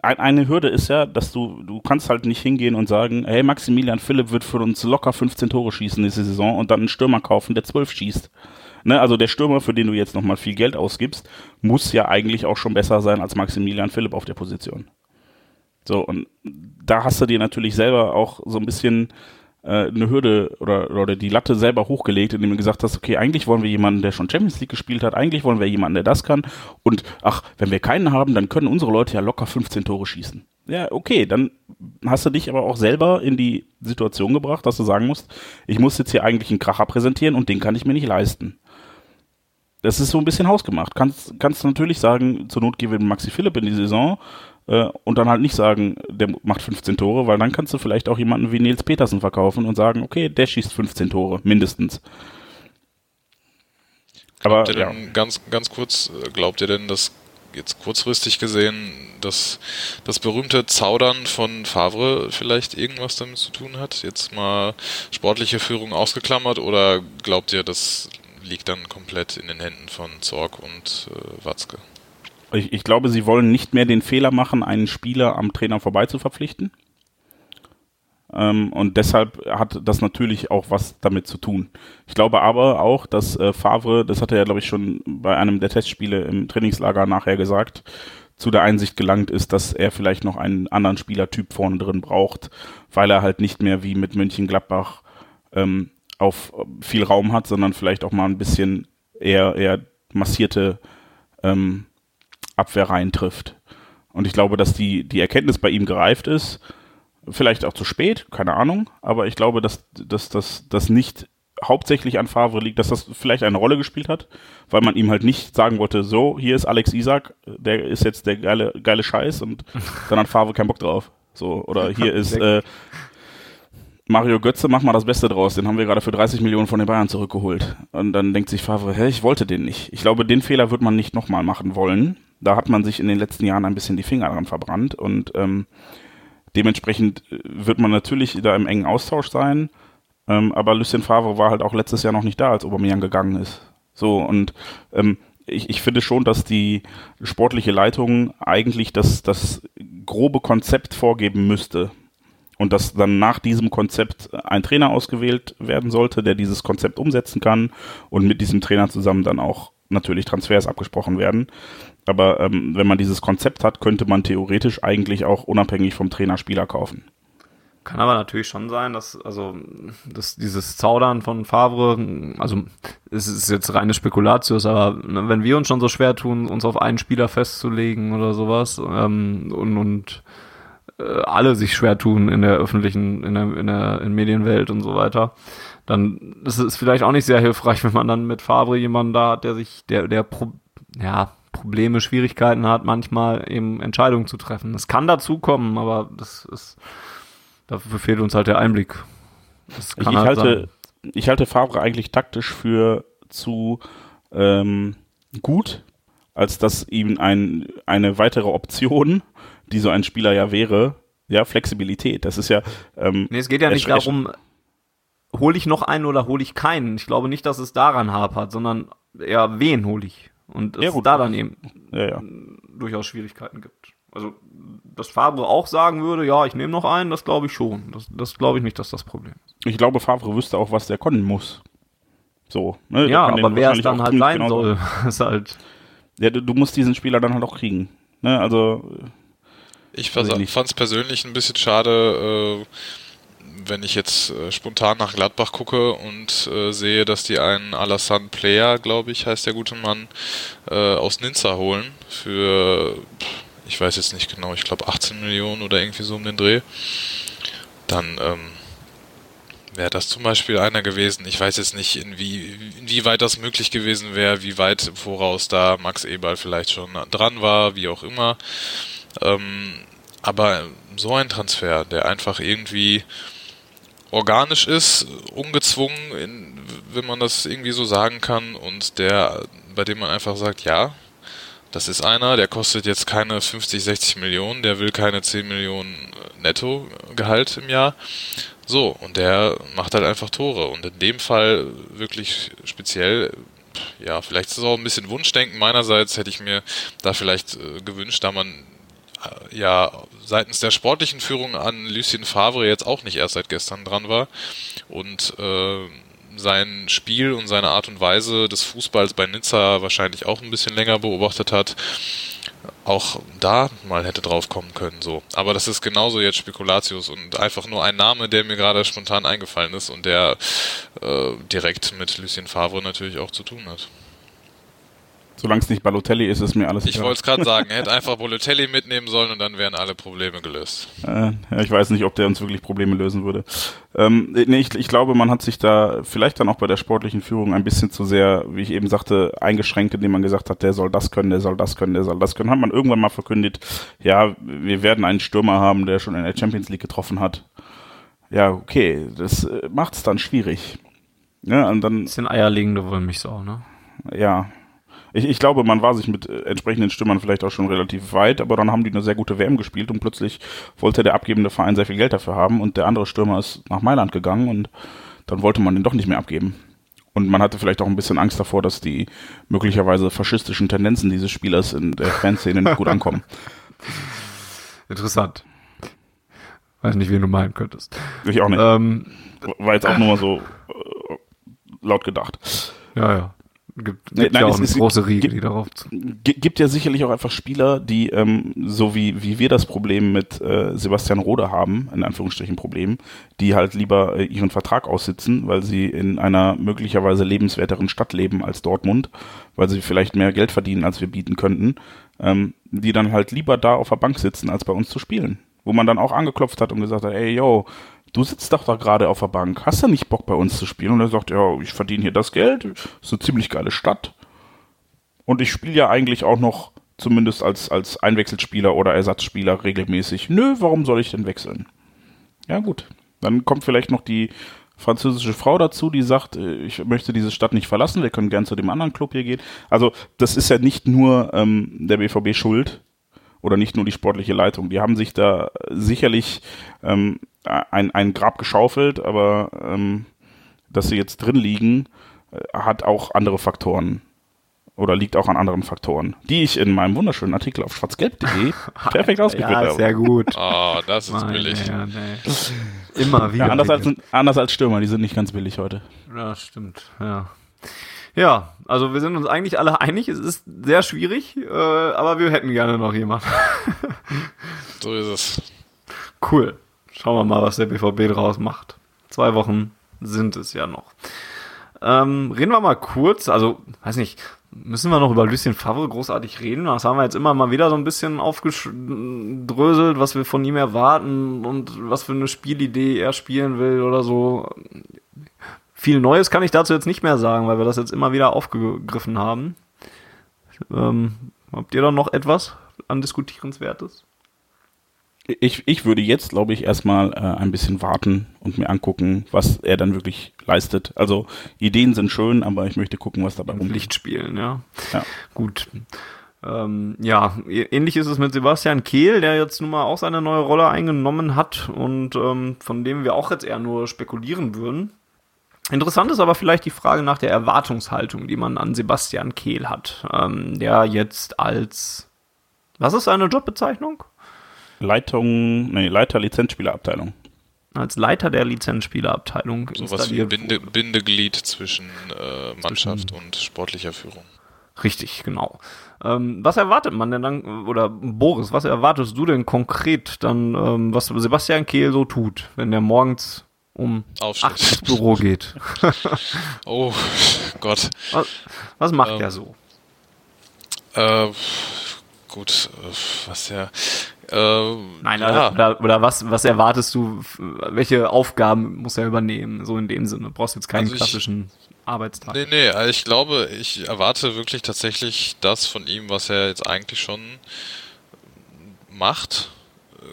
ein, eine Hürde ist ja, dass du, du kannst halt nicht hingehen und sagen, hey, Maximilian Philipp wird für uns locker 15 Tore schießen diese Saison und dann einen Stürmer kaufen, der 12 schießt. Ne, also der Stürmer, für den du jetzt nochmal viel Geld ausgibst, muss ja eigentlich auch schon besser sein als Maximilian Philipp auf der Position. So, und da hast du dir natürlich selber auch so ein bisschen äh, eine Hürde oder, oder die Latte selber hochgelegt, indem du gesagt hast, okay, eigentlich wollen wir jemanden, der schon Champions League gespielt hat, eigentlich wollen wir jemanden, der das kann. Und ach, wenn wir keinen haben, dann können unsere Leute ja locker 15 Tore schießen. Ja, okay, dann hast du dich aber auch selber in die Situation gebracht, dass du sagen musst, ich muss jetzt hier eigentlich einen Kracher präsentieren und den kann ich mir nicht leisten. Das ist so ein bisschen hausgemacht. Kannst, kannst du natürlich sagen, zur Not gehen wir Maxi Philipp in die Saison äh, und dann halt nicht sagen, der macht 15 Tore, weil dann kannst du vielleicht auch jemanden wie Nils Petersen verkaufen und sagen, okay, der schießt 15 Tore, mindestens. Aber Glaubt ihr ja, denn, ganz, ganz kurz, äh, glaubt ihr denn, dass jetzt kurzfristig gesehen, dass das berühmte Zaudern von Favre vielleicht irgendwas damit zu tun hat? Jetzt mal sportliche Führung ausgeklammert oder glaubt ihr, das liegt dann komplett in den Händen von Zorg und äh, Watzke? ich, ich glaube, sie wollen nicht mehr den Fehler machen, einen Spieler am Trainer vorbei zu verpflichten. Ähm, und deshalb hat das natürlich auch was damit zu tun. Ich glaube aber auch, dass äh, Favre, das hat er ja, glaube ich, schon bei einem der Testspiele im Trainingslager nachher gesagt, zu der Einsicht gelangt ist, dass er vielleicht noch einen anderen Spielertyp vorne drin braucht, weil er halt nicht mehr wie mit Mönchengladbach ähm, auf viel Raum hat, sondern vielleicht auch mal ein bisschen eher, eher massierte ähm, Abwehrreihen trifft. Und ich glaube, dass die, die Erkenntnis bei ihm gereift ist, vielleicht auch zu spät, keine Ahnung, aber ich glaube, dass das nicht hauptsächlich an Favre liegt, dass das vielleicht eine Rolle gespielt hat, weil man ihm halt nicht sagen wollte, so, hier ist Alex Isak, der ist jetzt der geile, geile Scheiß und dann hat Favre keinen Bock drauf. So, oder [laughs] hier ist äh, Mario Götze, mach mal das Beste draus, den haben wir gerade für 30 Millionen von den Bayern zurückgeholt. Und dann denkt sich Favre, hä, ich wollte den nicht. Ich glaube, den Fehler wird man nicht nochmal machen wollen. Da hat man sich in den letzten Jahren ein bisschen die Finger dran verbrannt und ähm, dementsprechend äh, wird man natürlich da im engen Austausch sein. Ähm, aber Lucien Favre war halt auch letztes Jahr noch nicht da, als Aubameyang gegangen ist. So, und ähm, ich, ich finde schon, dass die sportliche Leitung eigentlich das, das grobe Konzept vorgeben müsste. Und dass dann nach diesem Konzept ein Trainer ausgewählt werden sollte, der dieses Konzept umsetzen kann und mit diesem Trainer zusammen dann auch natürlich Transfers abgesprochen werden. Aber ähm, wenn man dieses Konzept hat, könnte man theoretisch eigentlich auch unabhängig vom Trainer Spieler kaufen. Kann aber natürlich schon sein, dass, also, dass dieses Zaudern von Favre, also, es ist jetzt reine Spekulatius, aber ne, wenn wir uns schon so schwer tun, uns auf einen Spieler festzulegen oder sowas, ähm, und, und äh, alle sich schwer tun in der öffentlichen, in der, in der in Medienwelt und so weiter, dann ist es vielleicht auch nicht sehr hilfreich, [laughs] wenn man dann mit Favre jemanden da hat, der sich, der, der, pro, ja, Probleme, Schwierigkeiten hat, manchmal eben Entscheidungen zu treffen. Es kann dazu kommen, aber das ist, dafür fehlt uns halt der Einblick. ich, ich halt halte, sein. ich halte Favre eigentlich taktisch für zu ähm, gut, als dass ihm ein, eine weitere Option, die so ein Spieler ja wäre, ja, Flexibilität. Das ist ja. Ähm, nee, es geht ja nicht darum, hole ich noch einen oder hole ich keinen. Ich glaube nicht, dass es daran hapert, sondern eher wen hole ich. Und es ja, da dann eben ja, ja. durchaus Schwierigkeiten gibt. Also, dass Favre auch sagen würde, ja, ich nehme noch einen, das glaube ich schon. Das, das glaube ich nicht, dass das Problem ist. Ich glaube, Favre wüsste auch, was der können muss. So, ne? Ja, aber wer es dann halt sein soll, [laughs] ist halt. Ja, du, du, musst diesen Spieler dann halt auch kriegen. Ne? Also. Ich fand es persönlich ein bisschen schade, äh, wenn ich jetzt äh, spontan nach Gladbach gucke und äh, sehe, dass die einen Alassane Player, glaube ich, heißt der gute Mann, äh, aus Ninza holen für, ich weiß jetzt nicht genau, ich glaube 18 Millionen oder irgendwie so um den Dreh, dann ähm, wäre das zum Beispiel einer gewesen. Ich weiß jetzt nicht, inwie, inwieweit das möglich gewesen wäre, wie weit im Voraus da Max Eberl vielleicht schon dran war, wie auch immer. Ähm, aber so ein Transfer, der einfach irgendwie organisch ist, ungezwungen, in, wenn man das irgendwie so sagen kann, und der, bei dem man einfach sagt, ja, das ist einer, der kostet jetzt keine 50, 60 Millionen, der will keine 10 Millionen Netto-Gehalt im Jahr. So, und der macht halt einfach Tore. Und in dem Fall wirklich speziell, ja, vielleicht ist es auch ein bisschen Wunschdenken meinerseits, hätte ich mir da vielleicht äh, gewünscht, da man ja seitens der sportlichen Führung an Lucien Favre jetzt auch nicht erst seit gestern dran war und äh, sein Spiel und seine Art und Weise des Fußballs bei Nizza wahrscheinlich auch ein bisschen länger beobachtet hat, auch da mal hätte drauf kommen können, so. Aber das ist genauso jetzt Spekulatius und einfach nur ein Name, der mir gerade spontan eingefallen ist und der äh, direkt mit Lucien Favre natürlich auch zu tun hat. Solange es nicht Balotelli ist, ist mir alles Ich wollte es gerade sagen, er [laughs] hätte einfach Balotelli mitnehmen sollen und dann wären alle Probleme gelöst. Äh, ja, ich weiß nicht, ob der uns wirklich Probleme lösen würde. Ähm, nee, ich, ich glaube, man hat sich da vielleicht dann auch bei der sportlichen Führung ein bisschen zu sehr, wie ich eben sagte, eingeschränkt, indem man gesagt hat, der soll das können, der soll das können, der soll das können. Hat man irgendwann mal verkündet, ja, wir werden einen Stürmer haben, der schon in der Champions League getroffen hat. Ja, okay, das äh, macht es dann schwierig. Ja, und dann. Bisschen eierlegende Wollmilchsau, ne? Ja, ich, ich glaube, man war sich mit äh, entsprechenden Stimmern vielleicht auch schon relativ weit, aber dann haben die eine sehr gute WM gespielt und plötzlich wollte der abgebende Verein sehr viel Geld dafür haben und der andere Stürmer ist nach Mailand gegangen und dann wollte man den doch nicht mehr abgeben. Und man hatte vielleicht auch ein bisschen Angst davor, dass die möglicherweise faschistischen Tendenzen dieses Spielers in der Fanszene nicht gut ankommen. [laughs] Interessant. Weiß nicht, wen du meinen könntest. Ich auch nicht. Ähm, War jetzt auch nur mal so äh, laut gedacht. Ja, ja. Gibt, gibt Nein, ja auch eine große Riege, gibt, die darauf gibt ja sicherlich auch einfach Spieler, die ähm, so wie wie wir das Problem mit äh, Sebastian Rode haben, in Anführungsstrichen Problem, die halt lieber äh, ihren Vertrag aussitzen, weil sie in einer möglicherweise lebenswerteren Stadt leben als Dortmund, weil sie vielleicht mehr Geld verdienen, als wir bieten könnten, ähm, die dann halt lieber da auf der Bank sitzen, als bei uns zu spielen. Wo man dann auch angeklopft hat und gesagt hat, ey yo, du sitzt doch da gerade auf der Bank, hast du nicht Bock bei uns zu spielen? Und er sagt, ja, ich verdiene hier das Geld, ist eine ziemlich geile Stadt. Und ich spiele ja eigentlich auch noch zumindest als, als Einwechselspieler oder Ersatzspieler regelmäßig. Nö, warum soll ich denn wechseln? Ja, gut. Dann kommt vielleicht noch die französische Frau dazu, die sagt, äh, ich möchte diese Stadt nicht verlassen, wir können gern zu dem anderen Club hier gehen. Also das ist ja nicht nur ähm, der BVB schuld oder nicht nur die sportliche Leitung. Die haben sich da sicherlich ähm, ein, ein Grab geschaufelt, aber ähm, dass sie jetzt drin liegen, äh, hat auch andere Faktoren oder liegt auch an anderen Faktoren, die ich in meinem wunderschönen Artikel auf schwarzgelb.de [laughs] perfekt ausgeführt ja, habe. Sehr gut. Oh, [laughs] das ist Meine billig. Ja, nee. Immer wieder. Ja, anders, als, anders als Stürmer, die sind nicht ganz billig heute. Ja, stimmt. Ja. Ja, also wir sind uns eigentlich alle einig, es ist sehr schwierig, äh, aber wir hätten gerne noch jemanden. [laughs] so ist es. Cool. Schauen wir mal, was der BVB draus macht. Zwei Wochen sind es ja noch. Ähm, reden wir mal kurz, also, weiß nicht, müssen wir noch über Lucien Favre großartig reden? Das haben wir jetzt immer mal wieder so ein bisschen aufgedröselt, was wir von ihm erwarten und was für eine Spielidee er spielen will oder so. Viel Neues kann ich dazu jetzt nicht mehr sagen, weil wir das jetzt immer wieder aufgegriffen haben. Ähm, Habt ihr da noch etwas an Diskutierenswertes? Ich, ich würde jetzt, glaube ich, erstmal äh, ein bisschen warten und mir angucken, was er dann wirklich leistet. Also Ideen sind schön, aber ich möchte gucken, was dabei rumliegt. Licht spielen, ja. Ja. Gut. Ähm, ja, ähnlich ist es mit Sebastian Kehl, der jetzt nun mal auch seine neue Rolle eingenommen hat und ähm, von dem wir auch jetzt eher nur spekulieren würden. Interessant ist aber vielleicht die Frage nach der Erwartungshaltung, die man an Sebastian Kehl hat, ähm, der jetzt als was ist seine Jobbezeichnung? Leitung, nee, Leiter Lizenzspielerabteilung. Als Leiter der Lizenzspielerabteilung Sowas wie installiert Binde. Bindeglied zwischen äh, Mannschaft und sportlicher Führung. Richtig, genau. Ähm, was erwartet man denn dann, oder Boris, was erwartest du denn konkret dann, ähm, was Sebastian Kehl so tut, wenn der morgens um Aufsteht. 8 ins Büro geht? [laughs] Oh Gott. Was, was macht Ähm, er so? Äh, gut, äh, was ja. Äh, Nein, ja. oder, oder was, was erwartest du, welche Aufgaben muss er übernehmen, so in dem Sinne? Du brauchst jetzt keinen Also ich- klassischen Arbeitstag. Nee, nee, also ich glaube, ich erwarte wirklich tatsächlich das von ihm, was er jetzt eigentlich schon macht,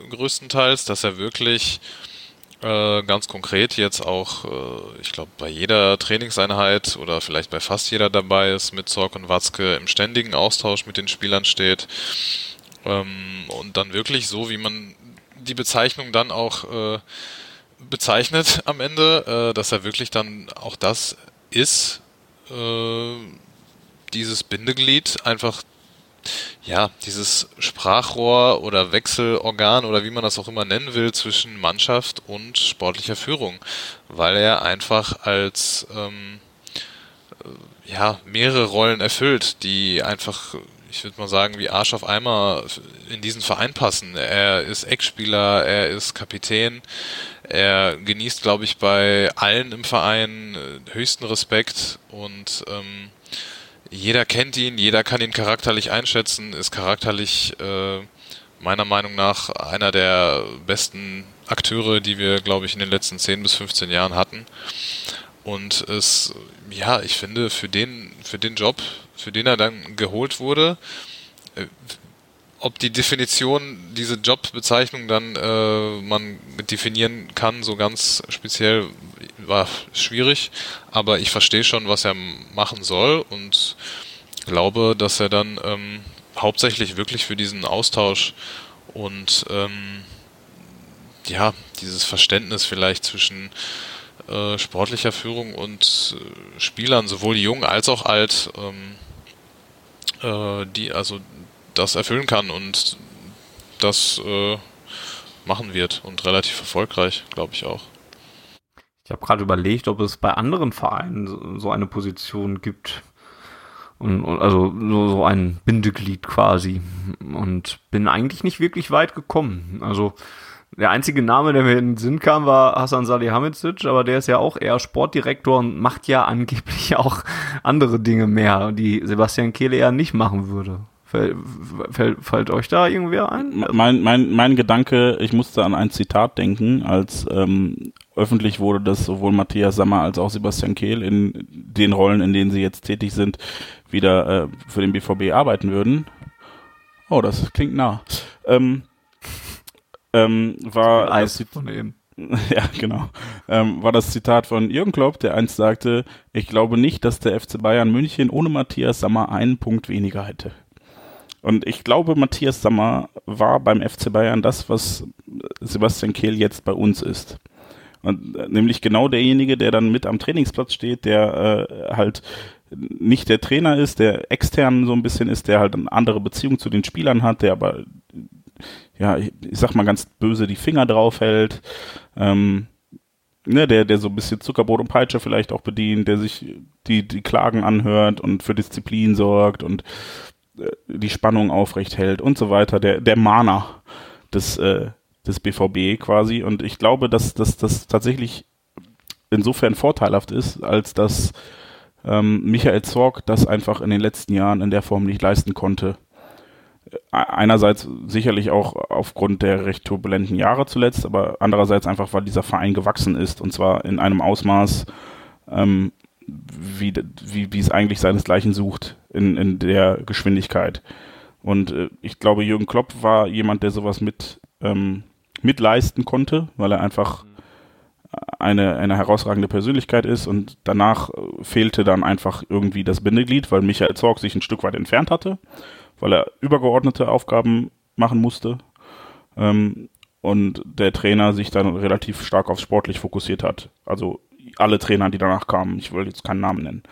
größtenteils, dass er wirklich äh, ganz konkret jetzt auch, äh, ich glaube, bei jeder Trainingseinheit oder vielleicht bei fast jeder dabei ist, mit Zorg und Watzke im ständigen Austausch mit den Spielern steht. Ähm, und dann wirklich so, wie man die Bezeichnung dann auch äh, bezeichnet am Ende, äh, dass er wirklich dann auch das ist, äh, dieses Bindeglied, einfach ja, dieses Sprachrohr oder Wechselorgan oder wie man das auch immer nennen will zwischen Mannschaft und sportlicher Führung, weil er einfach als ähm, äh, ja, mehrere Rollen erfüllt, die einfach, ich würde mal sagen, wie Arsch auf Eimer in diesen Verein passen. Er ist Eckspieler, er ist Kapitän, er genießt, glaube ich, bei allen im Verein äh, höchsten Respekt und ähm, jeder kennt ihn, jeder kann ihn charakterlich einschätzen, ist charakterlich äh, meiner Meinung nach einer der besten Akteure, die wir, glaube ich, in den letzten 10 bis 15 Jahren hatten. Und es, ja, ich finde, für den, für den Job, für den er dann geholt wurde, äh, ob die Definition, diese Jobbezeichnung dann äh, man definieren kann, so ganz speziell, war schwierig, aber ich verstehe schon, was er machen soll und glaube, dass er dann ähm, hauptsächlich wirklich für diesen Austausch und ähm, ja, dieses Verständnis vielleicht zwischen äh, sportlicher Führung und äh, Spielern, sowohl jung als auch alt, ähm, äh, die also das erfüllen kann und das äh, machen wird und relativ erfolgreich, glaube ich auch. Ich habe gerade überlegt, ob es bei anderen Vereinen so- eine Position gibt. Und, und also so, so ein Bindeglied quasi. Und bin eigentlich nicht wirklich weit gekommen. Also der einzige Name, der mir in den Sinn kam, war Hasan Salihamidzic, aber der ist ja auch eher Sportdirektor und macht ja [laughs] angeblich auch andere Dinge mehr, die Sebastian Kehle eher nicht machen würde. Fällt, fällt, fällt euch da irgendwer ein? Mein, mein, mein Gedanke, ich musste an ein Zitat denken, als ähm, öffentlich wurde, dass sowohl Matthias Sammer als auch Sebastian Kehl in den Rollen, in denen sie jetzt tätig sind, wieder äh, für den BVB arbeiten würden. Oh, das klingt nah. Ähm, ähm, war das Eis von eben. [laughs] ja, genau. Ähm, war das Zitat von Jürgen Klopp, der einst sagte, ich glaube nicht, dass der FC Bayern München ohne Matthias Sammer einen Punkt weniger hätte. Und ich glaube, Matthias Sammer war beim FC Bayern das, was Sebastian Kehl jetzt bei uns ist. Und äh, nämlich genau derjenige, der dann mit am Trainingsplatz steht, der äh, halt nicht der Trainer ist, der extern so ein bisschen ist, der halt eine andere Beziehung zu den Spielern hat, der aber ja, ich, sag mal ganz böse die Finger drauf hält, ähm, ne, der, der so ein bisschen Zuckerbrot und Peitsche vielleicht auch bedient, der sich die, die Klagen anhört und für Disziplin sorgt und die Spannung aufrecht hält und so weiter, der, der Mahner des, äh, des BVB quasi. Und ich glaube, dass dass das tatsächlich insofern vorteilhaft ist, als dass ähm, Michael Zorg das einfach in den letzten Jahren in der Form nicht leisten konnte. Einerseits sicherlich auch aufgrund der recht turbulenten Jahre zuletzt, aber andererseits einfach, weil dieser Verein gewachsen ist und zwar in einem Ausmaß, ähm, wie, wie, wie es eigentlich seinesgleichen sucht in, in der Geschwindigkeit. Und äh, ich glaube, Jürgen Klopp war jemand, der sowas mit ähm, mitleisten konnte, weil er einfach eine, eine herausragende Persönlichkeit ist und danach äh, fehlte dann einfach irgendwie das Bindeglied, weil Michael Zorg sich ein Stück weit entfernt hatte, weil er übergeordnete Aufgaben machen musste ähm, und der Trainer sich dann relativ stark aufs Sportlich fokussiert hat. Also alle Trainer, die danach kamen, ich will jetzt keinen Namen nennen.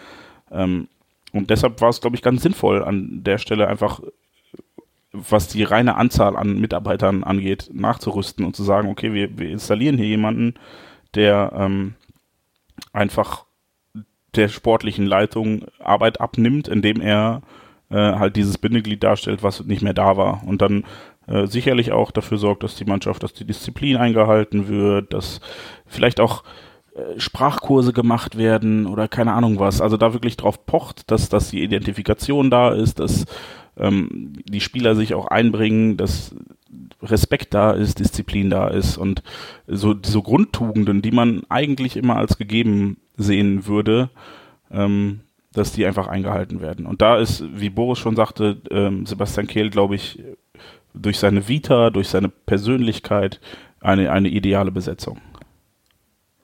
Ähm, und deshalb war es, glaube ich, ganz sinnvoll, an der Stelle einfach, was die reine Anzahl an Mitarbeitern angeht, nachzurüsten und zu sagen, okay, wir, wir installieren hier jemanden, der ähm, einfach der sportlichen Leitung Arbeit abnimmt, indem er äh, halt dieses Bindeglied darstellt, was nicht mehr da war. Und dann äh, sicherlich auch dafür sorgt, dass die Mannschaft, dass die Disziplin eingehalten wird, dass vielleicht auch Sprachkurse gemacht werden oder keine Ahnung was. Also da wirklich drauf pocht, dass, dass die Identifikation da ist, dass ähm, die Spieler sich auch einbringen, dass Respekt da ist, Disziplin da ist und so, so Grundtugenden, die man eigentlich immer als gegeben sehen würde, ähm, dass die einfach eingehalten werden. Und da ist, wie Boris schon sagte, ähm, Sebastian Kehl, glaube ich, durch seine Vita, durch seine Persönlichkeit eine, eine ideale Besetzung.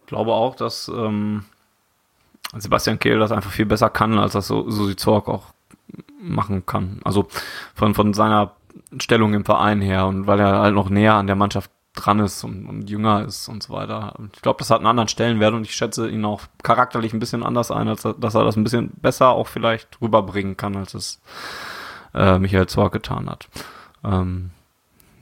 Glaube auch, dass ähm, Sebastian Kehl das einfach viel besser kann, als das Susi Zorg auch machen kann. Also von, von seiner Stellung im Verein her und weil er halt noch näher an der Mannschaft dran ist und, und jünger ist und so weiter. Ich glaube, das hat einen anderen Stellenwert und ich schätze ihn auch charakterlich ein bisschen anders ein, als dass er das ein bisschen besser auch vielleicht rüberbringen kann, als es äh, Michael Zorg getan hat. Ähm,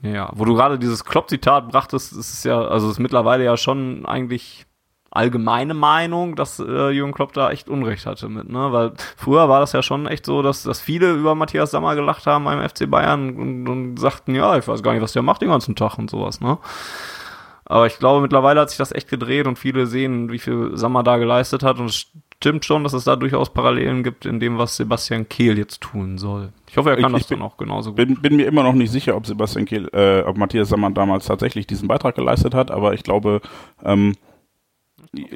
ja, wo du gerade dieses Klopp-Zitat brachtest, ist es ja, also ist mittlerweile ja schon eigentlich allgemeine Meinung, dass äh, Jürgen Klopp da echt Unrecht hatte mit, ne? Weil früher war das ja schon echt so, dass, dass viele über Matthias Sammer gelacht haben beim FC Bayern und, und sagten, ja, ich weiß gar nicht, was der macht den ganzen Tag und sowas, ne? Aber ich glaube, mittlerweile hat sich das echt gedreht und viele sehen, wie viel Sammer da geleistet hat und es stimmt schon, dass es da durchaus Parallelen gibt in dem, was Sebastian Kehl jetzt tun soll. Ich hoffe, er kann ich, das ich dann auch genauso gut. Bin, bin mir immer noch nicht sicher, ob Sebastian Kehl, äh, ob Matthias Sammer damals tatsächlich diesen Beitrag geleistet hat, aber ich glaube, ähm,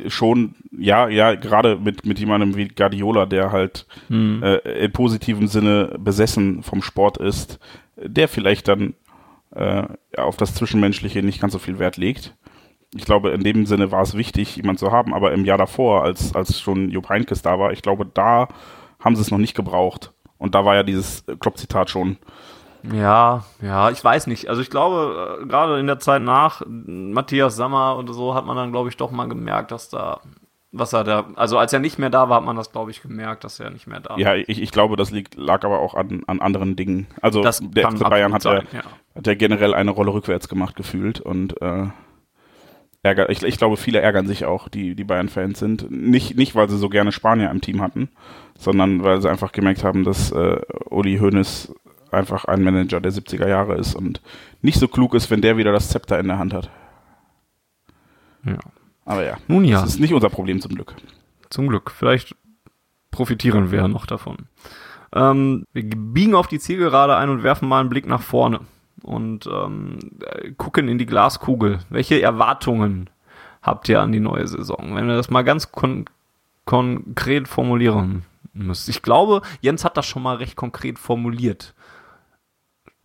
schon, ja, ja, gerade mit, mit jemandem wie Guardiola, der halt hm. äh, im positiven Sinne besessen vom Sport ist, der vielleicht dann äh, auf das Zwischenmenschliche nicht ganz so viel Wert legt. Ich glaube, in dem Sinne war es wichtig, jemanden zu haben, aber im Jahr davor, als, als schon Jupp Heynckes da war, ich glaube, da haben sie es noch nicht gebraucht. Und da war ja dieses Klopp-Zitat schon ja, ja, ich weiß nicht. Also ich glaube, äh, gerade in der Zeit nach Matthias Sammer und so hat man dann, glaube ich, doch mal gemerkt, dass da, was er da, also als er nicht mehr da war, hat man das, glaube ich, gemerkt, dass er nicht mehr da war. Ja, ich, ich glaube, das liegt, lag aber auch an, an anderen Dingen. Also das der FC Bayern hat, sein, ja, hat ja generell eine Rolle rückwärts gemacht gefühlt und äh, ärger, ich, ich glaube, viele ärgern sich auch, die, die Bayern-Fans sind. Nicht, nicht, weil sie so gerne Spanier im Team hatten, sondern weil sie einfach gemerkt haben, dass äh, Uli Hoeneß einfach ein Manager der 70er Jahre ist und nicht so klug ist, wenn der wieder das Zepter in der Hand hat. Ja. Aber ja, Nun ja. das ist nicht unser Problem zum Glück. Zum Glück. Vielleicht profitieren wir ja noch davon. Ähm, wir biegen auf die Zielgerade ein und werfen mal einen Blick nach vorne und ähm, gucken in die Glaskugel. Welche Erwartungen habt ihr an die neue Saison? Wenn wir das mal ganz kon konkret formulieren müsst. Ich glaube, Jens hat das schon mal recht konkret formuliert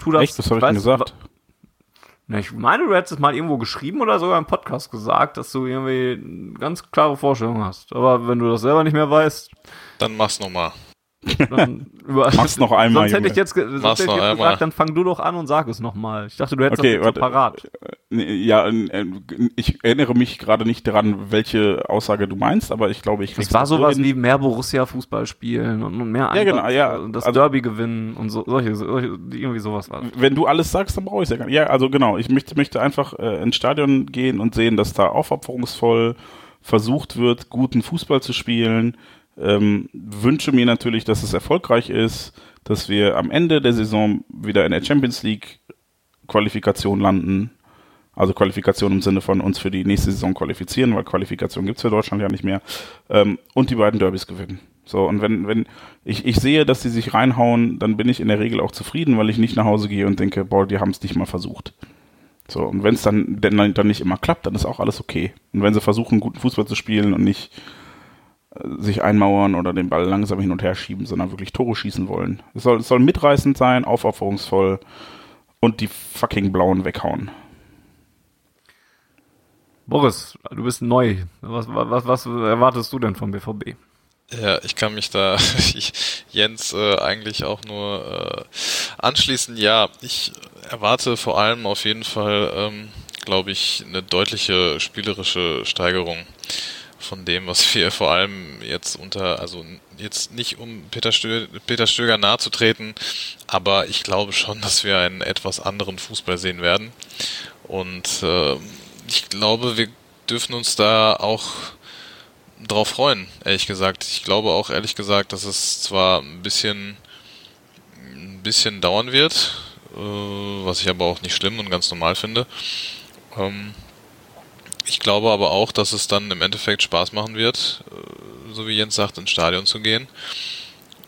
tu das. Echt, was habe ich denn gesagt? Na, ich meine, du hättest es mal irgendwo geschrieben oder sogar im Podcast gesagt, dass du irgendwie eine ganz klare Vorstellung hast. Aber wenn du das selber nicht mehr weißt. Dann mach's nochmal. Dann [laughs] Mach's noch einmal. Sonst hätte ich jetzt, sonst hätte ich jetzt gesagt, dann fang du doch an und sag es nochmal. Ich dachte, du hättest okay, das warte, parat. Ja, ich erinnere mich gerade nicht daran, welche Aussage du meinst, aber ich glaube, ich Es war sowas so wie mehr Borussia Fußball spielen und mehr ja, genau, ja. das also, Derby gewinnen und so, solche, solche, irgendwie sowas war. Wenn du alles sagst, dann brauche ich es ja gar nicht. Ja, also genau, ich möchte, möchte einfach äh, ins Stadion gehen und sehen, dass da aufopferungsvoll versucht wird, guten Fußball zu spielen, ähm, wünsche mir natürlich, dass es erfolgreich ist, dass wir am Ende der Saison wieder in der Champions League Qualifikation landen. Also Qualifikation im Sinne von uns für die nächste Saison qualifizieren, weil Qualifikation gibt es für Deutschland ja nicht mehr. Ähm, und die beiden Derbys gewinnen. So, und wenn, wenn ich, ich sehe, dass die sich reinhauen, dann bin ich in der Regel auch zufrieden, weil ich nicht nach Hause gehe und denke, boah, die haben es nicht mal versucht. So, und wenn es dann, dann, dann nicht immer klappt, dann ist auch alles okay. Und wenn sie versuchen, guten Fußball zu spielen und nicht sich einmauern oder den Ball langsam hin und her schieben, sondern wirklich Tore schießen wollen. Es soll, es soll mitreißend sein, aufopferungsvoll und die fucking Blauen weghauen. Boris, du bist neu. Was, was, was erwartest du denn vom BVB? Ja, ich kann mich da [laughs] Jens äh, eigentlich auch nur äh, anschließen. Ja, ich erwarte vor allem auf jeden Fall, ähm, glaube ich, eine deutliche spielerische Steigerung von dem, was wir vor allem jetzt unter, also jetzt nicht um Peter, Stö Peter Stöger nahe zu treten, aber ich glaube schon, dass wir einen etwas anderen Fußball sehen werden. Und äh, ich glaube, wir dürfen uns da auch drauf freuen, ehrlich gesagt. Ich glaube auch ehrlich gesagt, dass es zwar ein bisschen ein bisschen dauern wird, äh, was ich aber auch nicht schlimm und ganz normal finde. Ähm, ich glaube aber auch, dass es dann im Endeffekt Spaß machen wird, äh, so wie Jens sagt, ins Stadion zu gehen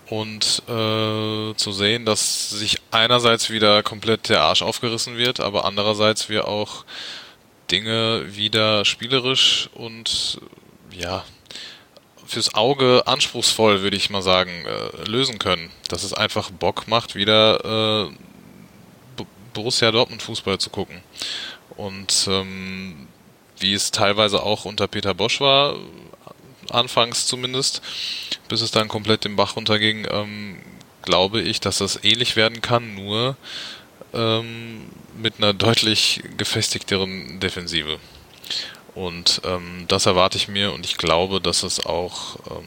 und äh, zu sehen, dass sich einerseits wieder komplett der Arsch aufgerissen wird, aber andererseits wir auch Dinge wieder spielerisch und ja fürs Auge anspruchsvoll, würde ich mal sagen, äh, lösen können. Dass es einfach Bock macht, wieder äh, Borussia Dortmund Fußball zu gucken. Und ähm, wie es teilweise auch unter Peter Bosch war, anfangs zumindest, bis es dann komplett den Bach runterging, ähm, glaube ich, dass das ähnlich werden kann, nur ähm, mit einer deutlich gefestigteren Defensive. Und ähm, das erwarte ich mir und ich glaube, dass es auch ähm,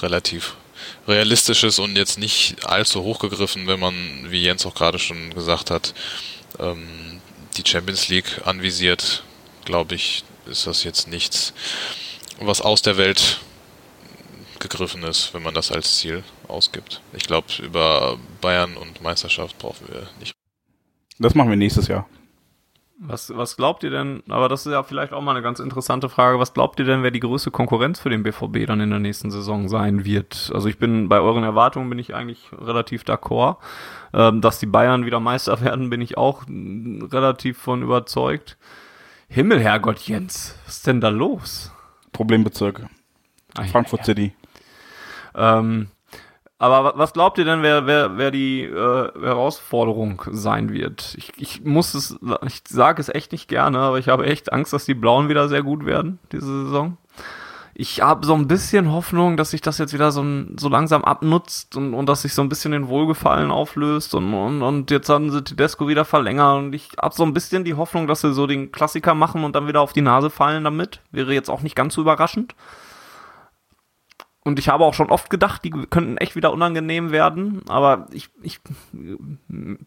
relativ realistisch ist und jetzt nicht allzu hochgegriffen, wenn man, wie Jens auch gerade schon gesagt hat, ähm, die Champions League anvisiert, glaube ich, ist das jetzt nichts, was aus der Welt gegriffen ist, wenn man das als Ziel ausgibt. Ich glaube, über Bayern und Meisterschaft brauchen wir nicht. Das machen wir nächstes Jahr. Was, was glaubt ihr denn, aber das ist ja vielleicht auch mal eine ganz interessante Frage, was glaubt ihr denn, wer die größte Konkurrenz für den BVB dann in der nächsten Saison sein wird? Also ich bin, bei euren Erwartungen bin ich eigentlich relativ d'accord. Ähm, dass die Bayern wieder Meister [laughs] werden, bin ich auch relativ von überzeugt. Himmel, Herrgott, Jens, was ist denn da los? Problembezirke. Frankfurt ja. City. Ähm, aber was glaubt ihr denn, wer, wer, wer die äh, Herausforderung sein wird? Ich, ich muss es, ich sage es echt nicht gerne, aber ich habe echt Angst, dass die Blauen wieder sehr gut werden diese Saison. Ich habe so ein bisschen Hoffnung, dass sich das jetzt wieder so, so langsam abnutzt und, und dass sich so ein bisschen den Wohlgefallen auflöst und, und, und jetzt haben sie Tedesco wieder verlängert und ich habe so ein bisschen die Hoffnung, dass sie so den Klassiker machen und dann wieder auf die Nase fallen damit. Wäre jetzt auch nicht ganz so überraschend. Und ich habe auch schon oft gedacht, die könnten echt wieder unangenehm werden. Aber ich, ich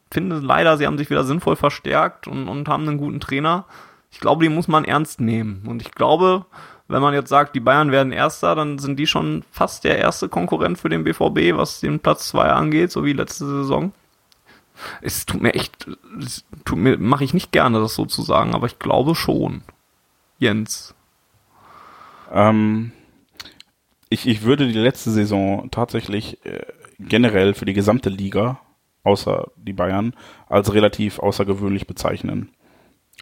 finde leider, sie haben sich wieder sinnvoll verstärkt und, und haben einen guten Trainer. Ich glaube, die muss man ernst nehmen. Und ich glaube, wenn man jetzt sagt, die Bayern werden Erster, dann sind die schon fast der erste Konkurrent für den BVB, was den Platz 2 angeht, so wie letzte Saison. Es tut mir echt, es tut mir, mache ich nicht gerne, das so zu sagen, aber ich glaube schon. Jens. Ähm, ich, ich würde die letzte Saison tatsächlich äh, generell für die gesamte Liga, außer die Bayern, als relativ außergewöhnlich bezeichnen.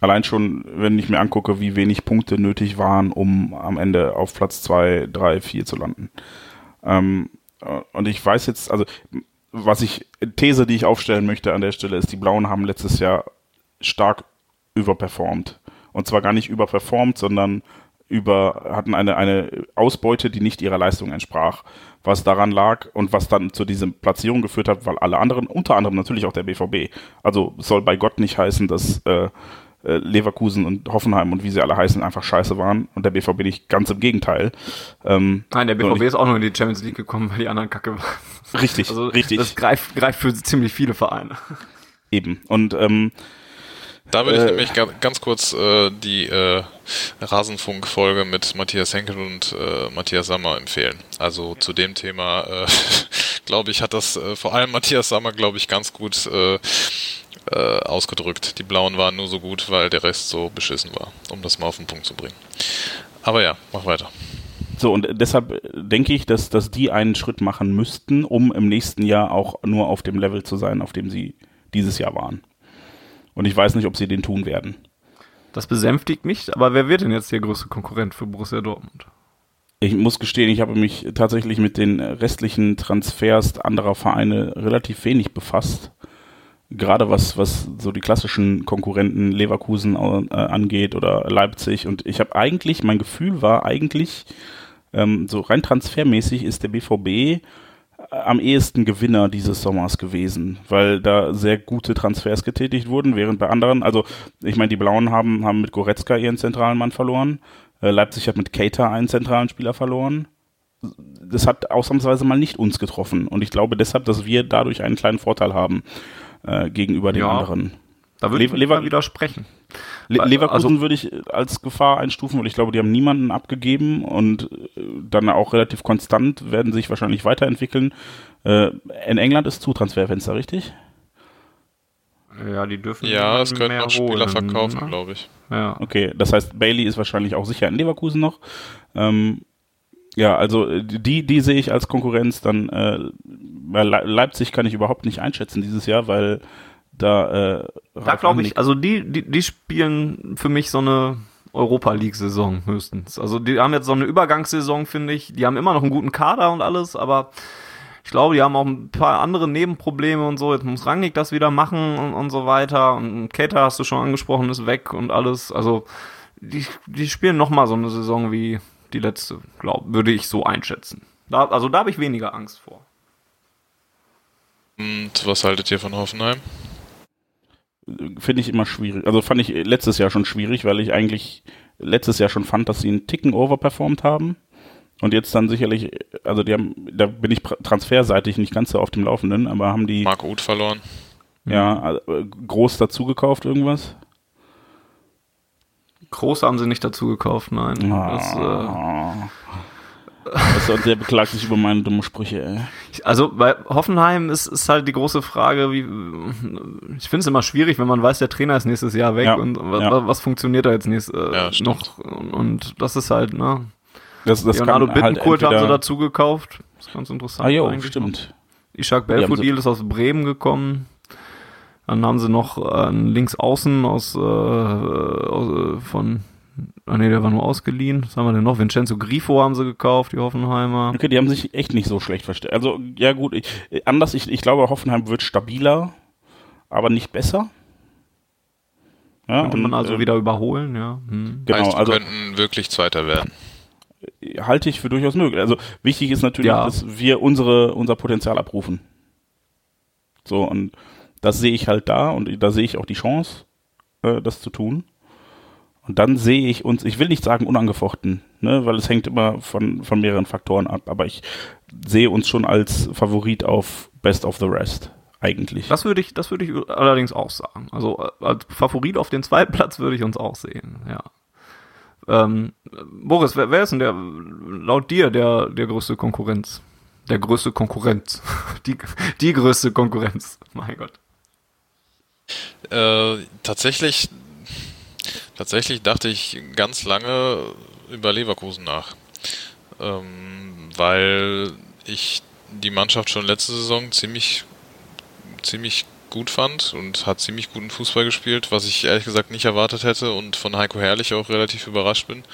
Allein schon, wenn ich mir angucke, wie wenig Punkte nötig waren, um am Ende auf Platz 2, 3, 4 zu landen. Ähm, äh, und ich weiß jetzt, also was ich, These, die ich aufstellen möchte an der Stelle, ist, die Blauen haben letztes Jahr stark überperformt. Und zwar gar nicht überperformt, sondern über, hatten eine, eine Ausbeute, die nicht ihrer Leistung entsprach, was daran lag und was dann zu dieser Platzierung geführt hat, weil alle anderen, unter anderem natürlich auch der BVB, also soll bei Gott nicht heißen, dass äh, Leverkusen und Hoffenheim und wie sie alle heißen einfach scheiße waren und der BVB nicht ganz im Gegenteil. Ähm, Nein, der BVB ist auch noch in die Champions League gekommen, weil die anderen kacke waren. Richtig, also, richtig. Das greift, greift für ziemlich viele Vereine. Eben. Und ähm, da würde ich äh, nämlich ganz kurz äh, die äh, Rasenfunk-Folge mit Matthias Henkel und äh, Matthias Sammer empfehlen. Also zu dem Thema, äh, [laughs] glaube ich, hat das äh, vor allem Matthias Sammer, glaube ich, ganz gut äh, äh, ausgedrückt. Die Blauen waren nur so gut, weil der Rest so beschissen war, um das mal auf den Punkt zu bringen. Aber ja, mach weiter. So, und deshalb denke ich, dass, dass die einen Schritt machen müssten, um im nächsten Jahr auch nur auf dem Level zu sein, auf dem sie dieses Jahr waren. Und ich weiß nicht, ob sie den tun werden. Das besänftigt mich, aber wer wird denn jetzt der größte Konkurrent für Borussia Dortmund? Ich muss gestehen, ich habe mich tatsächlich mit den restlichen Transfers anderer Vereine relativ wenig befasst. Gerade was, was so die klassischen Konkurrenten Leverkusen äh, angeht oder Leipzig. Und ich habe eigentlich, mein Gefühl war eigentlich, ähm, so rein transfermäßig ist der BVB äh, am ehesten Gewinner dieses Sommers gewesen, weil da sehr gute Transfers getätigt wurden, während bei anderen, also ich meine, die Blauen haben, haben mit Goretzka ihren zentralen Mann verloren. Äh, Leipzig hat mit Cater einen zentralen Spieler verloren. Das hat ausnahmsweise mal nicht uns getroffen. Und ich glaube deshalb, dass wir dadurch einen kleinen Vorteil haben äh, gegenüber den Ja. anderen. Da würde ich Le- Lever widersprechen. Le Leverkusen also- würde ich als Gefahr einstufen, weil ich glaube, die haben niemanden abgegeben und äh, dann auch relativ konstant werden sich wahrscheinlich weiterentwickeln. Äh, in England ist Zutransferfenster, richtig? Ja, die dürfen Ja, es mehr noch Spieler holen, verkaufen, ne? glaube ich. Ja. Okay, das heißt, Bailey ist wahrscheinlich auch sicher in Leverkusen noch. Ähm, ja, also äh, die, die sehe ich als Konkurrenz. Dann äh, Leipzig kann ich überhaupt nicht einschätzen dieses Jahr, weil da äh, Da glaube ich, also die, die, die spielen für mich so eine Europa League-Saison höchstens. Also die haben jetzt so eine Übergangssaison, finde ich. Die haben immer noch einen guten Kader und alles, aber ich glaube, die haben auch ein paar andere Nebenprobleme und so. Jetzt muss Rangnick das wieder machen und, und so weiter. Und Kater hast du schon angesprochen, ist weg und alles. Also die, die spielen noch mal so eine Saison wie die letzte, glaub, würde ich so einschätzen. Da, also da habe ich weniger Angst vor. Und was haltet ihr von Hoffenheim? finde ich immer schwierig. Also fand ich letztes Jahr schon schwierig, weil ich eigentlich letztes Jahr schon fand, dass sie einen Ticken overperformt haben. Und jetzt dann sicherlich, also die haben, da bin ich transferseitig nicht ganz so auf dem Laufenden, aber haben die Marc Uth verloren. ja äh, groß dazu gekauft irgendwas? Groß haben sie nicht dazu gekauft, nein. Das, äh, ist, der beklagt sich über meine dummen Sprüche, ey. Also bei Hoffenheim ist, ist halt die große Frage, wie ich finde es immer schwierig, wenn man weiß, der Trainer ist nächstes Jahr weg Ja, und ja. wa- was funktioniert da jetzt nächst, äh, Ja, noch und, und das ist halt, ne? Das, das Leonardo halt Bittencourt haben sie dazu gekauft. Das ist ganz interessant. Ah jo, eigentlich. stimmt. Ishak Belfodil ist aus Bremen gekommen. Dann haben sie noch äh, einen Linksaußen aus, äh, aus äh, von Ah nee, der war nur ausgeliehen. Was haben wir denn noch? Vincenzo Grifo haben sie gekauft, die Hoffenheimer. Okay, die haben sich echt nicht so schlecht verstärkt. Also, ja gut, ich, anders, ich, ich glaube, Hoffenheim wird stabiler, aber nicht besser. Ja, Könnte man und, also äh, wieder überholen, ja. Hm. Genau, heißt, also könnten wirklich Zweiter werden. halte ich für durchaus möglich. Also wichtig ist natürlich, Ja. dass wir unsere, unser Potenzial abrufen. So, und das sehe ich halt da und da sehe ich auch die Chance, äh, das zu tun. Und dann sehe ich uns, ich will nicht sagen unangefochten, ne, weil es hängt immer von, von mehreren Faktoren ab, aber ich sehe uns schon als Favorit auf Best of the Rest, eigentlich. Das würde ich, das würde ich allerdings auch sagen. Also äh, als Favorit auf den zweiten Platz würde ich uns auch sehen, ja. Ähm, Boris, wer, wer ist denn der, laut dir, der, der größte Konkurrenz? Der größte Konkurrenz. [laughs] Die, die größte Konkurrenz. Mein Gott. Äh, tatsächlich, tatsächlich dachte ich ganz lange über Leverkusen nach, ähm, weil ich die Mannschaft schon letzte Saison ziemlich, ziemlich gut fand und hat ziemlich guten Fußball gespielt, was ich ehrlich gesagt nicht erwartet hätte und von Heiko Herrlich auch relativ überrascht bin,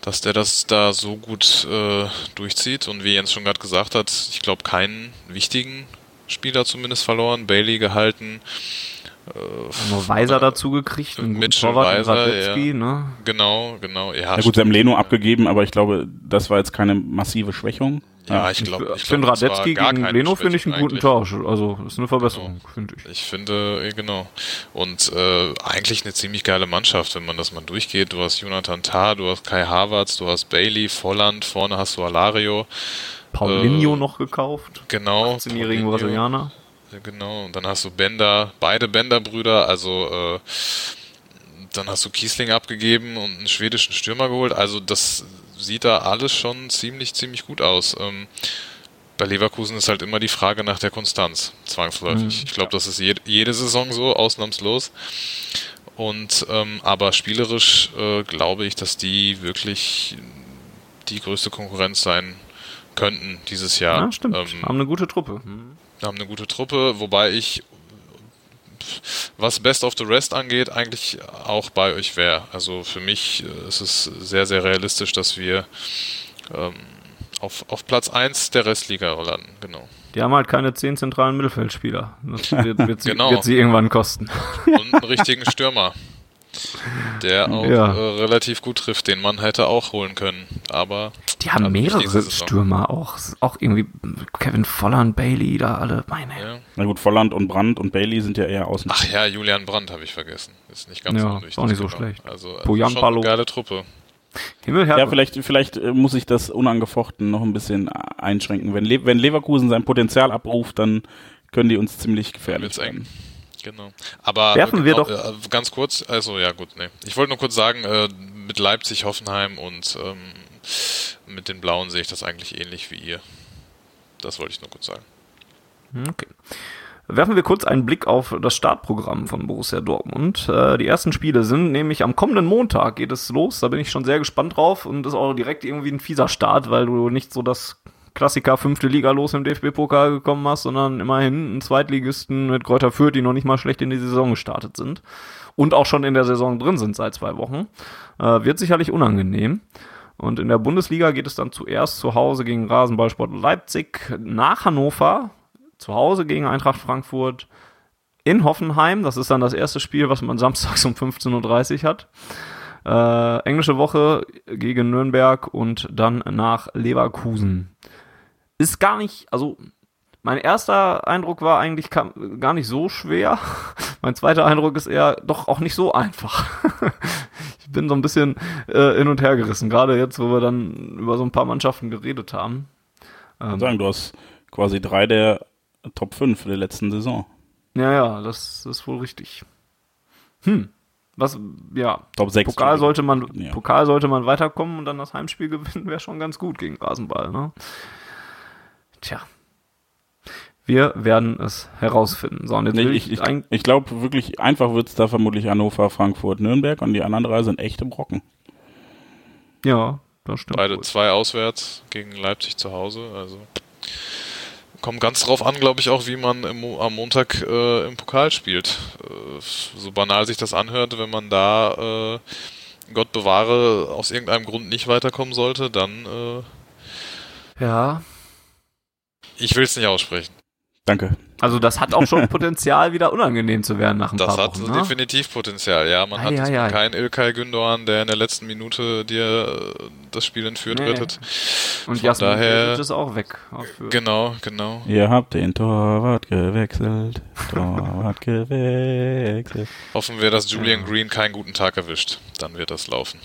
dass der das da so gut äh, durchzieht. Und wie Jens schon gerade gesagt hat, ich glaube keinen wichtigen Spieler zumindest verloren, Bailey gehalten, Nur Weiser dazu gekriegt, einen guten Mitchell Torwart, Weiser, Radetzky, ja. ne? Genau, genau. Ja, ja gut, stimmt. Semleno abgegeben, aber ich glaube, das war jetzt keine massive Schwächung. Ja, ich Ich, glaube, ich finde Radetzky gegen Leno finde ich einen guten Tor. Tausch. Also ist eine Verbesserung, finde ich. Ich finde, äh, genau. Und äh, eigentlich eine ziemlich geile Mannschaft, wenn man das mal durchgeht. Du hast Jonathan Tah, du hast Kai Havertz, du hast Bailey, Volland, vorne hast du Alario. Paulinho Äh, noch gekauft, Genau. 18-jährigen Paulinho. Brasilianer. Ja, Genau, und dann hast du Bender, beide Bender-Brüder, also äh, dann hast du Kiesling abgegeben und einen schwedischen Stürmer geholt. Also das sieht da alles schon ziemlich, ziemlich gut aus. Ähm, bei Leverkusen ist halt immer die Frage nach der Konstanz, zwangsläufig. Ich glaube, das ist jede, jede Saison so, ausnahmslos. Und ähm, aber spielerisch äh, glaube ich, dass die wirklich die größte Konkurrenz sein könnten dieses Jahr. Ja, stimmt. Ähm, Haben eine gute Truppe. Hm. wir haben eine gute Truppe, wobei ich, was Best of the Rest angeht, eigentlich auch bei euch wäre. Also für mich äh, ist es sehr, sehr realistisch, dass wir ähm, auf, auf Platz 1 der Restliga landen, genau. Die haben halt keine zehn zentralen Mittelfeldspieler. Das wird, wird, sie, [laughs] Genau. wird sie irgendwann kosten. Und einen richtigen [laughs] Stürmer, der auch Ja. äh, relativ gut trifft, den man hätte auch holen können. Aber Die haben mehrere. Stürmer auch. Auch irgendwie Kevin Volland, Bailey, da alle. Meine. ja. Na gut, Volland und Brandt und Bailey sind ja eher außen. Ach ja, Julian Brandt habe ich vergessen. Ist nicht ganz Ja, unwichtig. ist auch nicht so genau. schlecht. Also, also Bojan schon Ballo. eine geile Truppe. Ja, vielleicht, vielleicht äh, muss ich das unangefochten noch ein bisschen einschränken. Wenn, Le wenn Leverkusen sein Potenzial abruft, dann können die uns ziemlich gefährlich werden. Genau. Aber Werfen wir genau, doch- äh, ganz kurz, also ja gut, nee. Ich wollte nur kurz sagen, äh, mit Leipzig, Hoffenheim und ähm, mit den Blauen sehe ich das eigentlich ähnlich wie ihr. Das wollte ich nur kurz sagen. Okay. Werfen wir kurz einen Blick auf das Startprogramm von Borussia Dortmund. Äh, die ersten Spiele sind nämlich am kommenden Montag geht es los. Da bin ich schon sehr gespannt drauf und ist auch direkt irgendwie ein fieser Start, weil du nicht so das Klassiker fünfte Liga los im DFB-Pokal gekommen hast, sondern immerhin einen Zweitligisten mit Kräuter Fürth, die noch nicht mal schlecht in die Saison gestartet sind und auch schon in der Saison drin sind seit zwei Wochen. Äh, wird sicherlich unangenehm. Und in der Bundesliga geht es dann zuerst zu Hause gegen Rasenballsport Leipzig, nach Hannover, zu Hause gegen Eintracht Frankfurt, in Hoffenheim. Das ist dann das erste Spiel, was man [laughs] samstags um 15.30 Uhr hat. Äh, englische Woche gegen Nürnberg und dann nach Leverkusen. Ist gar nicht, also mein erster Eindruck war eigentlich kam, gar nicht so schwer. [laughs] Mein zweiter Eindruck ist eher doch auch nicht so einfach. [laughs] ich bin so ein bisschen äh, hin und her gerissen, gerade jetzt, wo wir dann über so ein paar Mannschaften geredet haben. Ich würde sagen, du hast quasi drei der Top 5 der letzten Saison. Ja, ja, das ist wohl richtig. Hm. Was, ja, Top 6. Pokal sollte man, Ja. Pokal sollte man weiterkommen und dann das Heimspiel [laughs] gewinnen, wäre schon ganz gut gegen Rasenball, ne? Tja. Wir werden es herausfinden. So, und jetzt Nee, will ich ich, ein- ich glaube wirklich, einfach wird es da vermutlich Hannover, Frankfurt, Nürnberg und die anderen drei sind echte Brocken. ja, das stimmt. Beide wohl. zwei auswärts gegen Leipzig zu Hause. Also kommt ganz drauf an, glaube ich, auch, wie man im, am Montag äh, im Pokal spielt. Äh, so banal sich das anhört, wenn man da äh, Gott bewahre aus irgendeinem Grund nicht weiterkommen sollte, dann äh, Ja, ich will es nicht aussprechen. Danke. also das hat auch schon [laughs] Potenzial, wieder unangenehm zu werden nach ein Das paar hat Wochen. Ne? definitiv Potenzial. Ja, man Ei, hat ei, ei. keinen Ilkay Gündoğan, der in der letzten Minute dir äh, das Spiel entführt Nee. rettet. Und von Jasmin daher- ist auch weg. Genau, genau. Ihr habt den Torwart gewechselt. Torwart [laughs] gewechselt. Hoffen wir, dass Julian Ja. Green keinen guten Tag erwischt. Dann wird das laufen.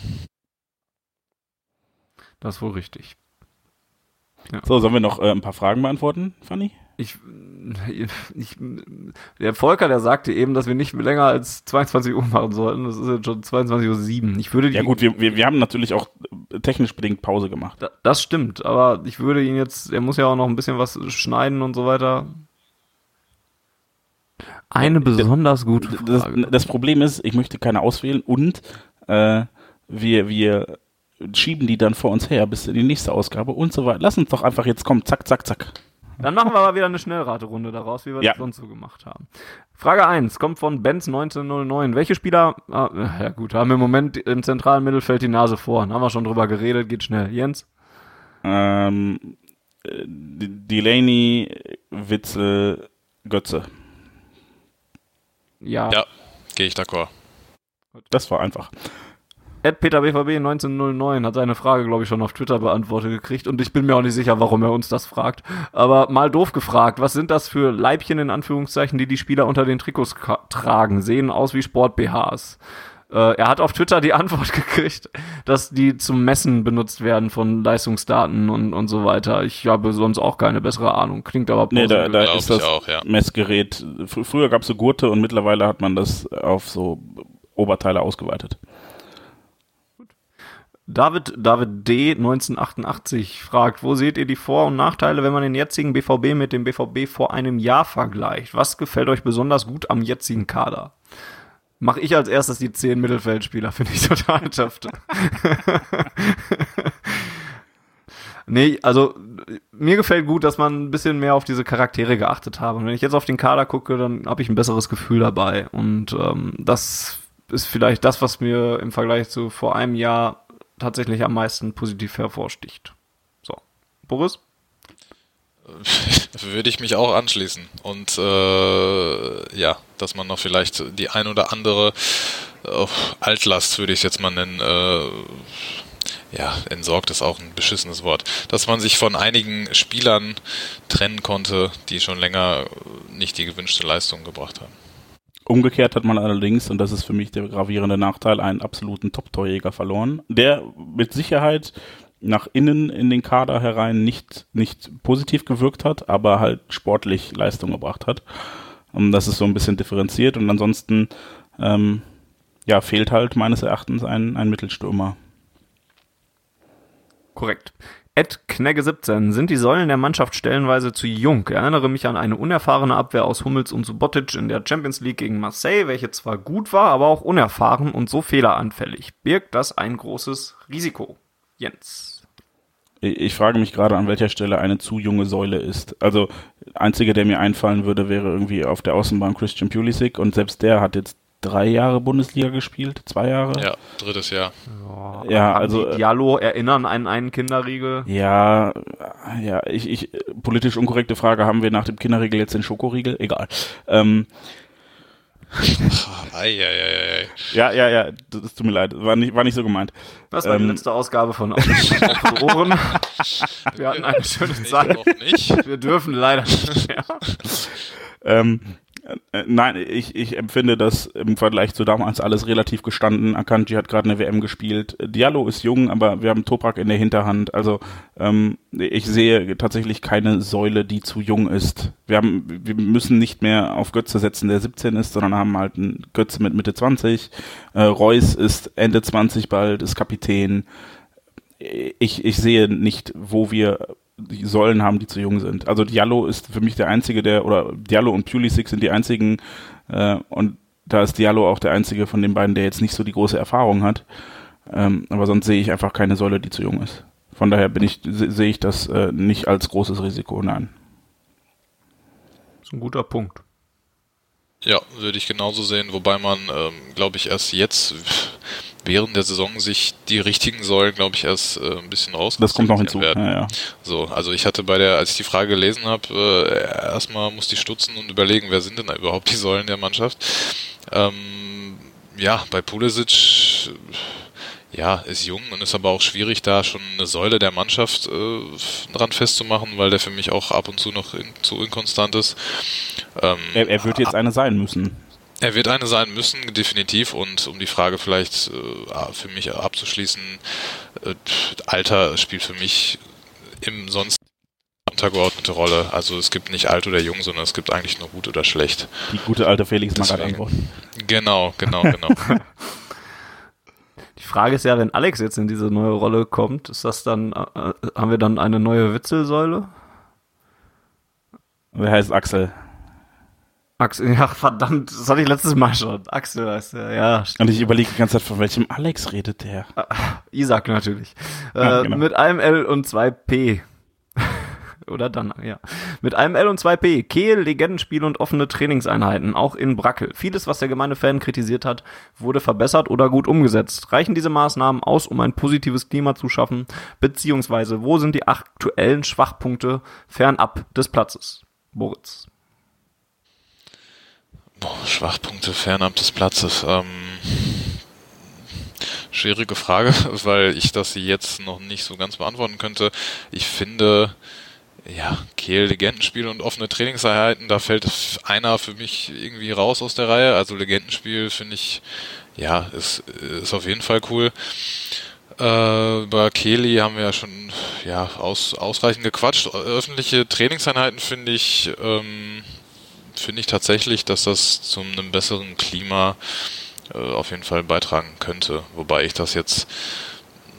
Das ist wohl richtig. So, sollen wir noch äh, ein paar Fragen beantworten, Fanny? Ich, ich, der Volker, der sagte eben, dass wir nicht länger als 22 Uhr machen sollten. Das ist jetzt schon 22.07 Uhr. Ich würde die, Ja gut, wir, wir, wir haben natürlich auch äh, technisch bedingt Pause gemacht. Da- Das stimmt, aber ich würde ihn jetzt, er muss ja auch noch ein bisschen was schneiden und so weiter. Eine besonders gute Das, Frage. das Problem ist, ich möchte keine auswählen und äh, wir, wir schieben die dann vor uns her bis in die nächste Ausgabe und so weiter. Lass uns doch einfach jetzt kommen, zack, zack, zack. Dann machen wir aber wieder eine Schnellraterunde daraus, wie wir Ja. das sonst so gemacht haben. Frage 1 kommt von Benz 1909. Welche Spieler, ah, ja gut, haben im Moment im zentralen Mittelfeld die Nase vorn? Haben wir schon drüber geredet, geht schnell. Jens? Ähm, äh, Delaney, Witzel, Götze. Ja. Ja, gehe ich d'accord. Das war einfach. Ed Peter BVB 1909 hat seine Frage, glaube ich, schon auf Twitter beantwortet gekriegt und ich bin mir auch nicht sicher, warum er uns das fragt. Aber mal doof gefragt, was sind das für Leibchen in Anführungszeichen, die die Spieler unter den Trikots tragen? Sehen aus wie Sport-BHs. Äh, er hat auf Twitter die Antwort [laughs] gekriegt, dass die zum Messen benutzt werden von Leistungsdaten und, und so weiter. Ich habe sonst auch keine bessere Ahnung. Klingt aber Nee, da, da ist das auch, ja. Messgerät. Fr früher gab es so Gurte und mittlerweile hat man das auf so Oberteile ausgeweitet. David, David D. 1988 fragt, wo seht ihr die Vor- und Nachteile, wenn man den jetzigen BVB mit dem BVB vor einem Jahr vergleicht? Was gefällt euch besonders gut am jetzigen Kader? Mach ich als erstes die zehn Mittelfeldspieler, finde ich total [laughs] töfte. nee, also mir gefällt gut, dass man ein bisschen mehr auf diese Charaktere geachtet hat. Und wenn ich jetzt auf den Kader gucke, dann habe ich ein besseres Gefühl dabei. Und ähm, das ist vielleicht das, was mir im Vergleich zu vor einem Jahr tatsächlich am meisten positiv hervorsticht. Boris? [laughs] Würde ich mich auch anschließen. Und äh, ja, dass man noch vielleicht die ein oder andere oh, Altlast, würde ich es jetzt mal nennen, äh, ja, entsorgt ist auch ein beschissenes Wort, dass man sich von einigen Spielern trennen konnte, die schon länger nicht die gewünschte Leistung gebracht haben. Umgekehrt hat man allerdings, und das ist für mich der gravierende Nachteil, einen absoluten Top-Torjäger verloren, der mit Sicherheit nach innen in den Kader herein nicht, nicht positiv gewirkt hat, aber halt sportlich Leistung gebracht hat. Und das ist so ein bisschen differenziert und ansonsten ähm, ja, fehlt halt meines Erachtens ein, ein Mittelstürmer. Korrekt. Ed Knegge 17. Sind die Säulen der Mannschaft stellenweise zu jung? Erinnere mich an eine unerfahrene Abwehr aus Hummels und Subotic in der Champions League gegen Marseille, welche zwar gut war, aber auch unerfahren und so fehleranfällig. Birgt das ein großes Risiko? Jens. Ich frage mich gerade, an welcher Stelle eine zu junge Säule ist. Also, einzige, der mir einfallen würde, wäre irgendwie auf der Außenbahn Christian Pulisic und selbst der hat jetzt drei Jahre Bundesliga gespielt, zwei Jahre. Ja, drittes Jahr. Ja, ja also äh, Diallo erinnern an einen Kinderriegel. Ja, ja, ich, ich politisch unkorrekte Frage, haben wir nach dem Kinderriegel jetzt den Schokoriegel? Egal. Ähm, Eieiei. [laughs] Ja, ja, ja, das tut mir leid, war nicht, war nicht so gemeint. Das war ähm, die letzte Ausgabe von Auf den Ohren. [laughs] Wir hatten eine schöne Zeit. Wir dürfen leider nicht mehr. ähm, äh, nein, ich, ich empfinde das im Vergleich zu damals alles relativ gestanden. Akanji hat gerade eine WM gespielt. Diallo ist jung, aber wir haben Toprak in der Hinterhand. Also ähm, ich sehe tatsächlich keine Säule, die zu jung ist. Wir haben, wir müssen nicht mehr auf Götze setzen, der 17 ist, sondern haben halt einen Götze mit Mitte 20. Äh, Reus ist Ende 20 bald, ist Kapitän. Ich, ich sehe nicht, wo wir die Säulen haben, die zu jung sind. Also Diallo ist für mich der einzige, der, oder Diallo und Pulisic sind die einzigen, äh, und da ist Diallo auch der einzige von den beiden, der jetzt nicht so die große Erfahrung hat. Ähm, aber sonst sehe ich einfach keine Säule, die zu jung ist. Von daher bin ich, sehe ich das äh, nicht als großes Risiko, nein. Das ist ein guter Punkt. Ja, würde ich genauso sehen, wobei man, ähm, glaube ich, erst jetzt während der Saison sich die richtigen Säulen, glaube ich, erst äh, ein bisschen raus. Das kommt noch hinzu. Werden. Ja, ja. So, also ich hatte bei der, als ich die Frage gelesen habe, äh, erstmal musste ich stutzen und überlegen, wer sind denn da überhaupt die Säulen der Mannschaft. Ähm, ja, bei Pulisic ja, ist jung und ist aber auch schwierig, da schon eine Säule der Mannschaft äh, dran festzumachen, weil der für mich auch ab und zu noch in, zu inkonstant ist. Ähm, er, er wird jetzt eine sein müssen. Er wird eine sein müssen, definitiv. Und um die Frage vielleicht äh, für mich abzuschließen, äh, Alter spielt für mich im sonst untergeordnete Rolle. Also es gibt nicht alt oder jung, sondern es gibt eigentlich nur gut oder schlecht. Die gute alte Felix Magath Antwort. Genau, genau, genau. [laughs] Die Frage ist ja, wenn Alex jetzt in diese neue Rolle kommt, ist das dann, äh, haben wir dann eine neue Witzelsäule? Wer heißt Axel? Axel, ja, verdammt, das hatte ich letztes Mal schon. Axel heißt der, ja. Und ich überlege die ganze Zeit, von welchem Alex redet der? Ah, Isaac natürlich. Ja, äh, genau. Mit einem L und zwei P. [laughs] Oder dann, ja. Mit einem L und zwei P. Kehl, Legendenspiel und offene Trainingseinheiten, auch in Brackel. Vieles, was der gemeine Fan kritisiert hat, wurde verbessert oder gut umgesetzt. Reichen diese Maßnahmen aus, um ein positives Klima zu schaffen? Beziehungsweise, wo sind die aktuellen Schwachpunkte fernab des Platzes? Boris. Boah, Schwachpunkte fernab des Platzes. Ähm, schwierige Frage, [laughs] weil ich das jetzt noch nicht so ganz beantworten könnte. Ich finde, ja, Kehl, Legendenspiel und offene Trainingseinheiten, da fällt einer für mich irgendwie raus aus der Reihe. Also Legendenspiel finde ich, ja, ist, ist auf jeden Fall cool. Äh, über Kehli haben wir ja schon ja, aus, ausreichend gequatscht. Öffentliche Trainingseinheiten finde ich, ähm, finde ich tatsächlich, dass das zu einem besseren Klima äh, auf jeden Fall beitragen könnte. Wobei ich das jetzt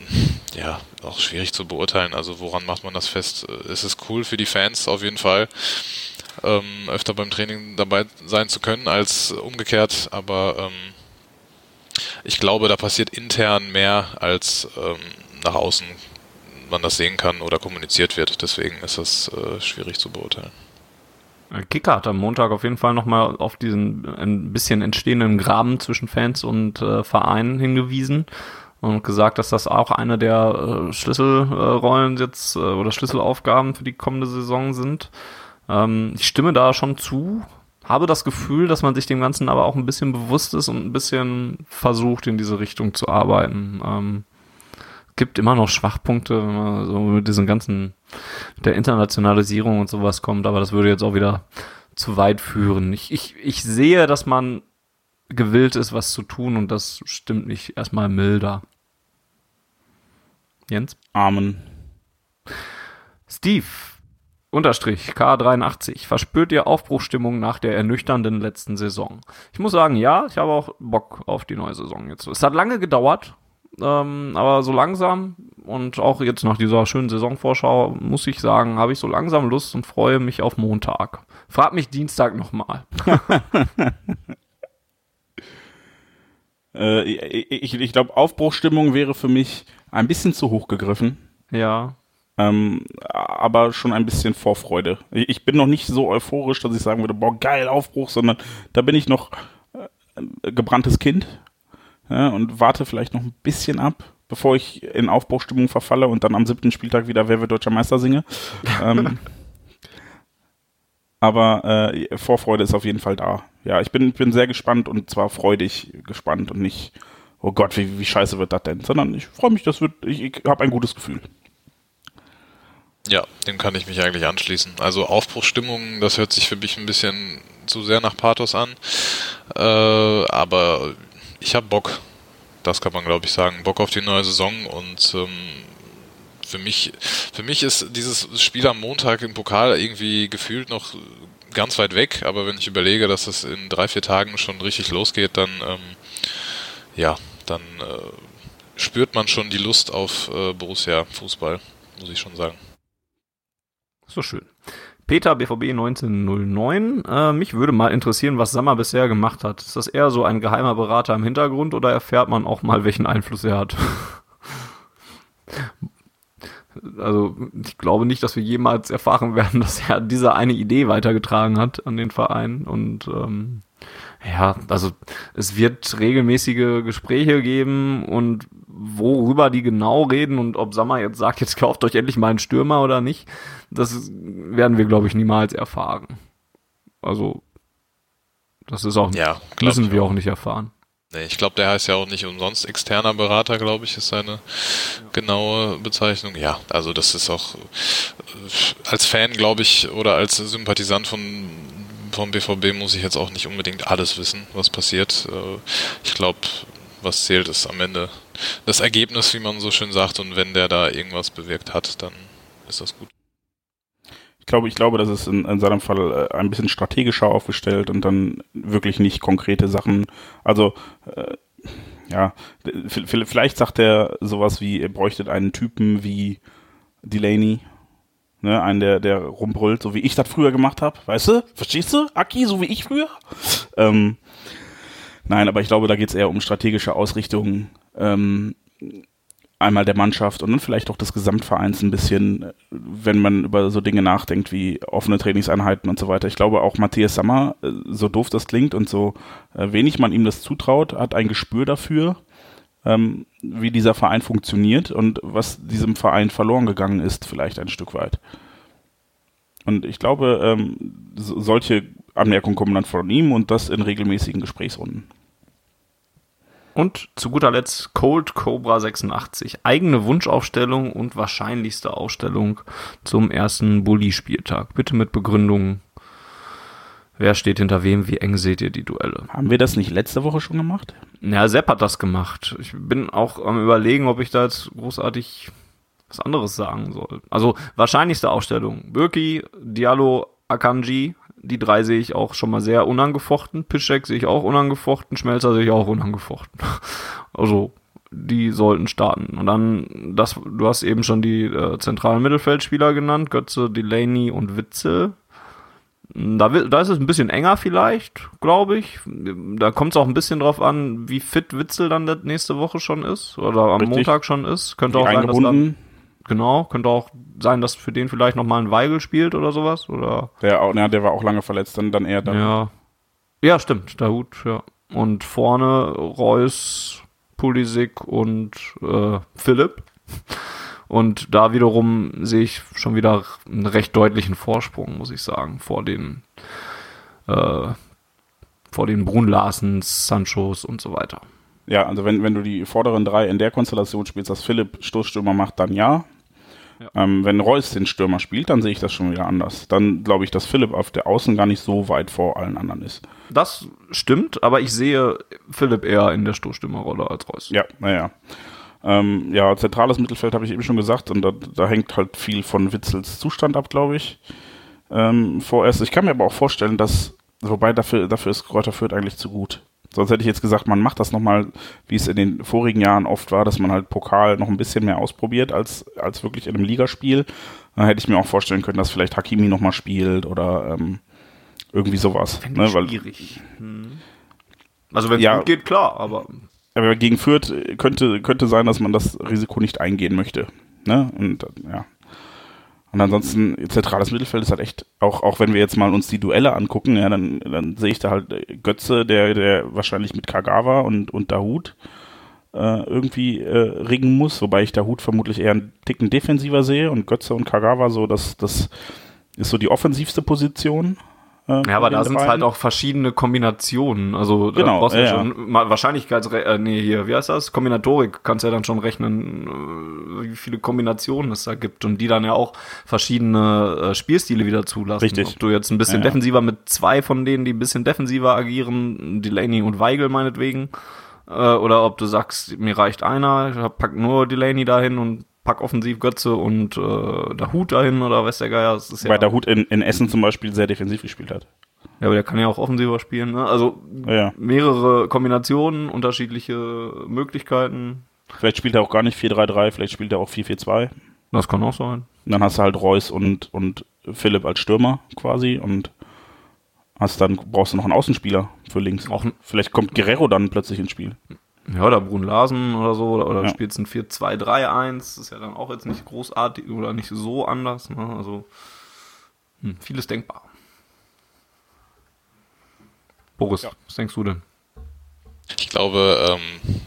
[laughs] ja auch schwierig zu beurteilen. Also woran macht man das fest? Äh, es ist cool für die Fans auf jeden Fall, ähm, öfter beim Training dabei sein zu können als umgekehrt. Aber ähm, ich glaube, da passiert intern mehr als ähm, nach außen man das sehen kann oder kommuniziert wird. Deswegen ist das äh, schwierig zu beurteilen. Kicker hat am Montag auf jeden Fall nochmal auf diesen ein bisschen entstehenden Graben zwischen Fans und äh, Vereinen hingewiesen. und gesagt, dass das auch eine der äh, Schlüsselrollen jetzt äh, oder Schlüsselaufgaben für die kommende Saison sind. Ähm, ich stimme da schon zu, habe das Gefühl, dass man sich dem Ganzen aber auch ein bisschen bewusst ist und ein bisschen versucht, in diese Richtung zu arbeiten. Ähm, gibt immer noch Schwachpunkte, wenn man so mit diesen ganzen, der Internationalisierung und sowas kommt, aber das würde jetzt auch wieder zu weit führen. Ich, ich, ich sehe, dass man gewillt ist, was zu tun und das stimmt nicht erstmal milder. Jens? Amen. Steve, Unterstrich K83. Verspürt ihr Aufbruchstimmung nach der ernüchternden letzten Saison? Ich muss sagen, ja, ich habe auch Bock auf die neue Saison jetzt. Es hat lange gedauert, ähm, aber so langsam und auch jetzt nach dieser schönen Saisonvorschau muss ich sagen, habe ich so langsam Lust und freue mich auf Montag. Frag mich Dienstag nochmal. [laughs] äh, ich ich glaube, Aufbruchstimmung wäre für mich ein bisschen zu hoch gegriffen. Ja. Ähm, aber schon ein bisschen Vorfreude. Ich bin noch nicht so euphorisch, dass ich sagen würde, boah, geil, Aufbruch, sondern da bin ich noch äh, gebranntes Kind ja, und warte vielleicht noch ein bisschen ab, bevor ich in Aufbruchstimmung verfalle und dann am siebten Spieltag wieder Wer wird deutscher Meister singe. [laughs] ähm, aber äh, Vorfreude ist auf jeden Fall da. Ja, ich bin, bin sehr gespannt und zwar freudig gespannt und nicht, oh Gott, wie, wie scheiße wird das denn, sondern ich freue mich, das wird, ich, ich habe ein gutes Gefühl. Ja, dem kann ich mich eigentlich anschließen. Also Aufbruchstimmung, das hört sich für mich ein bisschen zu sehr nach Pathos an. Äh, aber ich habe Bock. Das kann man, glaube ich, sagen. Bock auf die neue Saison und ähm, für mich, für mich ist dieses Spiel am Montag im Pokal irgendwie gefühlt noch ganz weit weg, aber wenn ich überlege, dass es in drei, vier Tagen schon richtig losgeht, dann ähm, ja, dann äh, spürt man schon die Lust auf äh, Borussia Fußball, muss ich schon sagen. So schön. Peter BVB 1909. Äh, mich würde mal interessieren, was Sammer bisher gemacht hat. Ist das eher so ein geheimer Berater im Hintergrund oder erfährt man auch mal, welchen Einfluss er hat? [laughs] also ich glaube nicht, dass wir jemals erfahren werden, [laughs] dass er diese eine Idee weitergetragen hat an den Verein. Und ähm, ja, also es wird regelmäßige Gespräche geben und worüber die genau reden und ob Sammer jetzt sagt, jetzt kauft euch endlich mal einen Stürmer oder nicht, das werden wir, glaube ich, niemals erfahren. Also, das ist auch, ja, müssen wir auch nicht erfahren. Nee, ich glaube, der heißt ja auch nicht umsonst externer Berater, glaube ich, ist seine genaue Bezeichnung. Ja, also das ist auch äh, als Fan, glaube ich, oder als Sympathisant von vom BVB muss ich jetzt auch nicht unbedingt alles wissen, was passiert. Äh, ich glaube, was zählt, ist am Ende das Ergebnis, wie man so schön sagt. Und wenn der da irgendwas bewirkt hat, dann ist das gut. Ich glaube, ich glaube, das ist in, in seinem Fall äh, ein bisschen strategischer aufgestellt und dann wirklich nicht konkrete Sachen. Also äh, ja, vielleicht sagt er sowas wie, er bräuchte einen Typen wie Delaney, ne, einen, der, der rumbrüllt, so wie ich das früher gemacht habe, weißt du? Verstehst du, Aki, so wie ich früher? Ähm, Nein, aber ich glaube, da geht es eher um strategische Ausrichtung ähm, einmal der Mannschaft und dann vielleicht auch des Gesamtvereins ein bisschen, wenn man über so Dinge nachdenkt wie offene Trainingseinheiten und so weiter. Ich glaube auch Matthias Sammer, äh, so doof das klingt und so äh, wenig man ihm das zutraut, hat ein Gespür dafür, ähm, wie dieser Verein funktioniert und was diesem Verein verloren gegangen ist, vielleicht ein Stück weit. Und ich glaube, ähm, so, solche Anmerkungen kommen dann von ihm und das in regelmäßigen Gesprächsrunden. Und zu guter Letzt Cold Cobra 86. Eigene Wunschaufstellung und wahrscheinlichste Ausstellung zum ersten Bully-Spieltag. Bitte mit Begründung. Wer steht hinter wem? Wie eng seht ihr die Duelle? Haben wir das nicht letzte Woche schon gemacht? Ja, Sepp hat das gemacht. Ich bin auch am überlegen, ob ich da jetzt großartig was anderes sagen soll. Also wahrscheinlichste Ausstellung. Birki, Diallo, Akanji, die drei sehe ich auch schon mal sehr unangefochten. Pischek sehe ich auch unangefochten. Schmelzer sehe ich auch unangefochten. [laughs] Also, die sollten starten. Und dann, das, du hast eben schon die äh, zentralen Mittelfeldspieler genannt. Götze, Delaney und Witzel. Da, da ist es ein bisschen enger vielleicht, glaube ich. Da kommt es auch ein bisschen drauf an, wie fit Witzel dann nächste Woche schon ist. Oder am Richtig. Montag schon ist. Könnte auch sein, dass dann Genau, könnte auch sein, dass für den vielleicht nochmal ein Weigel spielt oder sowas. Oder der, auch, ja, der war auch lange verletzt, dann, dann eher dann. Ja. ja, stimmt, der Hut, ja. Und vorne Reus, Pulisic und äh, Philipp. Und da wiederum sehe ich schon wieder einen recht deutlichen Vorsprung, muss ich sagen, vor den äh, vor den Brun Larsens, Sanchos und so weiter. Ja, also wenn, wenn du die vorderen drei in der Konstellation spielst, dass Philipp Stoßstürmer macht, dann ja. ja. Ähm, wenn Reus den Stürmer spielt, dann sehe ich das schon wieder anders. Dann glaube ich, dass Philipp auf der Außen gar nicht so weit vor allen anderen ist. Das stimmt, aber ich sehe Philipp eher in der Stoßstürmerrolle als Reus. Ja, naja. Ähm, ja, zentrales Mittelfeld habe ich eben schon gesagt und da, da, hängt halt viel von Witzels Zustand ab, glaube ich. Ähm, vorerst. Ich kann mir aber auch vorstellen, dass, wobei dafür, dafür ist Kräuter Fürth eigentlich zu gut. Sonst hätte ich jetzt gesagt, man macht das nochmal, wie es in den vorigen Jahren oft war, dass man halt Pokal noch ein bisschen mehr ausprobiert als, als wirklich in einem Ligaspiel. Dann hätte ich mir auch vorstellen können, dass vielleicht Hakimi nochmal spielt oder ähm, irgendwie sowas. Ne, weil, schwierig. Hm. Also wenn es ja, gut geht, klar, aber. Aber gegen Fürth könnte, könnte sein, dass man das Risiko nicht eingehen möchte. Ne? Und ja. Und ansonsten, zentrales Mittelfeld ist halt echt, auch, auch wenn wir jetzt mal uns die Duelle angucken, ja, dann, dann sehe ich da halt Götze, der, der wahrscheinlich mit Kagawa und, und Dahut äh, irgendwie äh, ringen muss, wobei ich Dahut vermutlich eher einen Ticken defensiver sehe und Götze und Kagawa so, das, das ist so die offensivste Position. Äh, ja, aber da sind es halt auch verschiedene Kombinationen. Also genau, da brauchst du ja, schon mal Wahrscheinlichkeits äh, nee, hier, wie heißt das? Kombinatorik kannst ja dann schon rechnen, äh, wie viele Kombinationen es da gibt und die dann ja auch verschiedene äh, Spielstile wieder zulassen. Richtig. Ob du jetzt ein bisschen ja, defensiver mit zwei von denen, die ein bisschen defensiver agieren, Delaney und Weigel meinetwegen, äh, oder ob du sagst, mir reicht einer, ich pack nur Delaney dahin und pack offensiv Götze und äh, der Hut dahin oder weiß der Geier. Das ist ja Weil der Hut in, in Essen zum Beispiel sehr defensiv gespielt hat. Ja, aber der kann ja auch offensiver spielen. Ne? Also ja. mehrere Kombinationen, unterschiedliche Möglichkeiten. Vielleicht spielt er auch gar nicht 4-3-3, vielleicht spielt er auch 4-4-2. Das kann auch sein. Und dann hast du halt Reus und, und Philipp als Stürmer quasi und hast dann brauchst du noch einen Außenspieler für links. Auch Vielleicht kommt Guerrero dann plötzlich ins Spiel. Ja, oder Brun Larsen oder so, oder, oder ja. spielst ein 4-2-3-1, das ist ja dann auch jetzt nicht großartig oder nicht so anders, ne? Also hm, vieles denkbar. Boris, ja. was denkst du denn? Ich glaube, ähm,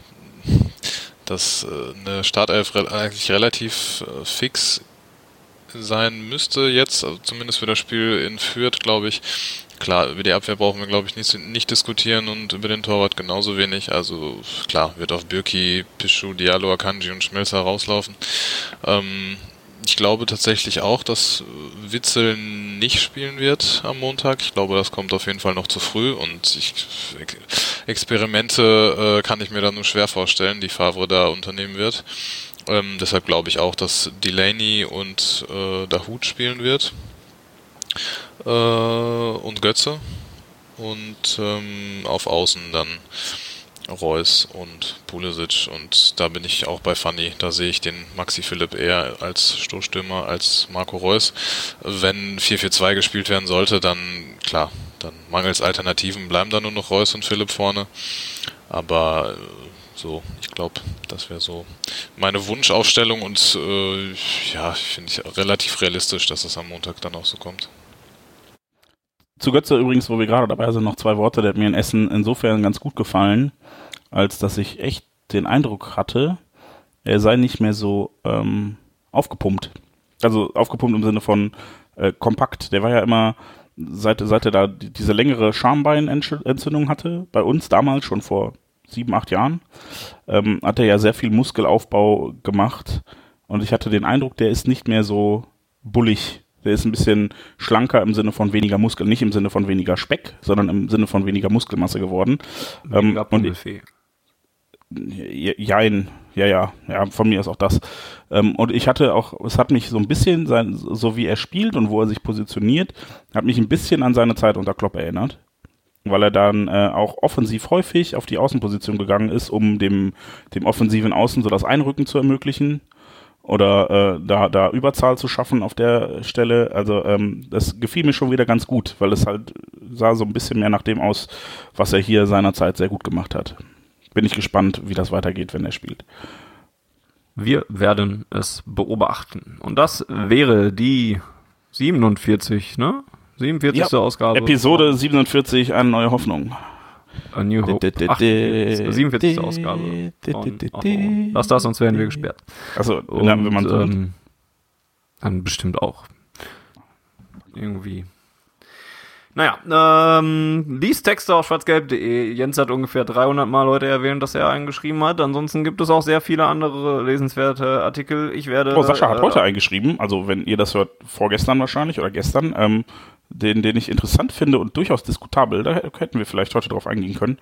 dass äh, eine Startelf re eigentlich relativ äh, fix sein müsste jetzt, also zumindest für das Spiel in Fürth, glaube ich. Klar, über die Abwehr brauchen wir, glaube ich, nicht, nicht diskutieren und über den Torwart genauso wenig. Also klar, wird auf Birki, Pischu, Diallo, Akanji und Schmelzer rauslaufen. Ähm, ich glaube tatsächlich auch, dass Witzel nicht spielen wird am Montag. Ich glaube, das kommt auf jeden Fall noch zu früh und ich, Experimente äh, kann ich mir da nur schwer vorstellen, die Favre da unternehmen wird. Ähm, deshalb glaube ich auch, dass Delaney und äh, Dahut spielen wird äh, und Götze. Und ähm, auf Außen dann Reus und Pulisic. Und da bin ich auch bei Fanny. Da sehe ich den Maxi Philipp eher als Stoßstürmer als Marco Reus. Wenn 4-4-2 gespielt werden sollte, dann klar, dann mangels Alternativen bleiben da nur noch Reus und Philipp vorne. Aber äh, so, ich glaube, das wäre so meine Wunschaufstellung und äh, ja, finde ich relativ realistisch, dass es am Montag dann auch so kommt. Zu Götze übrigens, wo wir gerade dabei sind, noch zwei Worte. Der hat mir in Essen insofern ganz gut gefallen, als dass ich echt den Eindruck hatte, er sei nicht mehr so ähm, aufgepumpt. Also aufgepumpt im Sinne von äh, kompakt. Der war ja immer, seit, seit er da diese längere Schambeinentzündung hatte, bei uns damals schon vor sieben, acht Jahren, ähm, hat er ja sehr viel Muskelaufbau gemacht. Und ich hatte den Eindruck, der ist nicht mehr so bullig der ist ein bisschen schlanker im Sinne von weniger Muskel, nicht im Sinne von weniger Speck, sondern im Sinne von weniger Muskelmasse geworden. Weniger ähm, Jein, ja, ja, ja, von mir ist auch das. Ähm, und ich hatte auch, es hat mich so ein bisschen, sein, so wie er spielt und wo er sich positioniert, hat mich ein bisschen an seine Zeit unter Klopp erinnert. Weil er dann äh, auch offensiv häufig auf die Außenposition gegangen ist, um dem, dem offensiven Außen so das Einrücken zu ermöglichen oder äh, da, da Überzahl zu schaffen auf der Stelle. Also ähm, das gefiel mir schon wieder ganz gut, weil es halt sah so ein bisschen mehr nach dem aus, was er hier seinerzeit sehr gut gemacht hat. Bin ich gespannt, wie das weitergeht, wenn er spielt. Wir werden es beobachten. Und das wäre die 47, ne? 47. Ja, Ausgabe. Episode 47, eine neue Hoffnung. A New Hope. Ach, 47. Ausgabe. Lass das, sonst werden wir gesperrt. Also, wenn man so ähm, dann bestimmt auch. Irgendwie. Naja, ähm, liest Texte auf schwarzgelb.de. Jens hat ungefähr 300 Mal Leute erwähnt, dass er einen geschrieben hat. Ansonsten gibt es auch sehr viele andere lesenswerte Artikel. Ich werde. Oh, Sascha hat äh, heute eingeschrieben, also wenn ihr das hört, vorgestern wahrscheinlich oder gestern, ähm, den, den ich interessant finde und durchaus diskutabel. Da hätten wir vielleicht heute drauf eingehen können.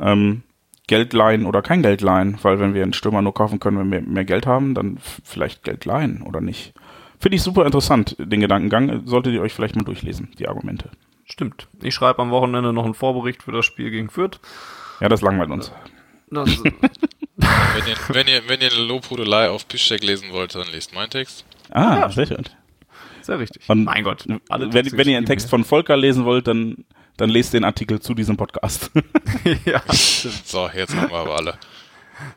Ähm, Geld leihen oder kein Geld leihen, weil wenn wir einen Stürmer nur kaufen können, wenn wir mehr Geld haben, dann vielleicht Geld leihen oder nicht. Finde ich super interessant, den Gedankengang. Solltet ihr euch vielleicht mal durchlesen, die Argumente. Stimmt. Ich schreibe am Wochenende noch einen Vorbericht für das Spiel gegen Fürth. Ja, das langweilt uns. Das, [laughs] wenn, ihr, wenn, ihr, wenn ihr eine Lobhudelei auf Piszczek lesen wollt, dann lest meinen Text. Ah, ja, sehr schön. Sehr richtig. Und mein Gott. wenn, wenn ihr einen Text von Volker lesen wollt, dann, dann lest den Artikel zu diesem Podcast. [laughs] ja, [laughs] stimmt. So, jetzt haben wir aber alle.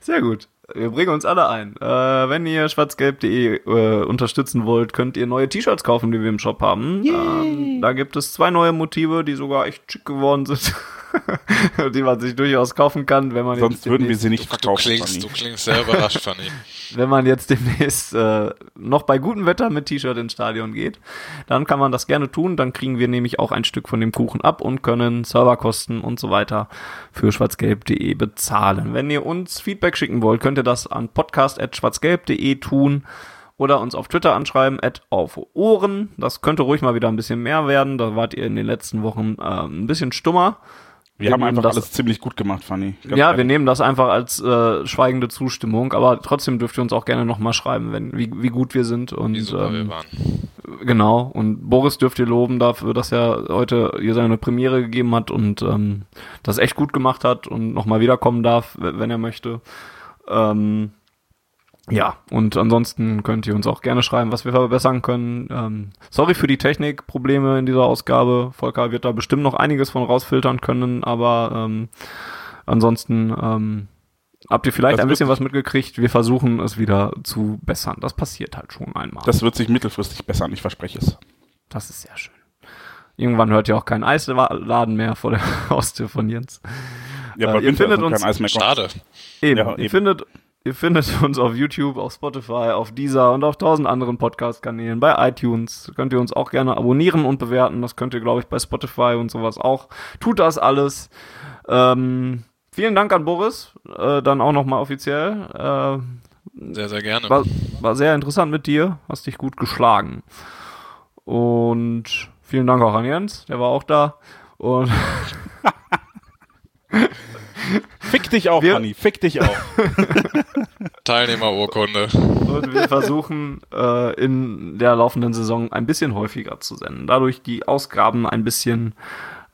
Sehr gut. Wir bringen uns alle ein. Äh, wenn ihr schwarzgelb.de äh, unterstützen wollt, könnt ihr neue T-Shirts kaufen, die wir im Shop haben. Ähm, da gibt es zwei neue Motive, die sogar echt schick geworden sind. [laughs] [laughs] die man sich durchaus kaufen kann, wenn man Sonst würden wir sie nicht verkaufen. Du klingst, du klingst sehr überrascht, Fanny. [laughs] wenn man jetzt demnächst äh, noch bei gutem Wetter mit T-Shirt ins Stadion geht, dann kann man das gerne tun. Dann kriegen wir nämlich auch ein Stück von dem Kuchen ab und können Serverkosten und so weiter für schwarzgelb.de bezahlen. Wenn ihr uns Feedback schicken wollt, könnt ihr das an podcast.schwarzgelb.de tun oder uns auf Twitter anschreiben, at auf Ohren. Das könnte ruhig mal wieder ein bisschen mehr werden. Da wart ihr in den letzten Wochen äh, ein bisschen stummer. Wir, wir haben einfach das, alles ziemlich gut gemacht, Fanny. Ganz ja, ehrlich. wir nehmen das einfach als äh, schweigende Zustimmung, aber trotzdem dürft ihr uns auch gerne nochmal schreiben, wenn, wie, wie gut wir sind und wie super ähm, wir waren. Genau, und Boris dürft ihr loben dafür, dass er heute hier seine Premiere gegeben hat und ähm, das echt gut gemacht hat und nochmal wiederkommen darf, wenn er möchte. Ähm, ja, und ansonsten könnt ihr uns auch gerne schreiben, was wir verbessern können. Ähm, sorry für die Technikprobleme in dieser Ausgabe. Volker wird da bestimmt noch einiges von rausfiltern können, aber ähm, ansonsten ähm, habt ihr vielleicht das ein bisschen was mitgekriegt. Wir versuchen es wieder zu bessern. Das passiert halt schon einmal. Das wird sich mittelfristig bessern, ich verspreche es. Das ist sehr schön. Irgendwann hört ihr auch keinen Eisladen mehr vor der [laughs] Haustür von Jens. Ja, äh, ihr findet uns. Schade. Eben, ja, ihr findet Ihr findet [laughs] uns auf YouTube, auf Spotify, auf Deezer und auf tausend anderen Podcast-Kanälen. Bei iTunes könnt ihr uns auch gerne abonnieren und bewerten. Das könnt ihr, glaube ich, bei Spotify und sowas auch. Tut das alles. Ähm, vielen Dank an Boris. Äh, dann auch nochmal offiziell. Äh, sehr, sehr gerne. War, war sehr interessant mit dir. Hast dich gut geschlagen. Und vielen Dank auch an Jens. Der war auch da. Und [laughs] [laughs] Fick dich auch, wir, fick dich auch. [laughs] Teilnehmerurkunde. Und wir versuchen äh, in der laufenden Saison ein bisschen häufiger zu senden. Dadurch die Ausgaben ein bisschen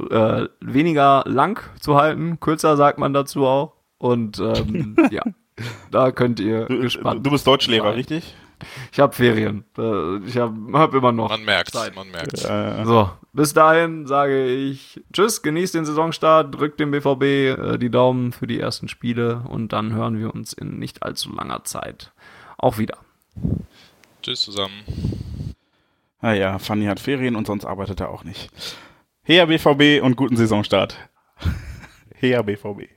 äh, weniger lang zu halten. Kürzer sagt man dazu auch. Und ähm, [laughs] ja, da könnt ihr du, gespannt. Du bist Deutschlehrer, sein. richtig? Ich habe Ferien. Ich habe hab immer noch. Man merkt, man merkt. So, bis dahin sage ich Tschüss, genießt den Saisonstart, drückt dem BVB äh, die Daumen für die ersten Spiele und dann hören wir uns in nicht allzu langer Zeit auch wieder. Tschüss zusammen. Naja, ah Fanny hat Ferien und sonst arbeitet er auch nicht. Her BVB und guten Saisonstart. [laughs] Her BVB.